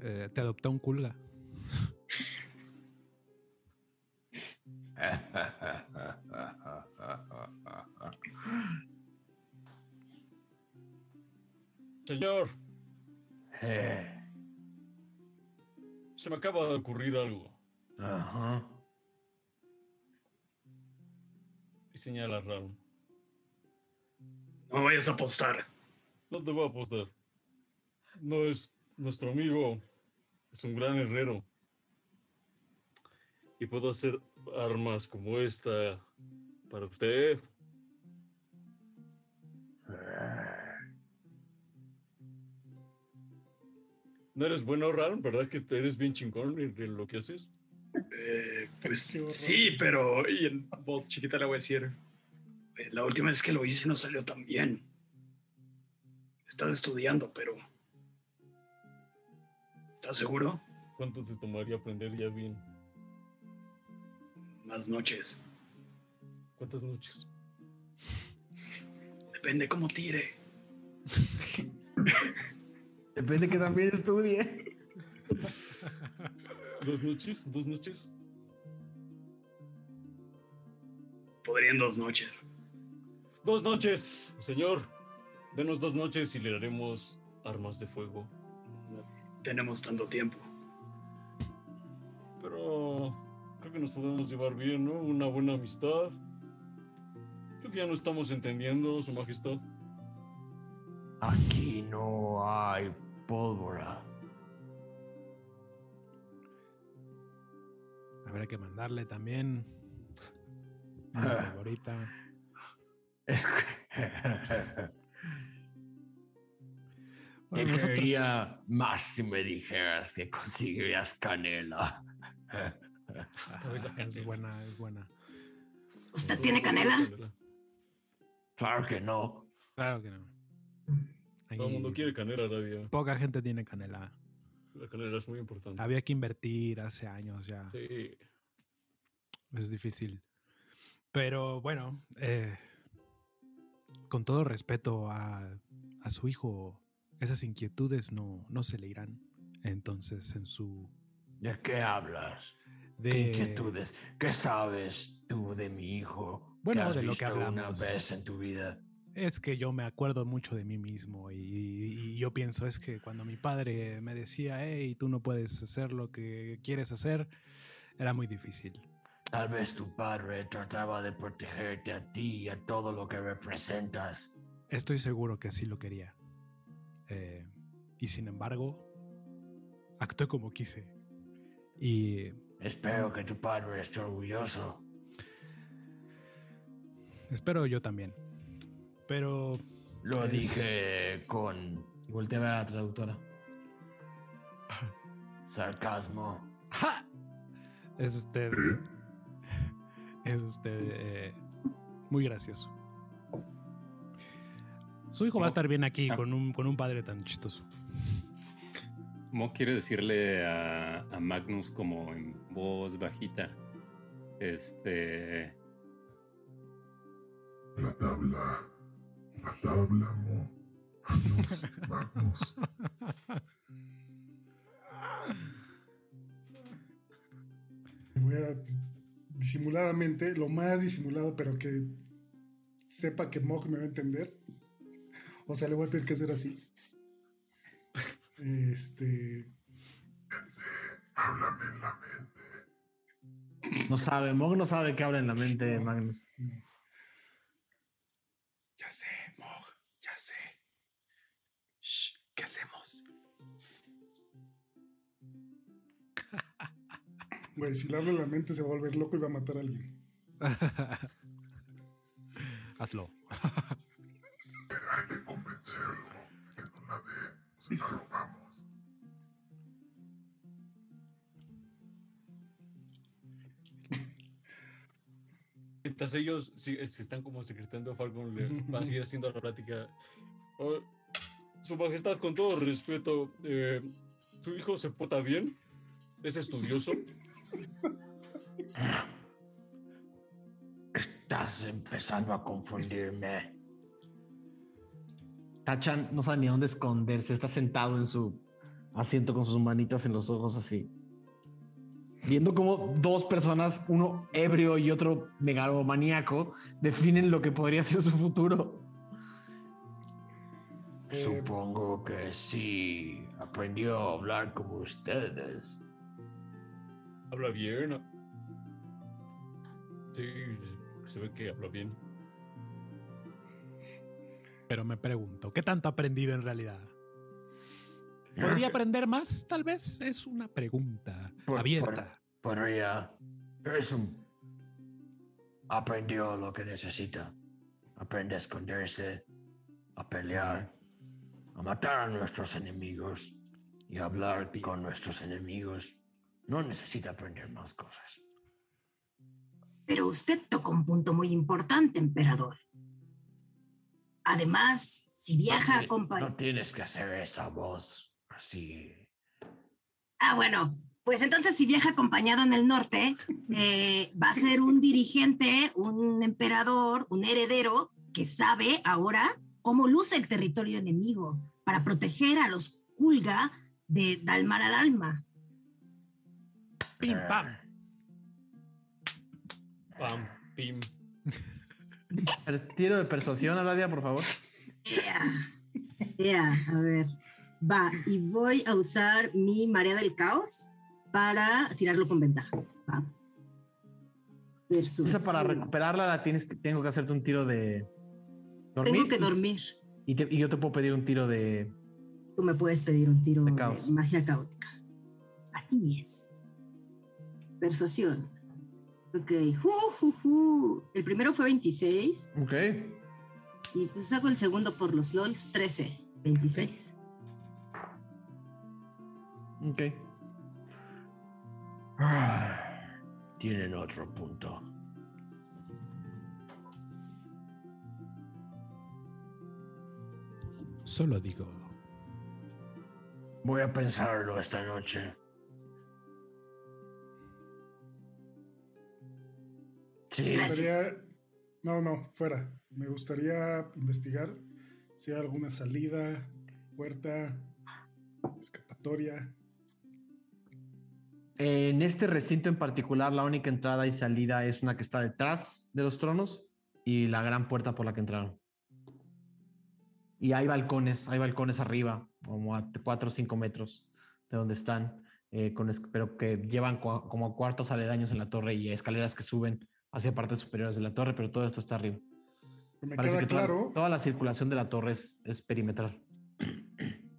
eh, te adoptó un culga. Señor, Eh, se me acaba de ocurrir algo. ajá. Y señala a Raúl. No vayas a apostar. No te voy a apostar. No es nuestro amigo. Es un gran herrero. Y puedo hacer armas como esta para usted. ¿No eres bueno, Raúl? ¿Verdad que eres bien chingón en lo que haces? Eh, pues. Sí, pero. Y en voz chiquita le voy a decir. eh, la última vez que lo hice no salió tan bien. Estás estudiando, pero. ¿Estás seguro? ¿Cuánto te tomaría aprender ya bien? Más noches. ¿Cuántas noches? Depende cómo tire. Depende que también estudie. [LAUGHS] ¿Dos noches? ¿Dos noches? Podrían dos noches. Dos noches, señor. Denos dos noches y le daremos armas de fuego. Tenemos tanto tiempo. Pero creo que nos podemos llevar bien, ¿no? Una buena amistad. Creo que ya no estamos entendiendo, Su Majestad. Aquí no hay pólvora. Habrá que mandarle también. Ah. Una ahorita. Es que... Bueno, Te nosotros- quería más si me dijeras que conseguirías canela. Esta Es buena, es buena. ¿Usted tiene canela? Claro que no. Claro que no. Todo el mundo quiere canela, Nadia. Poca gente tiene canela. La canela es muy importante. Había que invertir hace años ya. Sí. Es difícil. Pero bueno, eh, con todo respeto a, a su hijo, esas inquietudes no, no se le irán. Entonces, en su... ¿De qué hablas? ¿Qué De, inquietudes? ¿Qué sabes tú de mi hijo? Bueno, has de lo que visto una hablamos. vez en tu vida. Es que yo me acuerdo mucho de mí mismo y, y yo pienso es que cuando mi padre me decía, hey, tú no puedes hacer lo que quieres hacer, era muy difícil. Tal vez tu padre trataba de protegerte a ti y a todo lo que representas. Estoy seguro que así lo quería. Eh, y sin embargo, actué como quise. Y Espero que tu padre esté orgulloso. espero yo también. Pero Lo Es- dije con... Y volteé a ver a la traductora. [LAUGHS] Sarcasmo. ¡Ja! es usted, ¿Eh? es usted eh, muy gracioso. Su hijo va a estar bien aquí Ah. con un, con un padre tan chistoso. Mo quiere decirle a, a Magnus como en voz bajita. Este. La tabla. La tabla, Mo. Magnus. Voy a disimuladamente, lo más disimulado, pero que sepa que Mog me va a entender. O sea, le voy a tener que hacer así. Este. Háblame en la mente. No sabe, Mog no sabe que habla en la mente, Magnus. Ya sé, Mog, ya sé. Shh, ¿qué hacemos? Güey, si le en la mente se va a volver loco y va a matar a alguien. [LAUGHS] Hazlo. Hay que convencerlo que no la dé. Se la robamos. Mientras ellos se están como secretando, Falcon le [LAUGHS] va a seguir haciendo la plática. Oh, su Majestad, con todo respeto, eh, ¿su hijo se porta bien? ¿Es estudioso? Estás empezando a confundirme. Tachan no sabe ni dónde esconderse, está sentado en su asiento con sus manitas en los ojos así. Viendo como dos personas, uno ebrio y otro megalomaníaco, definen lo que podría ser su futuro. Eh, Supongo que sí, aprendió a hablar como ustedes. Habla bien. Sí, se ve que habla bien. Pero me pregunto, ¿qué tanto ha aprendido en realidad? ¿Podría aprender más? Tal vez es una pregunta Por- abierta. Podría. Es un. Aprendió lo que necesita. Aprende a esconderse, a pelear, a matar a nuestros enemigos y a hablar con nuestros enemigos. No necesita aprender más cosas. Pero usted tocó un punto muy importante, emperador. Además, si viaja no, ti- acompañado... no tienes que hacer esa voz así. Ah, bueno, pues entonces si viaja acompañado en el norte, eh, va a ser un dirigente, un emperador, un heredero que sabe ahora cómo luce el territorio enemigo para proteger a los Kulga de Dalmar al alma. Pim, pam. Pam, pim. Tiro de persuasión, Aladia, por favor. Ea, ea, a ver. Va, y voy a usar mi marea del caos para tirarlo con ventaja. Va. Persuasión. Esa para recuperarla la tienes que, tengo que hacerte un tiro de dormir. Tengo que dormir. Y, te- y yo te puedo pedir un tiro de. Tú me puedes pedir un tiro De magia caótica. Así es. Persuasión. Ok. Ju. El primero fue 26 Ok. y pues hago el segundo por los LOLs 13. 26. Ok. Ah, Tienen otro punto. Solo digo, Voy a pensarlo esta noche. Sí, Gracias. gustaría- No, no, fuera. Me gustaría investigar si hay alguna salida, puerta, escapatoria. En este recinto en particular, la única entrada y salida es una que está detrás de los tronos y la gran puerta por la que entraron. Y hay balcones, hay balcones arriba, como a 4 o 5 metros de donde están, eh, con pero que llevan como cuartos aledaños en la torre y escaleras que suben hacia partes superiores de la torre, pero todo esto está arriba. Me Parece queda que toda, claro toda la circulación de la torre es, es perimetral.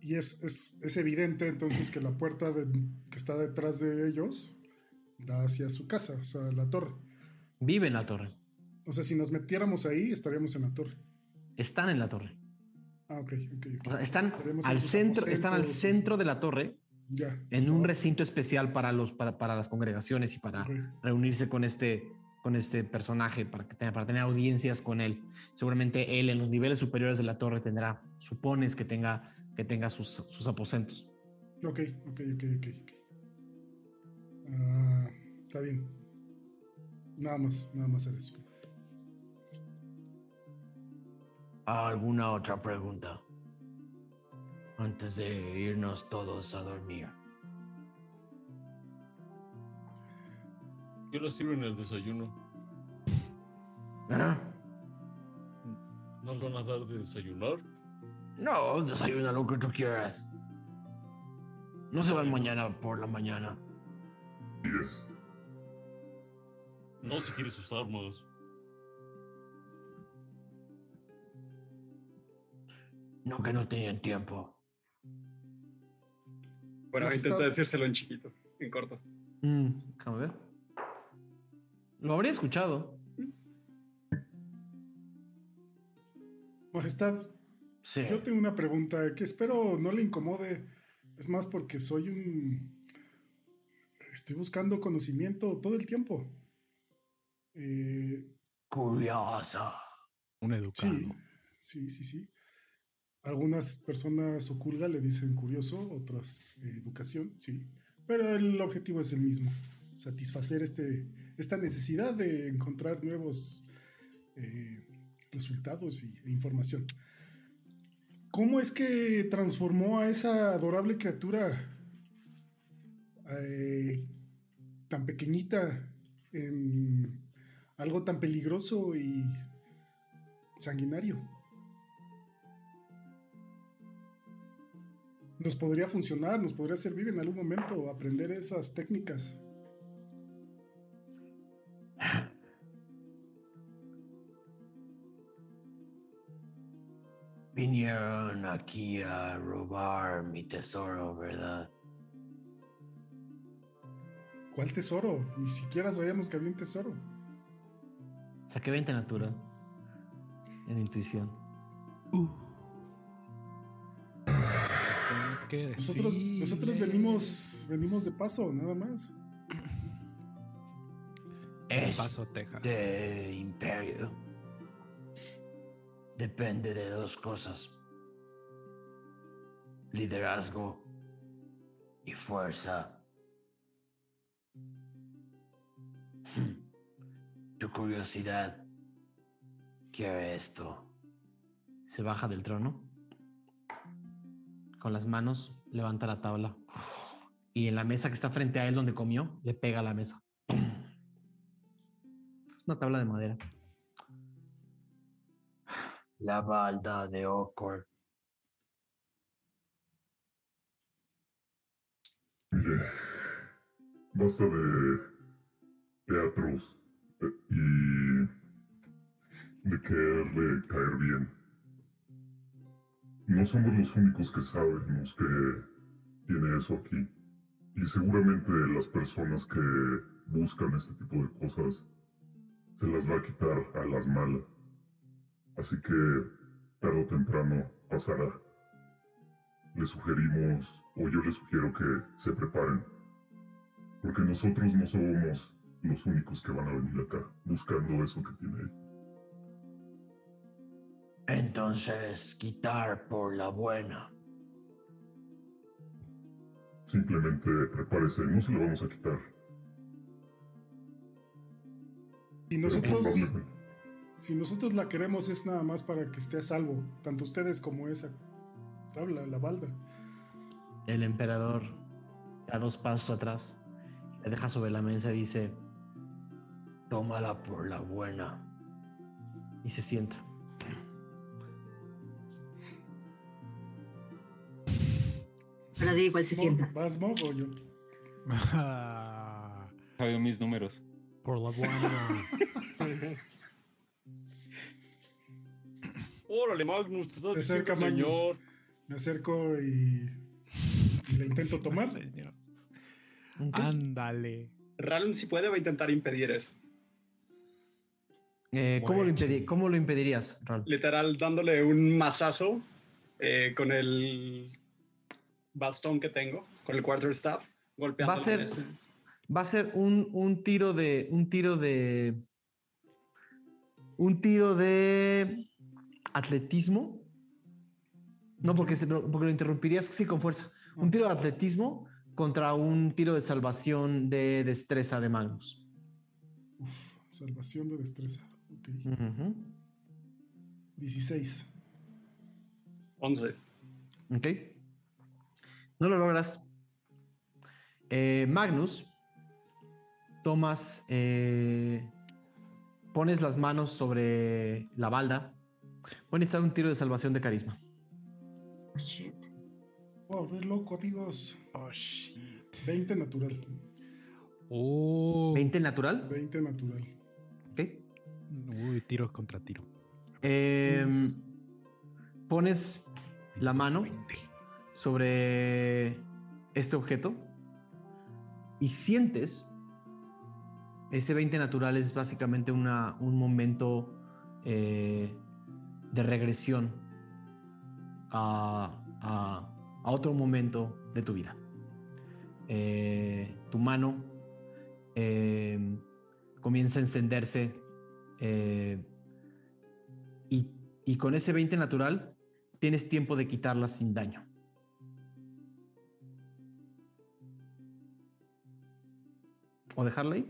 Y es, es, es evidente entonces que la puerta de- que está detrás de ellos da hacia su casa, o sea, la torre. Vive en la torre, O sea, si nos metiéramos ahí, estaríamos en la torre. están en la torre. Ah, ok, ok, ok. O sea, están al centro, están al aposentos, centro de la torre Ya. en un recinto especial para, los, para, para las congregaciones y para Ok. reunirse con este, con este personaje, para, que tenga- para tener audiencias con él. Seguramente él en los niveles superiores de la torre tendrá, supones que tenga, que tenga sus, sus aposentos. Ok, ok, ok, ok. ok. Ah, está bien. Nada más, nada más era eso. ¿Alguna otra pregunta? Antes de irnos todos a dormir. ¿Qué les sirven el desayuno? ¿Ah? ¿Nos van a dar de desayunar? No, desayuna lo que tú quieras. No se van mañana por la mañana. 10. No, si quieres sus armas. No, que no tenían tiempo. Bueno, intenta decírselo en chiquito, en corto. Mm, déjame ver. Lo habría escuchado. Majestad, Sí. yo tengo una pregunta que espero no le incomode. Es más porque soy un... Estoy buscando conocimiento todo el tiempo. Eh, curioso. Un educado. Sí, sí, sí, sí. Algunas personas o culga le dicen curioso, otras eh, educación, sí. Pero el objetivo es el mismo, satisfacer este, esta necesidad de encontrar nuevos eh, resultados y, e información. ¿Cómo es que transformó a esa adorable criatura eh, tan pequeñita en algo tan peligroso y sanguinario? Nos podría funcionar, nos podría servir en algún momento aprender esas técnicas. Vinieron aquí a robar mi tesoro, ¿verdad? ¿Cuál tesoro? Ni siquiera sabíamos que había un tesoro. Saqué 20 natural. En intuición. ¿Qué Nosotros, nosotros venimos, venimos de paso, nada más. Es Paso, Texas. de imperio. Depende de dos cosas. Liderazgo y fuerza. Hmm. Tu curiosidad quiere esto. Se baja del trono. Con las manos levanta la tabla. Y en la mesa que está frente a él donde comió, le pega la mesa. Es una tabla de madera. La balda de Okor. Mire, basta de teatros eh, y de quererle caer bien. No somos los únicos que sabemos que tiene eso aquí. Y seguramente las personas que buscan este tipo de cosas se las va a quitar a las malas. Así que tarde o temprano pasará. Le sugerimos, o yo les sugiero que se preparen. Porque nosotros no somos los únicos que van a venir acá buscando eso que tiene ahí. Entonces, quitar por la buena. Simplemente prepárese, no se lo vamos a quitar. Pero nosotros. Si nosotros la queremos es nada más para que esté a salvo, tanto ustedes como esa tabla, la balda. El emperador da dos pasos atrás, le deja sobre la mesa y dice, Tómala por la buena. y se sienta. Ahora di igual se Mo- sienta. ¿Vas Mog o yo? [LAUGHS] Sabía mis números. Por la buena. [LAUGHS] Órale, Magnus, te estás diciendo, acerca Magnus. señor. Me acerco y, y la intento tomar. Señor. Ándale. Ralm, si puede, va a intentar impedir eso. Eh, ¿cómo, lo Bueno, impedi- sí. ¿Cómo lo impedirías, Ral? Literal, dándole un mazazo eh, con el bastón que tengo, con el quarterstaff, golpeando Va a ser-. Va a ser un, un tiro de. Un tiro de. Un tiro de. Atletismo. No, porque, se- porque lo interrumpirías sí con fuerza. Un tiro de atletismo contra un tiro de salvación de destreza de Magnus. Uf, salvación de destreza. Ok. Ujú. 16. 11. Ok. No lo logras. Eh, Magnus, tomas, eh, pones las manos sobre la balda. Voy a necesitar un tiro de salvación de carisma. Oh, shit. Wow, re loco, amigos. Oh, shit. 20 natural. Oh. 20 natural. 20 natural. Ok. Uy, tiro contra tiro. Yes. pones la mano 20. sobre este objeto y sientes ese 20 natural es básicamente una, un momento eh, de regresión a, a- otro momento de tu vida. Eh, tu mano eh, comienza a encenderse Eh, y, y con ese 20 natural tienes tiempo de quitarlas sin daño. ¿O dejarla ahí?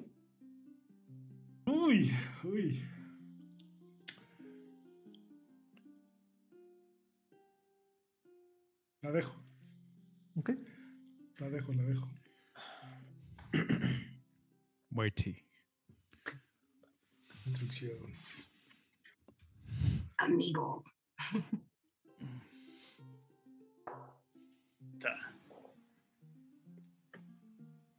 Uy, uy. La dejo. Ok. La dejo, la dejo. Muerti. Instrucción. Amigo. Ta.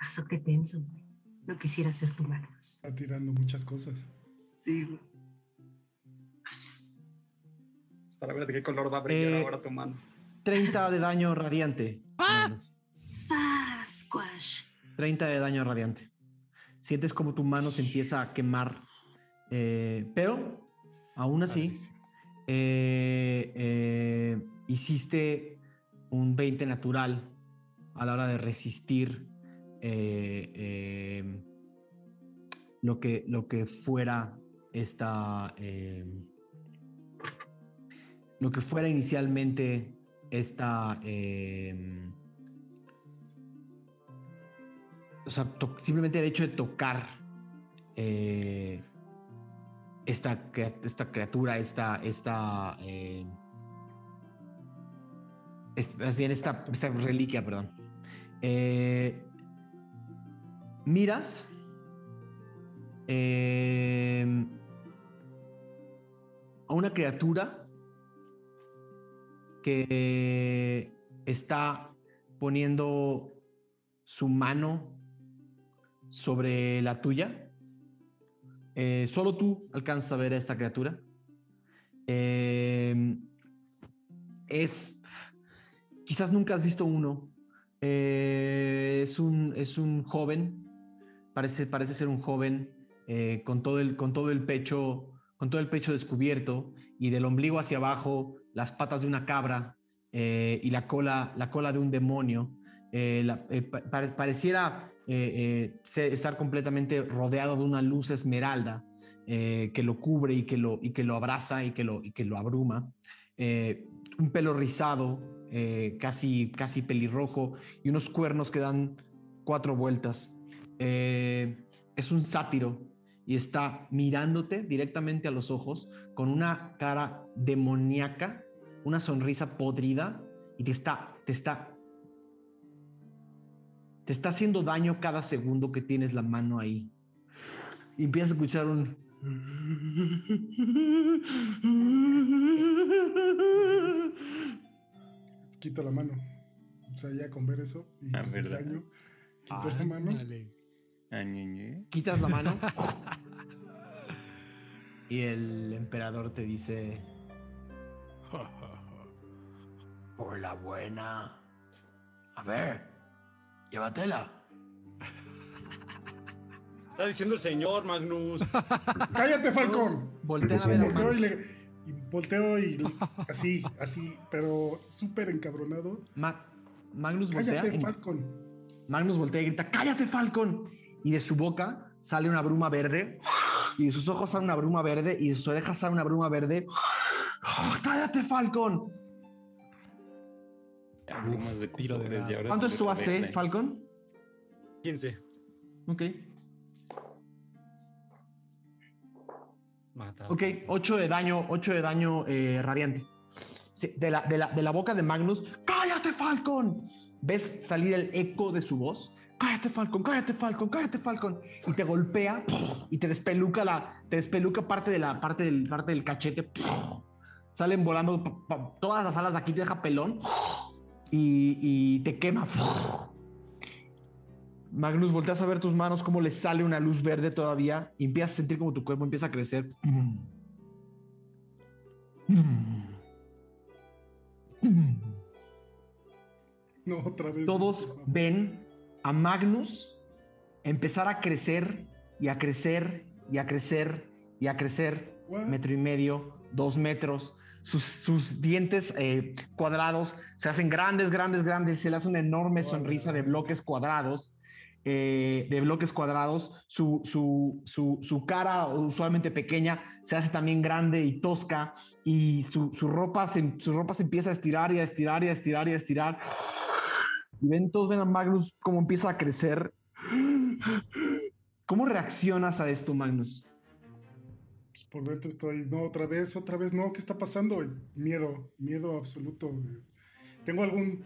Aso, qué tenso, güey. No quisiera ser tu Magnus. Está tirando muchas cosas. Sí, güey. Para ver de qué color va a brillar Eh, ahora tu mano. 30 de daño radiante. Magnus. Sasquatch. 30 de daño radiante. Sientes como tu mano se empieza a quemar. eh, pero, aún así, eh, eh, hiciste un 20 natural a la hora de resistir eh, eh, lo, que, lo que fuera esta. eh, lo que fuera inicialmente esta. eh, o sea, simplemente el hecho de tocar eh, esta, esta criatura, esta, esta, eh, esta, esta reliquia, perdón. Eh, miras eh, a una criatura que está poniendo su mano sobre la tuya. Eh, solo tú alcanzas a ver a esta criatura. Eh, es. Quizás nunca has visto uno. Eh, es, un, es un joven. Parece, parece ser un joven con, todo el, con todo el pecho. Con todo el pecho descubierto y del ombligo hacia abajo, las patas de una cabra eh, y la cola, la cola de un demonio. Eh, eh, pa- pare- pareciera estar completamente rodeado de una luz esmeralda que lo cubre y que lo, y que lo abraza y que lo, y que lo abruma. Un pelo rizado, casi, casi pelirrojo, y unos cuernos que dan cuatro vueltas. Es un sátiro y está mirándote directamente a los ojos con una cara demoníaca, una sonrisa podrida y te está, te está, te está haciendo daño cada segundo que tienes la mano ahí. Y empiezas a escuchar un... Quito la mano. O sea, ya con ver eso y Ah, pues, daño, quito Ah, la mano. Dale. Quitas la mano. [LAUGHS] y el emperador te dice... Por la buena. A ver, llévatela. Está diciendo el señor Magnus. [LAUGHS] ¡Cállate, Falcón! Voltean a ver a Volteo y, Magnus. le, y volteo y así, así, pero súper encabronado. Ma- Magnus voltea. ¡Cállate, y- Falcon! Magnus voltea y grita, ¡cállate, Falcon! Y de su boca sale una bruma verde, y de sus ojos sale una bruma verde, y de sus orejas sale una bruma verde. ¡Cállate, Falcon! Plumas de tiro de dado. ahora ¿Cuánto es tu AC. Falcon? 15. Ok. Mata. Ok, 8 de daño, 8 de daño eh, radiante. Sí, de, la, de, la, de la boca de Magnus, ¡cállate, Falcon! ¿Ves salir el eco de su voz? ¡Cállate, Falcon! ¡Cállate, Falcon! ¡Cállate, Falcon! Y te golpea y te despeluca la, te despeluca parte de la parte del, parte del cachete. Salen volando todas las alas de aquí, te deja pelón y, y te quema. Magnus, volteas a ver tus manos, cómo le sale una luz verde todavía y empiezas a sentir como tu cuerpo empieza a crecer. No, otra vez. Todos ven a Magnus empezar a crecer y a crecer y a crecer y a crecer. What? Metro y medio, dos metros. Sus, sus dientes eh, cuadrados se hacen grandes, grandes, grandes. Se le hace una enorme sonrisa de bloques cuadrados. eh, de bloques cuadrados, su, su, su, su cara usualmente pequeña se hace también grande y tosca y su, su ropa se, su ropa se empieza a estirar y a estirar y a estirar y a estirar. Y ven, todos ven a Magnus cómo empieza a crecer. ¿Cómo reaccionas a esto, Magnus? Pues por dentro estoy, no, otra vez, otra vez, no, ¿qué está pasando? Miedo, miedo absoluto. ¿Tengo algún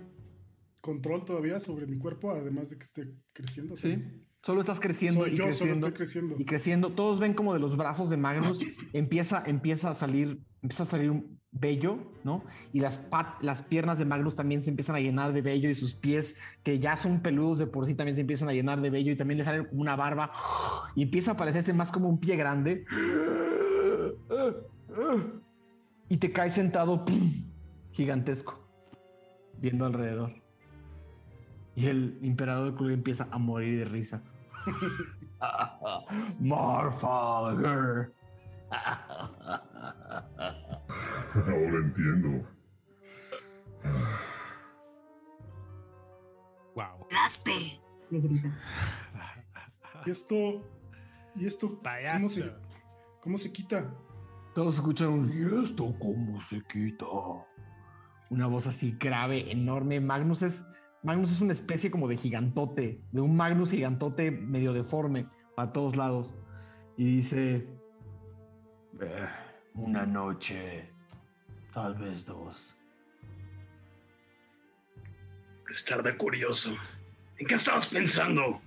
control todavía sobre mi cuerpo, además de que esté creciendo? Sí. Solo estás creciendo Soy y yo, solo creciendo estoy creciendo. y creciendo. Todos ven como de los brazos de Magnus [LAUGHS] empieza, empieza a salir, empieza a salir un vello, ¿no? Y las, pat- las piernas de Magnus también se empiezan a llenar de vello y sus pies, que ya son peludos de por sí, también se empiezan a llenar de vello y también le sale una barba y empieza a parecerse más como un pie grande. Y te caes sentado ¡pum! gigantesco, viendo alrededor. Y el emperador del club empieza a morir de risa. [LAUGHS] Morfagger. [LAUGHS] Ahora entiendo. Wow. ¡Gaste! Le grita. Y esto, y esto, ¿cómo se, cómo se quita? Todos escuchan un ¿y esto cómo se quita? Una voz así grave, enorme. Magnus es, Magnus es una especie como de gigantote, de un Magnus gigantote medio deforme a todos lados. Y dice, Eh, una noche, tal vez dos. Estar de curioso. ¿En qué estabas pensando?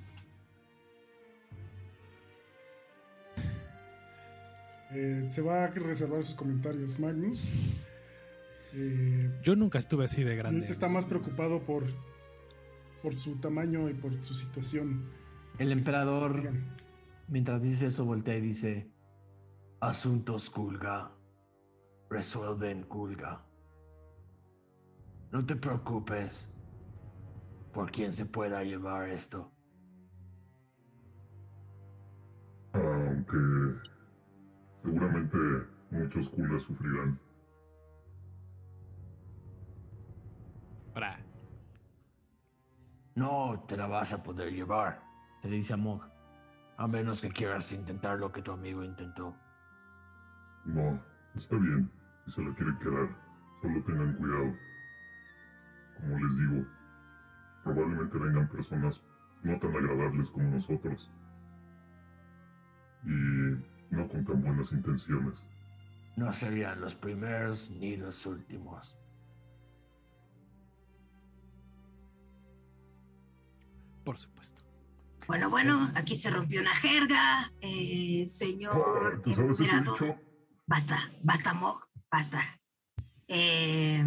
Eh, se va a reservar sus comentarios, Magnus. Eh, Yo nunca estuve así de grande. está más preocupado por, por su tamaño y por su situación. el emperador, Digan, mientras dice eso, voltea y dice, Asuntos Kulga. Resuelven Kulga. No te preocupes por quien se pueda llevar esto. Aunque seguramente muchos culas sufrirán. Ahora, No te la vas a poder llevar, le dice a Mog. a menos que quieras intentar lo que tu amigo intentó. No, está bien. Si se la quieren quedar, solo tengan cuidado. Como les digo, probablemente vengan personas no tan agradables como nosotros. Y no con tan buenas intenciones. No serían los primeros ni los últimos. por supuesto. Bueno, bueno, aquí se rompió una jerga. Eh, señor. Ah, ¿Tú sabes ese dicho? Basta, basta, Mog, basta. Eh,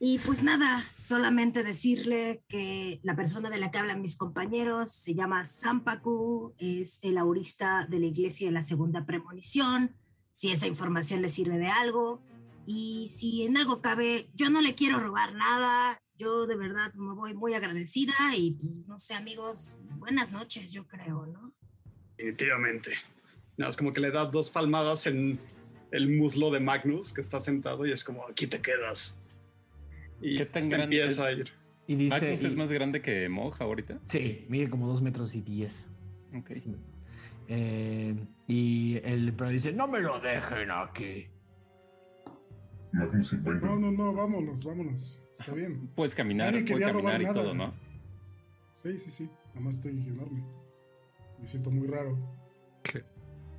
y pues nada, solamente decirle que la persona de la que hablan mis compañeros se llama Sampaku, es el aurista de la iglesia de la segunda premonición. Si esa información le sirve de algo y si en algo cabe, yo no le quiero robar nada. Yo de verdad me voy muy agradecida y pues no sé, amigos, buenas noches, yo creo, ¿no? Definitivamente. Nada, es como que le da dos palmadas en el muslo de Magnus, que está sentado, y es como, aquí te quedas. Y ¿Qué tan se grande empieza es? a ir. Y dice, Magnus y- es más grande que Moj ahorita. Sí, mide como dos metros y diez. Ok. Eh, y el emperador dice, no me lo dejen aquí. Magnus 50. No, no, no, vámonos, vámonos. Está bien. [LAUGHS] Puedes caminar, Nadie puede quería robar caminar y nada. todo, ¿no? Sí, sí, sí. Nada más estoy enorme. Me siento muy raro.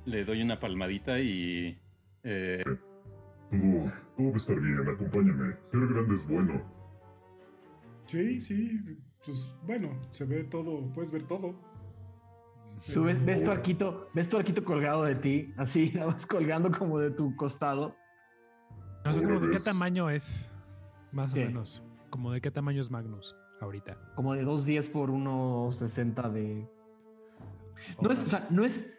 Le doy una palmadita y. eh, Todo, todo va a estar bien, acompáñame. Ser grande es bueno. Sí, sí. Pues bueno, se ve todo, puedes ver todo. Tú ves, tu arquito, ves tu arquito colgado de ti, así, [LAUGHS] nada más colgando como de tu costado. No sé, como de qué tamaño es, más ¿Qué? o menos. Como de qué tamaño es Magnus ahorita. Como de 2.10 por 1.60 de... No es, o sea, no es...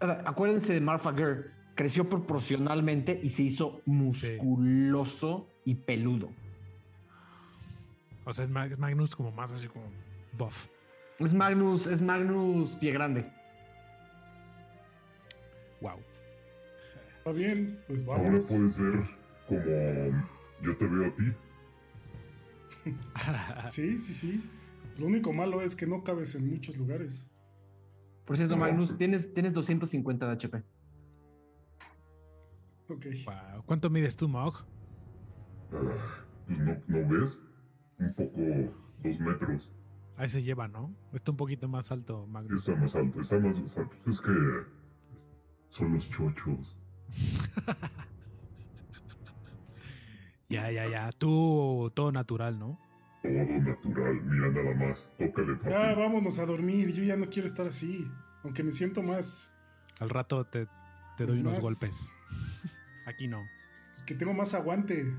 Acuérdense de Marfa Gurr, creció proporcionalmente y se hizo musculoso y peludo. O sea, es Mag- es Magnus como más así como buff. Es Magnus, es Magnus pie grande. Wow. Está bien, pues Ahora vámonos. puedes ver como yo te veo a ti. [LAUGHS] Sí, sí, sí. Lo único malo es que no cabes en muchos lugares. Por cierto, No. Magnus, tienes, tienes 250 de HP. Ok. Wow. ¿Cuánto mides tú, Mog? Ah, pues no, ¿no ves? Un poco dos metros. Ahí se lleva, ¿no? Está un poquito más alto, Magnus. está más alto, está más... o sea, pues es que son los chochos. [LAUGHS] Ya, ya, ya. Tú, todo natural, ¿no? Todo natural, mira nada más. Tócale, papi. Ya, vámonos a dormir. Yo ya no quiero estar así. Aunque me siento más. Al rato te, te doy unos golpes. [LAUGHS] Aquí no. pues, que tengo más aguante.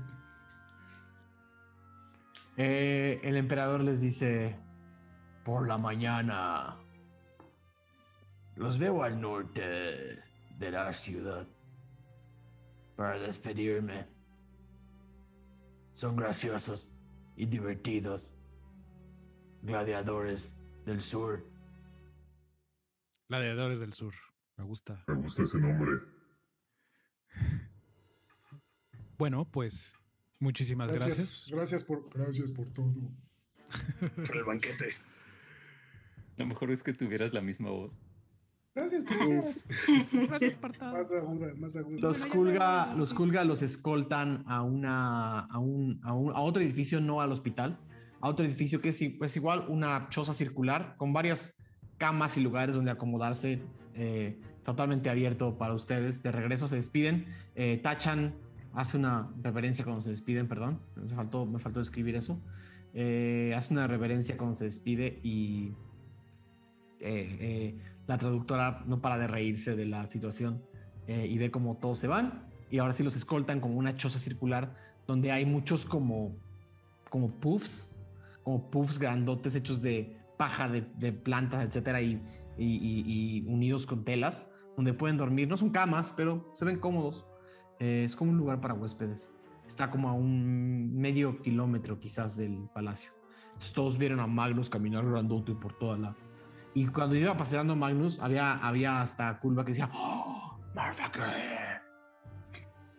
Eh, el emperador les dice, por la mañana, los veo al norte de la ciudad para despedirme. Son graciosos y divertidos. Gladiadores del sur. Gladiadores del Sur. Me gusta. Me gusta ese nombre. Bueno, pues muchísimas Gracias. gracias. Gracias, por, gracias por todo. Por el banquete. Lo mejor es que tuvieras la misma voz. Gracias por Gracias, Espartado. Más aguda, más aguda. Los Kulga, los Kulga los escoltan a, una, a, un, a, un- a otro edificio, no al hospital, a otro edificio que es, i- es igual una choza circular con varias camas y lugares donde acomodarse, eh, totalmente abierto para ustedes. De regreso se despiden. Eh, Tachan hace una reverencia cuando se despiden, perdón, me faltó, me escribir eso. Eh, hace una reverencia cuando se despide y eh, eh, la traductora no para de reírse de la situación y ve como todos se van y ahora sí los escoltan como una choza circular donde hay muchos como como puffs como puffs grandotes hechos de paja de, plantas etcétera y- y unidos con telas donde pueden dormir no son camas pero se ven cómodos Eh, es como un lugar para huéspedes está como a un medio kilómetro quizás del palacio entonces todos vieron a Magnus caminar grandote por toda la y cuando iba paseando Magnus había había hasta Culva que decía ¡Oh, motherfucker!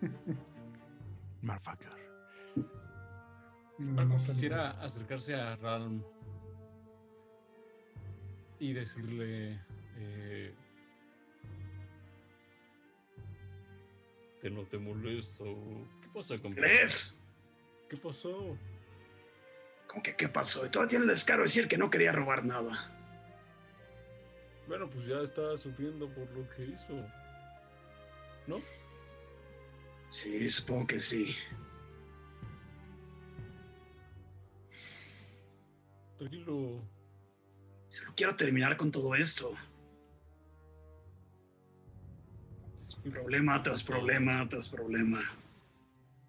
[LAUGHS] Marfucker. Nada más Quisiera acercarse a Ralm y decirle. eh, que no te molesto. ¿Qué pasa, compadre? ¿Crees? ¿Qué pasó? ¿Cómo que qué pasó? Y todavía tiene el descaro de decir que no quería robar nada. Bueno, pues ya está sufriendo por lo que hizo. ¿No? Sí, supongo que sí. Tranquilo. Solo quiero terminar con todo esto. Problema tras problema tras problema.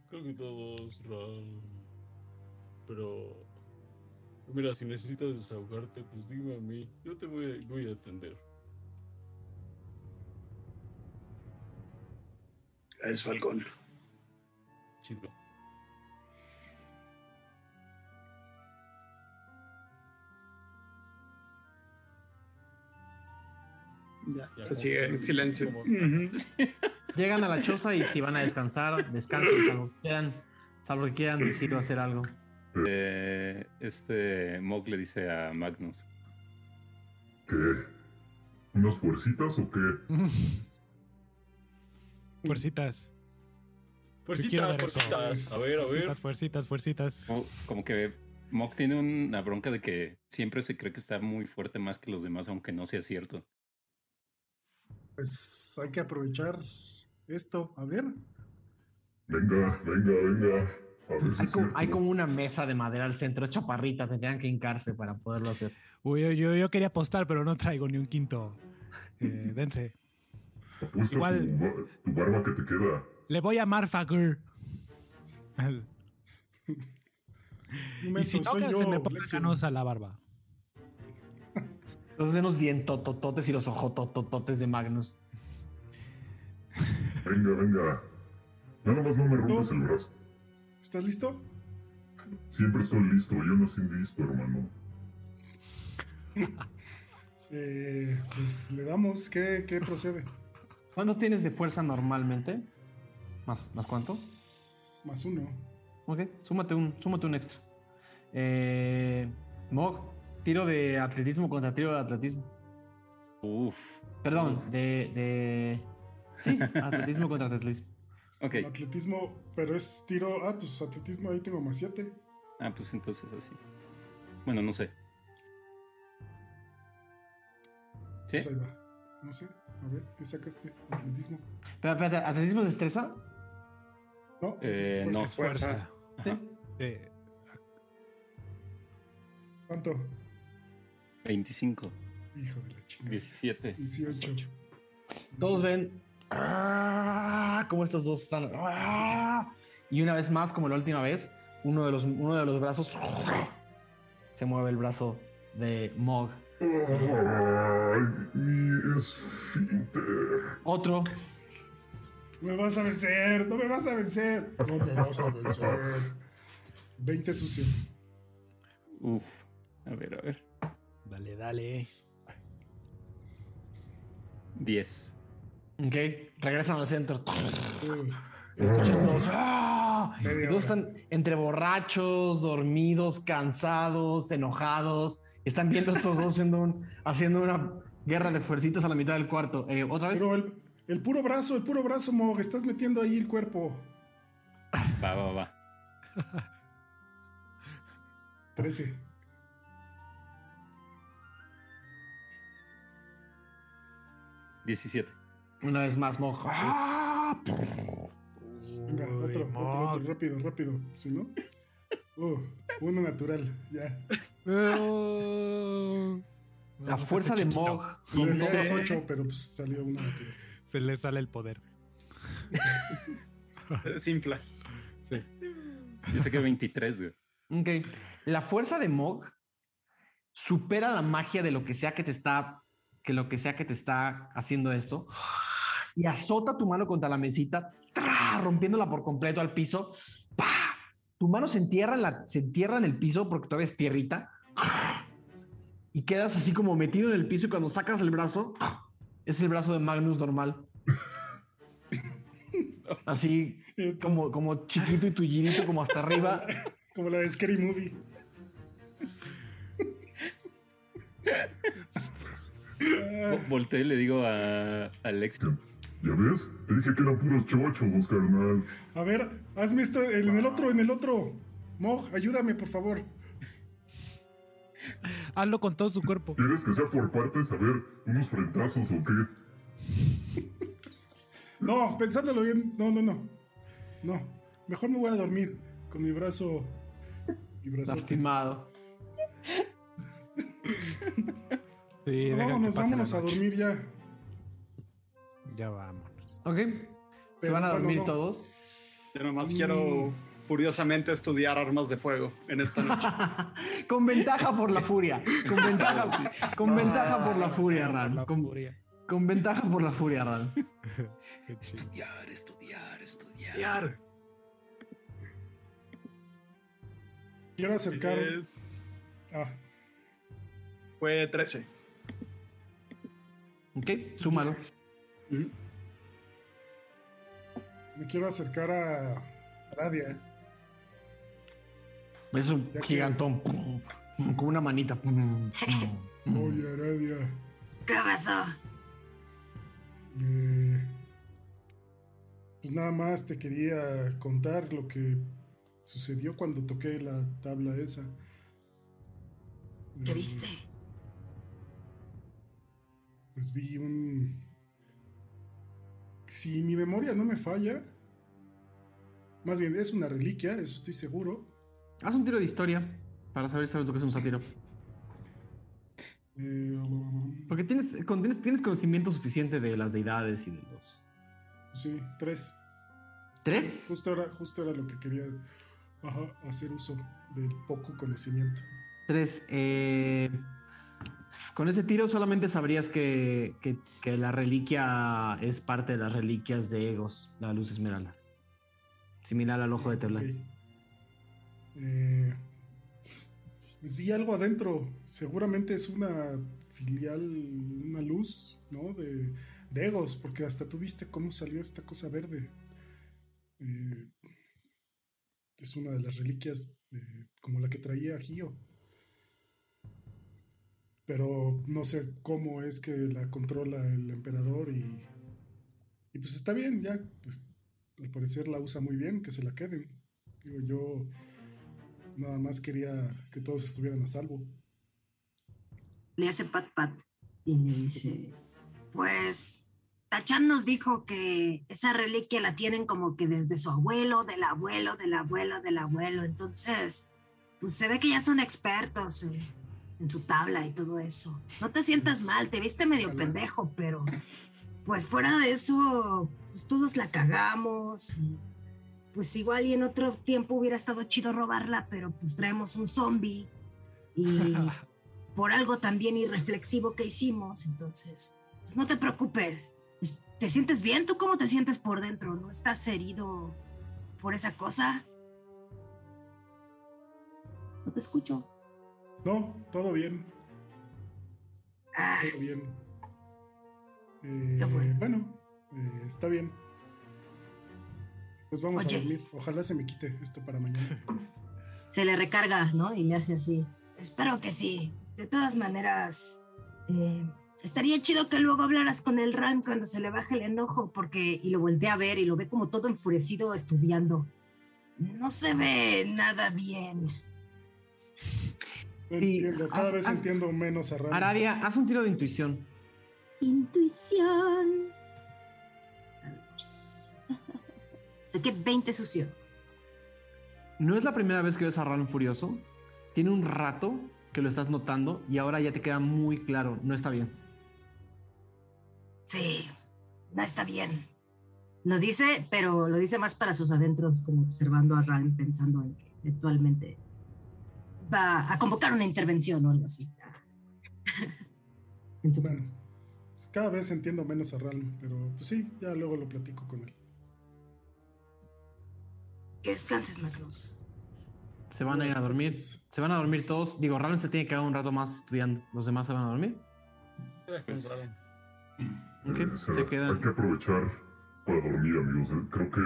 Creo que todos, Ralm. Pero. Mira, si necesitas desahogarte, pues dime a mí. Yo te voy a, voy a atender. Gracias, Falcón. Chido. Ya, Ya, se sigue en silencio. como-. [LAUGHS] Llegan a la choza y si van a descansar, descansen, salvo que quieran, salvo que quieran decir o hacer algo. Eh, este Mog le dice a Magnus. ¿Qué? ¿Unas fuercitas o qué? Fuercitas. Fuercitas, fuercitas. A ver, a ver. Fuercitas, fuercitas, fuercitas. Como, como que Mog tiene una bronca de que siempre se cree que está muy fuerte más que los demás, aunque no sea cierto. Pues hay que aprovechar esto. A ver. Venga, venga, venga. A ver si Hay como, cierto. hay como una mesa de madera al centro, chaparrita, tendrían que hincarse para poderlo hacer. Uy, yo, yo, yo quería apostar, pero no traigo ni un quinto. Eh, [LAUGHS] dense. Apuesta igual- tu, ba- tu barba que te queda. Le voy a. [LAUGHS] Un Y si no, se me Lexio. canosa la barba. Los unos dientotototes y los ojototototes de Magnus. Venga, venga. Nada más no me rompes el brazo. ¿Estás listo? Siempre estoy listo. Yo nací listo, hermano. [LAUGHS] Eh, pues le damos. ¿Qué, qué procede? ¿Cuánto tienes de fuerza normalmente? ¿Más, más cuánto? Más uno. Ok, súmate un, súmate un extra. Eh, Mog, tiro de atletismo contra tiro de atletismo. Uf. Perdón, de, de... Sí, atletismo contra atletismo. Ok. Atletismo, pero es tiro. Ah, pues atletismo ahí tengo más 7. Ah, pues entonces así. Bueno, no sé. ¿Sí? Pues ahí va. No sé. A ver, ¿qué sacaste? Atletismo. Pero, espérate, ¿atletismo es destreza? No, Eh, es no. fuerza. Eh, ¿Cuánto? 25, Hijo de la chingada. 17. 18. Todos ven ah, cómo estos dos están. ah, y una vez más, como la última vez, uno de los, uno de los brazos se mueve el brazo de Mog. Ay, mi esfínter. Otro Me vas a vencer, no me vas a vencer. No me vas a vencer. 20 sucio. Uf. A ver, a ver. Dale, dale. 10. Ok, regresan al centro. ¡ah! Todos están entre borrachos, dormidos, cansados, enojados. Están viendo estos dos haciendo, un- haciendo una guerra de fuercitas a la mitad del cuarto. Eh, ¿Otra vez? Pero el, el puro brazo, el puro brazo, Mog, estás metiendo ahí el cuerpo. Va, va, va. 13. Diecisiete. Una vez más, Mog. ¡Ah! Venga, otro, otro, otro, rápido, rápido. Si no. Uh, uno natural, ya. [LAUGHS] La fuerza de chiquito. Mog. Donde- das 8, pero pues salió uno natural. Se le sale el poder. [LAUGHS] Simple. Sí. Yo sé que 23, güey. Ok. La fuerza de Mog supera la magia de lo que sea que te está, que lo que sea que te está haciendo esto y azota tu mano contra la mesita, ¡tra! rompiéndola por completo al piso. Tu mano se entierra, en la, se entierra en el piso porque todavía es tierrita y quedas así como metido en el piso y cuando sacas el brazo es el brazo de Magnus normal. [LAUGHS] Así como, como chiquito y tullidito como hasta arriba. [LAUGHS] Como la de Scary Movie. [LAUGHS] Vo- Volteo y le digo a a Alex. ¿Ya ves? Te dije que eran puros chochos, carnal. A ver, hazme esto en el otro, en el otro. Mog, ayúdame, por favor. Hazlo con todo su cuerpo. ¿Quieres que sea por partes? A ver, unos frentazos o qué? No, pensándolo bien. No, no, no. No. Mejor me voy a dormir con mi brazo. Mi brazo. Lastimado. [LAUGHS] Sí, que vámonos, vámonos a dormir ya. Ya vámonos. Ok. ¿Se van a dormir no. todos? Yo nomás Mm. quiero furiosamente estudiar armas de fuego en esta noche. [LAUGHS] con ventaja por la furia. Con ventaja, [LAUGHS] con ventaja por la furia, Ran. La Con, furia. con ventaja por la furia, Ran. [LAUGHS] Estudiar, estudiar, estudiar. Estudiar. Quiero acercar. Es- Ah, Fue 13. Ok, súmalo. Me quiero acercar a Aradia. Es un Ya gigantón. Con una manita. Oye, Aradia. ¿Qué pasó? eh, pues nada más te quería contar lo que sucedió cuando toqué la tabla esa. ¿Qué Eh, viste? Pues vi un... Si mi memoria no me falla, más bien es una reliquia, eso estoy seguro. Haz un tiro de historia para saber si sabes lo que es un sátiro. Eh, Porque tienes, tienes, tienes conocimiento suficiente de las deidades y de los. sí, tres. ¿Tres? Justo era, justo era lo que quería ajá, hacer uso del poco conocimiento. Tres. eh, con ese tiro solamente sabrías que, que- la reliquia es parte de las reliquias de Egos, la luz esmeralda. Similar al ojo de Teblán. Ok. Eh, pues vi algo adentro. Seguramente es una filial, una luz, ¿no? De, de Egos, porque hasta tú viste cómo salió esta cosa verde. Eh, es una de las reliquias como la que traía Gio. Pero no sé cómo es que la controla el emperador y, y pues está bien, ya, pues al parecer la usa muy bien, que se la queden. Digo, yo nada más quería que todos estuvieran a salvo. Le hace pat pat y le dice, pues Tachan nos dijo que esa reliquia la tienen como que desde su abuelo, del abuelo, del abuelo, del abuelo. Entonces, pues se ve que ya son expertos en, en su tabla y todo eso. No te sientas mal, te viste medio pendejo, pero pues fuera de eso, pues todos la cagamos. y, pues igual y en otro tiempo hubiera estado chido robarla, pero pues traemos un zombie y [LAUGHS] por algo también irreflexivo que hicimos, entonces, pues no te preocupes. Es- ¿Te sientes bien? ¿Tú cómo te sientes por dentro? ¿No estás herido por esa cosa? No te escucho. No, todo bien, Ah, todo bien. Eh, bueno. bueno, eh, está bien. Pues vamos Oye. a dormir. Ojalá se me quite esto para mañana. [LAUGHS] se le recarga, ¿no? Y le hace así. Espero que sí. De todas maneras, eh, estaría chido que luego hablaras con el Ram cuando se le baje el enojo, porque. Y lo voltea a ver y lo ve como todo enfurecido estudiando. No se ve nada bien. Entiendo, cada haz- vez haz- entiendo menos a Ram. Aradia, haz un tiro de intuición. Intuición. [LAUGHS] Saqué 20 sucio. No es la primera vez que ves a Ram furioso. Tiene un rato que lo estás notando y ahora ya te queda muy claro. No está bien. Sí, no está bien. Lo dice, pero lo dice más para sus adentros, como observando a Ryan pensando en que eventualmente va a convocar una intervención o algo así. [LAUGHS] en su Bueno, cada vez entiendo menos a Ram, pero pues sí, ya luego lo platico con él. Que descanses, Magnus. Se van a ir a dormir. Se van a dormir todos. Digo, Ram se tiene que quedar un rato más estudiando. ¿Los demás se van a dormir? Pues, Eh, se Hay quedan. que aprovechar para dormir, amigos. Eh, Creo que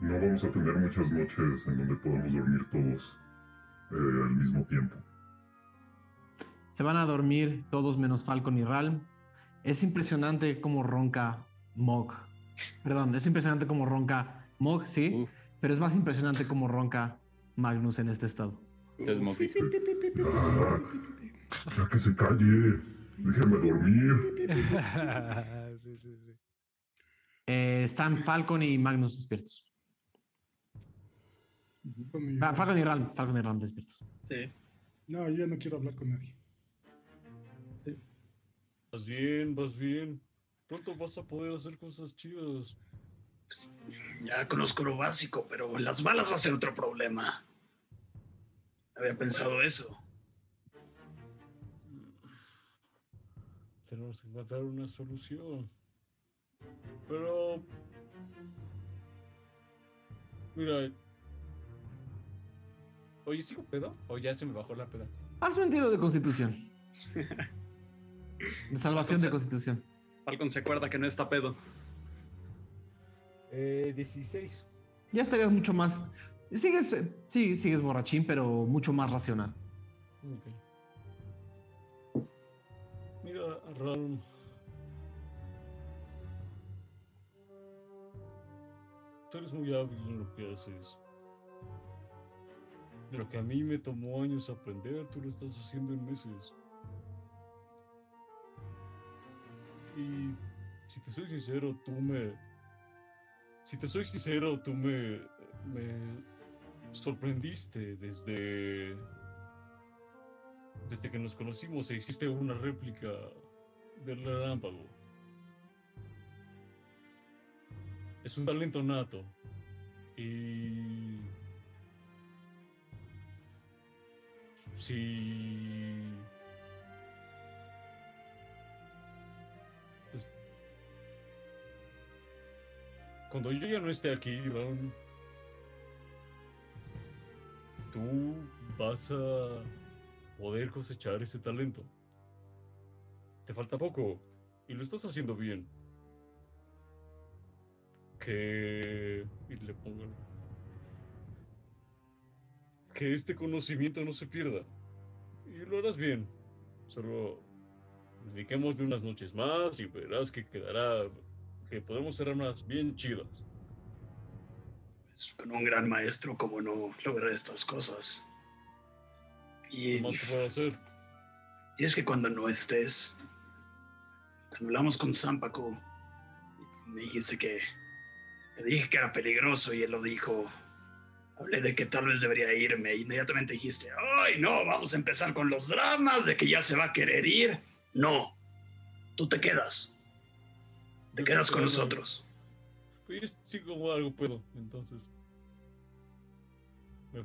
no vamos a tener muchas noches en donde podamos dormir todos eh, al mismo tiempo. Se van a dormir todos menos Falcon y Ralm. Es impresionante cómo ronca Mog. Perdón, es impresionante cómo ronca Mog, sí. Uf. Pero es más impresionante cómo ronca Magnus en este estado. Entonces Mog dice, Ah, ya que se calle. Déjame dormir. sí, sí, sí. Eh, están Falcon y Magnus despiertos. Con mi- Ah, Falcon y Ralm, Falcon y Ralm despiertos. Sí. No, yo ya no quiero hablar con nadie. Vas bien, vas bien. Pronto vas a poder hacer cosas chidas. Ya conozco lo básico, pero las balas va a ser otro problema. Había pensado eso. Tenemos que encontrar una solución. Pero... Mira... Oye, ¿sigo pedo? ¿O ya se me bajó la peda? Hazme un tiro de constitución. De salvación de constitución. Falcon se acuerda que no está pedo. Eh, 16. Ya estarías mucho más. Sigues, eh, sí, sigues borrachín, pero mucho más racional. Ok. Mira, Ram. Tú eres muy hábil en lo que haces. Lo que a mí me tomó años aprender, tú lo estás haciendo en meses. Y si te soy sincero, tú me... Si te soy sincero, tú me... me sorprendiste desde... Desde que nos conocimos e hiciste una réplica del relámpago. Es un talento nato. Y... Si... Cuando yo ya no esté aquí, Ron, tú vas a poder cosechar ese talento. Te falta poco y lo estás haciendo bien. Que... Y le pongo... Que este conocimiento no se pierda. Y lo harás bien. Solo dediquemos de unas noches más y verás que quedará, que podemos ser unas bien chidas. Con un gran maestro, como no lograr estas cosas. Y ¿Qué más que puedo hacer? Y es que cuando no estés, cuando hablamos con Zampaco, me dijiste que te dije que era peligroso y él lo dijo. Hablé de que tal vez debería irme. Inmediatamente dijiste, ¡ay, no! Vamos a empezar con los dramas de que ya se va a querer ir. No, tú te quedas. Te quedas con nosotros. Pues sí, como algo puedo, entonces. Me,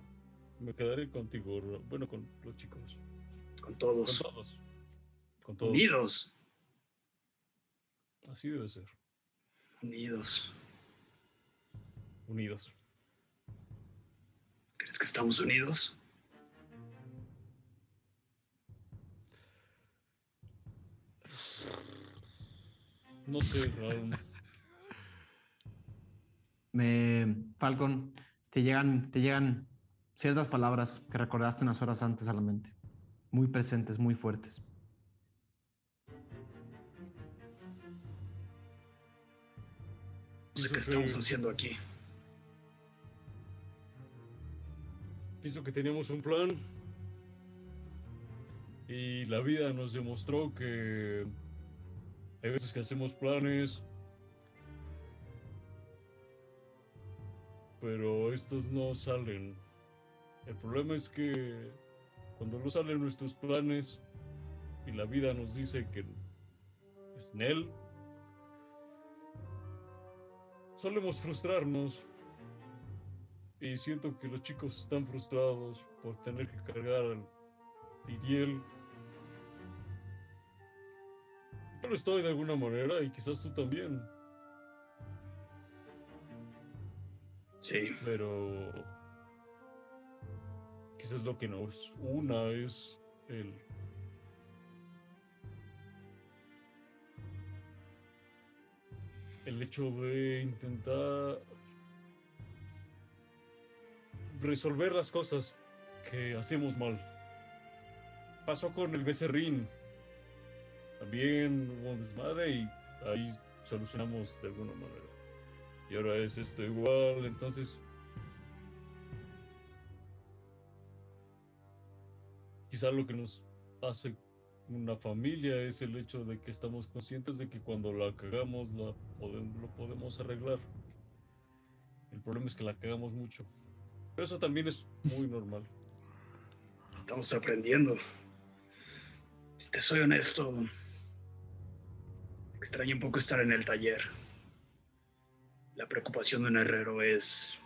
me quedaré contigo, bueno, con los chicos. Con todos. Con todos. Con todos. Unidos. Así debe ser. Unidos. Unidos. ¿Crees que estamos unidos? No sé, Raúl. Me, Falcon, te llegan, te llegan ciertas palabras que recordaste unas horas antes a la mente. Muy presentes, muy fuertes. No sé qué estamos haciendo aquí. Pienso que teníamos un plan. Y la vida nos demostró que hay veces que hacemos planes. Pero estos no salen. El problema es que cuando no salen nuestros planes y la vida nos dice que es Nel, solemos frustrarnos. Y siento que los chicos están frustrados por tener que cargar al Iriel. Yo lo estoy de alguna manera y quizás tú también. Sí. Pero quizás lo que nos una es el el hecho de intentar resolver las cosas que hacemos mal. Pasó con el becerrín. También hubo un desmadre y ahí solucionamos de alguna manera. Y ahora es esto igual, entonces... Quizá lo que nos hace una familia es el hecho de que estamos conscientes de que cuando la cagamos la lo podemos arreglar. El problema es que la cagamos mucho. Pero eso también es muy normal. Estamos aprendiendo. Si te soy honesto, extraño un poco estar en el taller. La preocupación de un herrero es,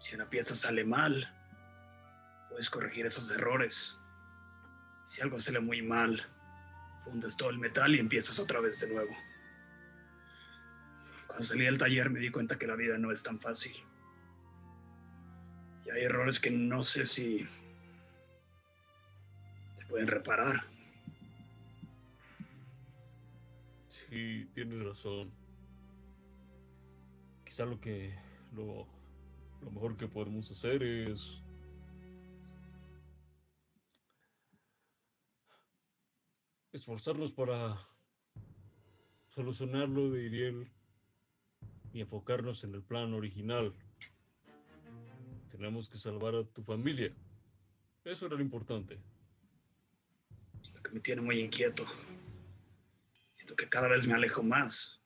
si una pieza sale mal, puedes corregir esos errores. Si algo sale muy mal, fundes todo el metal y empiezas otra vez de nuevo. Cuando salí del taller me di cuenta que la vida no es tan fácil. Y hay errores que no sé si se pueden reparar. Sí, tienes razón. Quizá lo que lo, mejor que podemos hacer es esforzarnos para solucionar lo de Iriel y enfocarnos en el plan original. Tenemos que salvar a tu familia. Eso era lo importante. Lo que me tiene muy inquieto. Siento que cada vez me alejo más.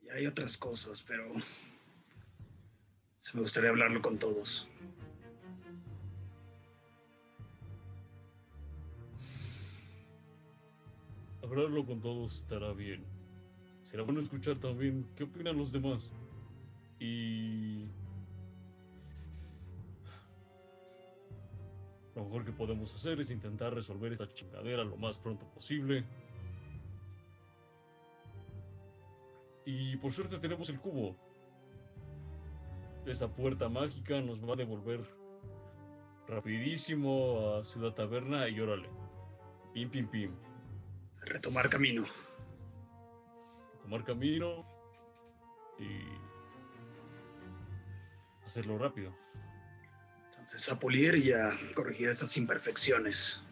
Y hay otras cosas, pero se me gustaría hablarlo con todos. Hablarlo con todos estará bien. Será bueno escuchar también qué opinan los demás. Y... Lo mejor que podemos hacer es intentar resolver esta chingadera lo más pronto posible. Y por suerte tenemos el cubo. Esa puerta mágica nos va a devolver rapidísimo a Ciudad Taberna y órale. Pim, pim, pim. Retomar camino. Tomar camino y hacerlo rápido. Entonces, a pulir y a corregir esas imperfecciones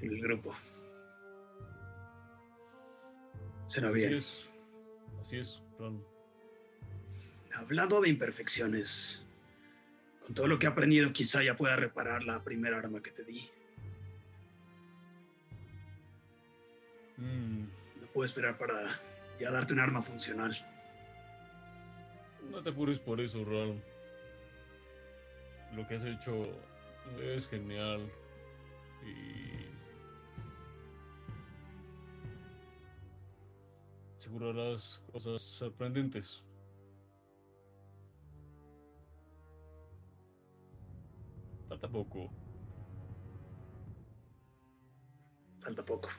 en el grupo. Será Así bien. es. Así es, Ron. Hablando de imperfecciones, con todo lo que he aprendido, quizá ya pueda reparar la primera arma que te di. Mm, No puedo esperar para ya darte un arma funcional. no te apures por eso, Ron. Lo que has hecho es genial. Y. Seguro harás cosas sorprendentes. Falta poco. Falta poco.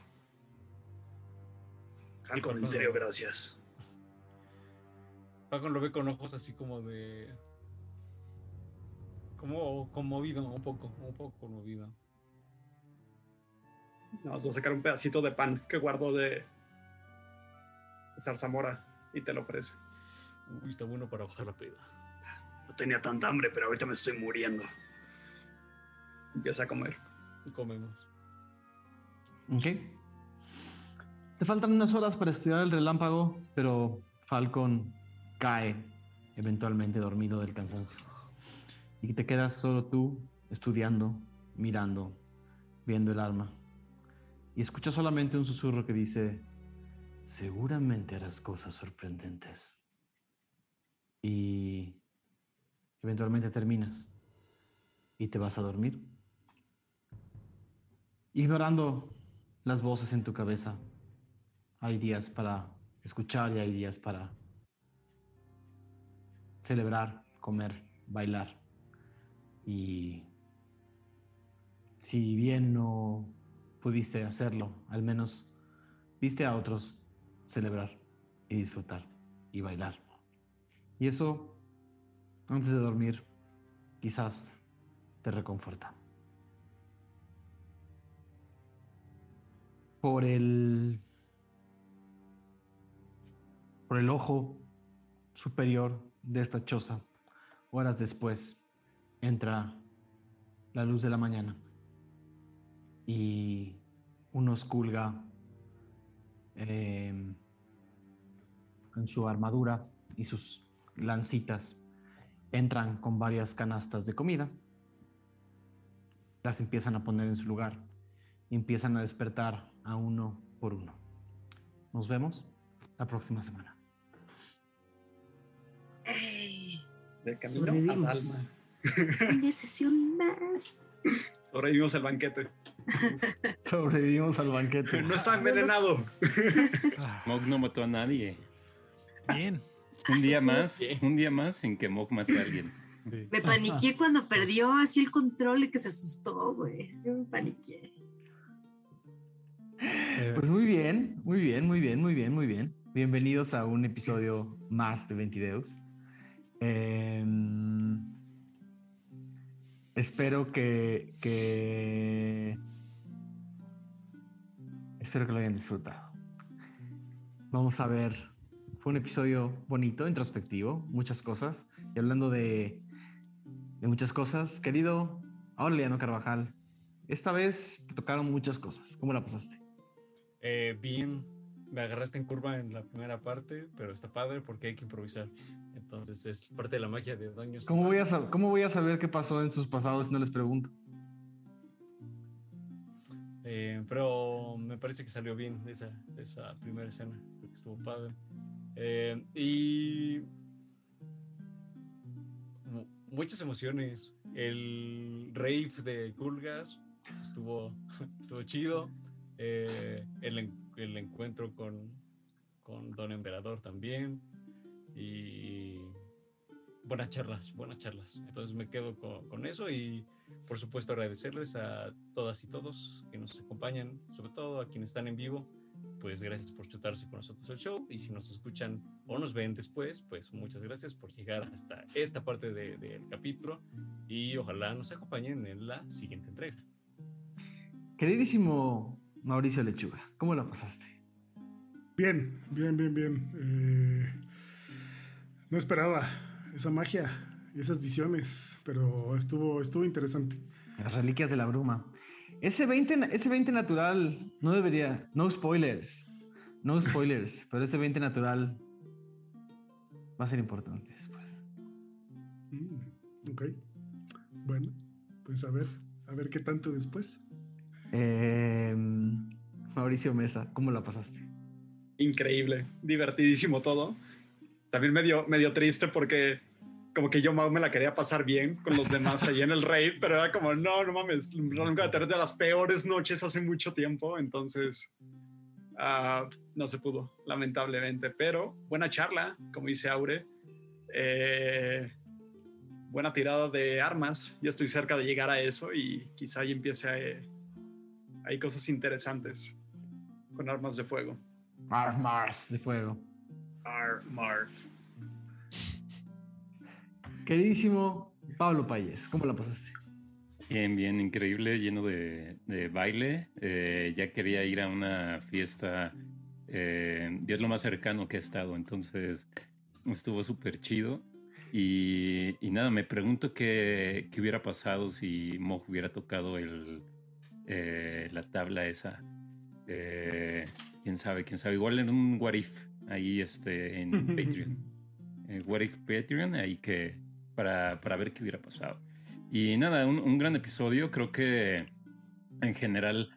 Falcon, en serio, gracias. Falcon lo ve con ojos así como de. Como conmovido, un poco, un poco conmovido. Voy a sacar un pedacito de pan que guardo de, de zarzamora y te lo ofrece. Uy, está bueno para bajar la peda. No tenía tanta hambre, pero ahorita me estoy muriendo. Empieza a comer. Comemos. Ok. Te faltan unas horas para estudiar el relámpago, pero Falcon cae eventualmente dormido del cansancio. Y te quedas solo tú estudiando, mirando, viendo el arma. Y escuchas solamente un susurro que dice, seguramente harás cosas sorprendentes. Y eventualmente terminas y te vas a dormir. Ignorando las voces en tu cabeza. Hay días para escuchar y hay días para celebrar, comer, bailar. Y si bien no pudiste hacerlo, al menos viste a otros celebrar y disfrutar y bailar. Y eso, antes de dormir, quizás te reconforta. Por el por el ojo superior de esta choza, horas después, entra la luz de la mañana y unos culga eh, en su armadura y sus lancitas entran con varias canastas de comida. Las empiezan a poner en su lugar y empiezan a despertar a uno por uno. Nos vemos la próxima semana. Ey, De camino a Sobrevivimos. Dalma. una sesión más. Sobrevivimos el banquete. [LAUGHS] Sobrevivimos al banquete. No está envenenado. [LAUGHS] Mog no mató a nadie. bien. Un día sí, sí. más, un día más sin que Mog mate a alguien. Sí. Me paniqué [LAUGHS] cuando perdió así el control y que se asustó, güey. Yo me paniqué. Eh, Pues muy bien, muy bien, muy bien, muy bien, muy bien. Bienvenidos a un episodio más de Ventideus. Em, espero que. Espero que lo hayan disfrutado. Vamos a ver. Fue un episodio bonito, introspectivo, muchas cosas. Y hablando de, de muchas cosas, querido Aureliano Carvajal, esta vez te tocaron muchas cosas. ¿Cómo la pasaste? Eh, bien, me agarraste en curva en la primera parte, pero está padre porque hay que improvisar. Entonces es parte de la magia de Doños. ¿Cómo voy, a sab- ¿Cómo voy a saber qué pasó en sus pasados si no les pregunto? Eh, pero me parece que salió bien esa, esa primera escena. Creo que estuvo padre. Eh, y mu- muchas emociones. El rave de Kulgas estuvo, [LAUGHS] estuvo chido. Eh, el, el encuentro con, con Don Emperador también. Y buenas charlas, buenas charlas. Entonces me quedo con, con eso y por supuesto agradecerles a todas y todos que nos acompañan, sobre todo a quienes están en vivo. Pues gracias por chutarse con nosotros el show y si nos escuchan o nos ven después, pues muchas gracias por llegar hasta esta parte de- del capítulo y ojalá nos acompañen en la siguiente entrega. Queridísimo Mauricio Lechuga, ¿cómo la pasaste? Bien, bien, bien, bien. Eh, no esperaba esa magia. esas visiones, pero estuvo, estuvo interesante. Las reliquias de la bruma. Ese 20, na- ese 20 natural no debería. No spoilers. No spoilers. [LAUGHS] pero ese 20 natural va a ser importante después. Mm, ok. Bueno, pues a ver, a ver qué tanto después. Eh, Mauricio Mesa, ¿cómo la pasaste? Increíble, divertidísimo todo. También medio, medio triste porque como que yo más me la quería pasar bien con los demás ahí en el rey, pero era como, no, no mames, nunca tener de las peores noches hace mucho tiempo, entonces ah, no se pudo, lamentablemente, pero buena charla, como dice Aure. Eh, buena tirada de armas, ya estoy cerca de llegar a eso y quizá ahí empiece a... eh, hay cosas interesantes con armas de fuego. Mars, Mars de fuego. Ar, Marv. Queridísimo Pablo Payés, ¿cómo la pasaste? Bien, bien, increíble, lleno de, de baile. Eh, ya quería ir a una fiesta. eh, y es lo más cercano que he estado, entonces estuvo súper chido. Y, y nada, me pregunto qué, qué hubiera pasado si Moj hubiera tocado el, eh, la tabla esa. Eh, quién sabe, quién sabe. Igual en un What If ahí este, en Patreon. Eh, What If Patreon, ahí que para, para ver qué hubiera pasado. Y nada, un, un gran episodio. Creo que en general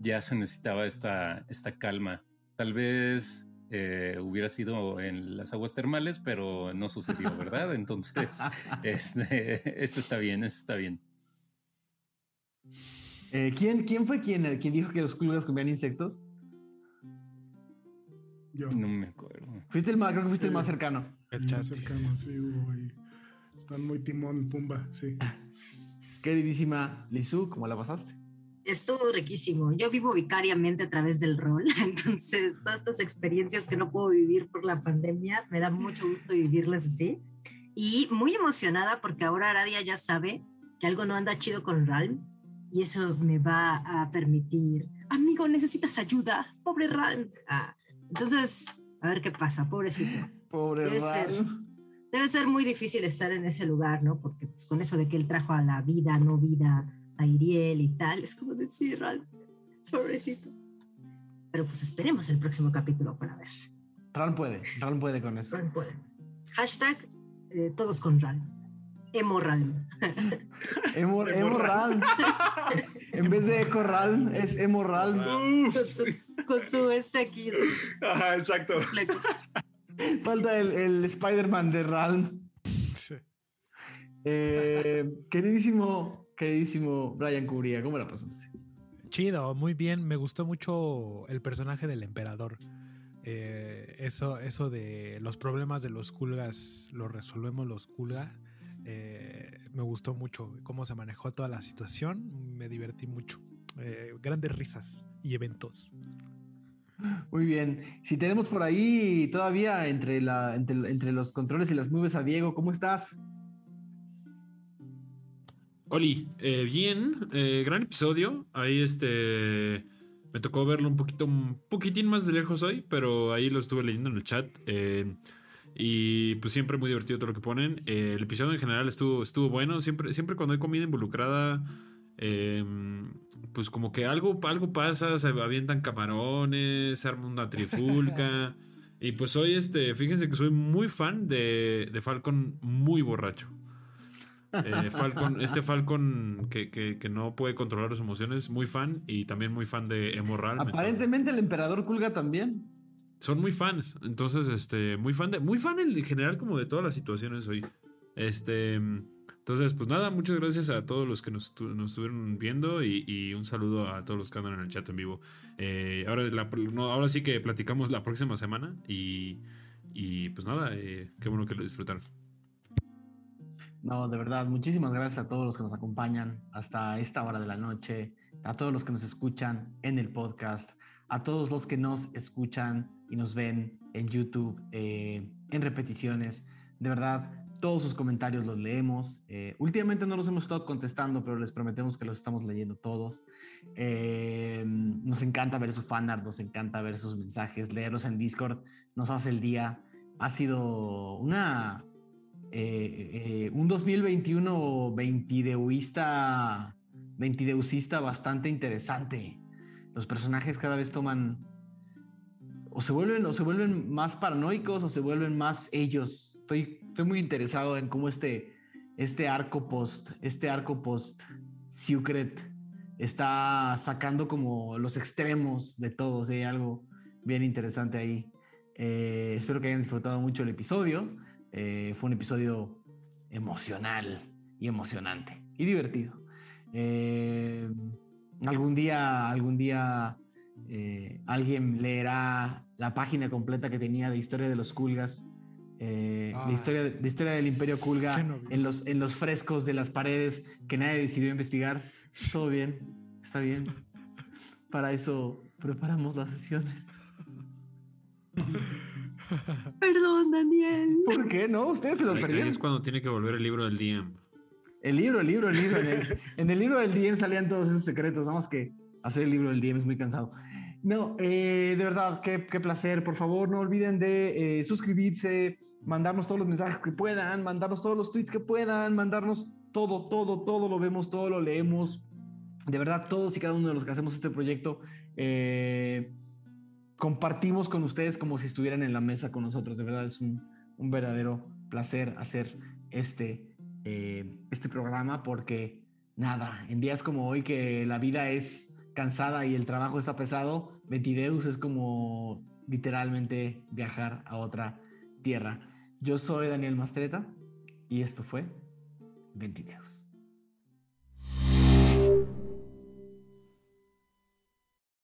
ya se necesitaba esta, esta calma. Tal vez eh, hubiera sido en las aguas termales, pero no sucedió, [LAUGHS] ¿verdad? Entonces, [LAUGHS] este, [LAUGHS] este está bien, este está bien. Eh, ¿quién, ¿Quién fue quien, quien dijo que los culgas comían insectos? Yo. No me acuerdo. Fuiste el más, creo que fuiste el Sí. más cercano. Más cercano, sí, hubo ahí. Están muy timón, pumba, sí. Queridísima Lizu, ¿cómo la pasaste? Estuvo riquísimo. Yo vivo vicariamente a través del rol, [LAUGHS] entonces todas estas experiencias que no puedo vivir por la pandemia, me da mucho gusto vivirlas así. Y muy emocionada porque ahora Aradia ya sabe que algo no anda chido con Ralm y eso me va a permitir, amigo, necesitas ayuda, pobre Ralm. Ah, entonces, a ver qué pasa, pobrecito. Pobre Debe ser, Ral. debe ser muy difícil estar en ese lugar, ¿no? Porque pues, con eso de que él trajo a la vida, no vida, a Iriel y tal, es como decir, Ral, pobrecito. Pero pues esperemos el próximo capítulo para ver. Ral puede, Ral puede con eso. Ral puede. Hashtag eh, todos con Ral. Emo Ral. Emo, emo Ral. En vez de Eco Ral, es Emo Ral. con, su, con su este aquí. Ajá, exacto. Falta el, el Spider-Man de Ral. Eh, queridísimo, queridísimo Brian Cubría, ¿cómo la pasaste? Chido, muy bien. Me gustó mucho el personaje del emperador. Eh, eso, eso de los problemas de los culgas, los resolvemos los culgas. Eh, me gustó mucho cómo se manejó toda la situación. Me divertí mucho. Eh, grandes risas y eventos. Muy bien. Si tenemos por ahí todavía entre, la, entre, entre los controles y las nubes a Diego, ¿cómo estás? Oli, eh, bien, eh, gran episodio. Ahí este me tocó verlo un poquito, un poquitín más de lejos hoy, pero ahí lo estuve leyendo en el chat. eh, y pues siempre muy divertido todo lo que ponen. Eh, el episodio en general estuvo, estuvo bueno. Siempre, siempre cuando hay comida involucrada, eh, pues como que algo, algo pasa, se avientan camarones, se arma una trifulca. [LAUGHS] y pues hoy, este, fíjense que soy muy fan de, de Falcon muy borracho. Eh, Falcon, este Falcon que, que- que no puede controlar sus emociones, muy fan y también muy fan de Emoral. Aparentemente el emperador Kulga también. Son muy fans, entonces, este, muy fan de, muy fan en general como de todas las situaciones hoy. Este, entonces, pues nada, muchas gracias a todos los que nos, nos estuvieron viendo y, un saludo a todos los que andan en el chat en vivo. Eh, ahora, no, ahora sí que platicamos la próxima semana y, y pues nada, eh, qué bueno que lo disfrutaron. No, de verdad, muchísimas gracias a todos los que nos acompañan hasta esta hora de la noche, a todos los que nos escuchan en el podcast, a todos los que nos escuchan y nos ven en YouTube, eh, en repeticiones. De verdad, todos sus comentarios los leemos. Eh, últimamente no los hemos estado contestando, pero les prometemos que los estamos leyendo todos. Eh, nos encanta ver su fanart, nos encanta ver sus mensajes, leerlos en Discord, nos hace el día. Ha sido una un 2021 ventideuista, ventideusista bastante interesante. Los personajes cada vez toman o se vuelven o se vuelven más paranoicos o se vuelven más ellos. Estoy, estoy muy interesado en cómo este, este arco post, este arco post Secret está sacando como los extremos de todos. Hay algo bien interesante ahí. Eh, espero que hayan disfrutado mucho el episodio. Eh, fue un episodio emocional y emocionante y divertido. Eh, algún día, algún día alguien leerá la página completa que tenía de historia de los Kulgas. de, historia, de historia del Imperio Kulga en los, en los frescos de las paredes que nadie decidió investigar. Todo bien, está bien. Para eso preparamos las sesiones. Perdón, Daniel. ¿Por qué no? Ustedes se lo perdieron. es cuando tiene que volver el libro del DM. El libro, el libro, el libro. En el, en el libro del DM salían todos esos secretos. Nada más que hacer el libro del DM es muy cansado. No, eh, de verdad, qué, placer. Por favor, no olviden de eh, suscribirse, mandarnos todos los mensajes que puedan, mandarnos todos los tweets que puedan, mandarnos todo, todo, todo lo vemos, todo lo leemos. De verdad, todos y cada uno de los que hacemos este proyecto, eh, compartimos con ustedes como si estuvieran en la mesa con nosotros. De verdad, es un, un verdadero placer hacer este, eh, este programa porque nada, en días como hoy que la vida es cansada y el trabajo está pesado, Ventideus es como literalmente viajar a otra tierra. Yo soy Daniel Mastreta y esto fue Ventideus.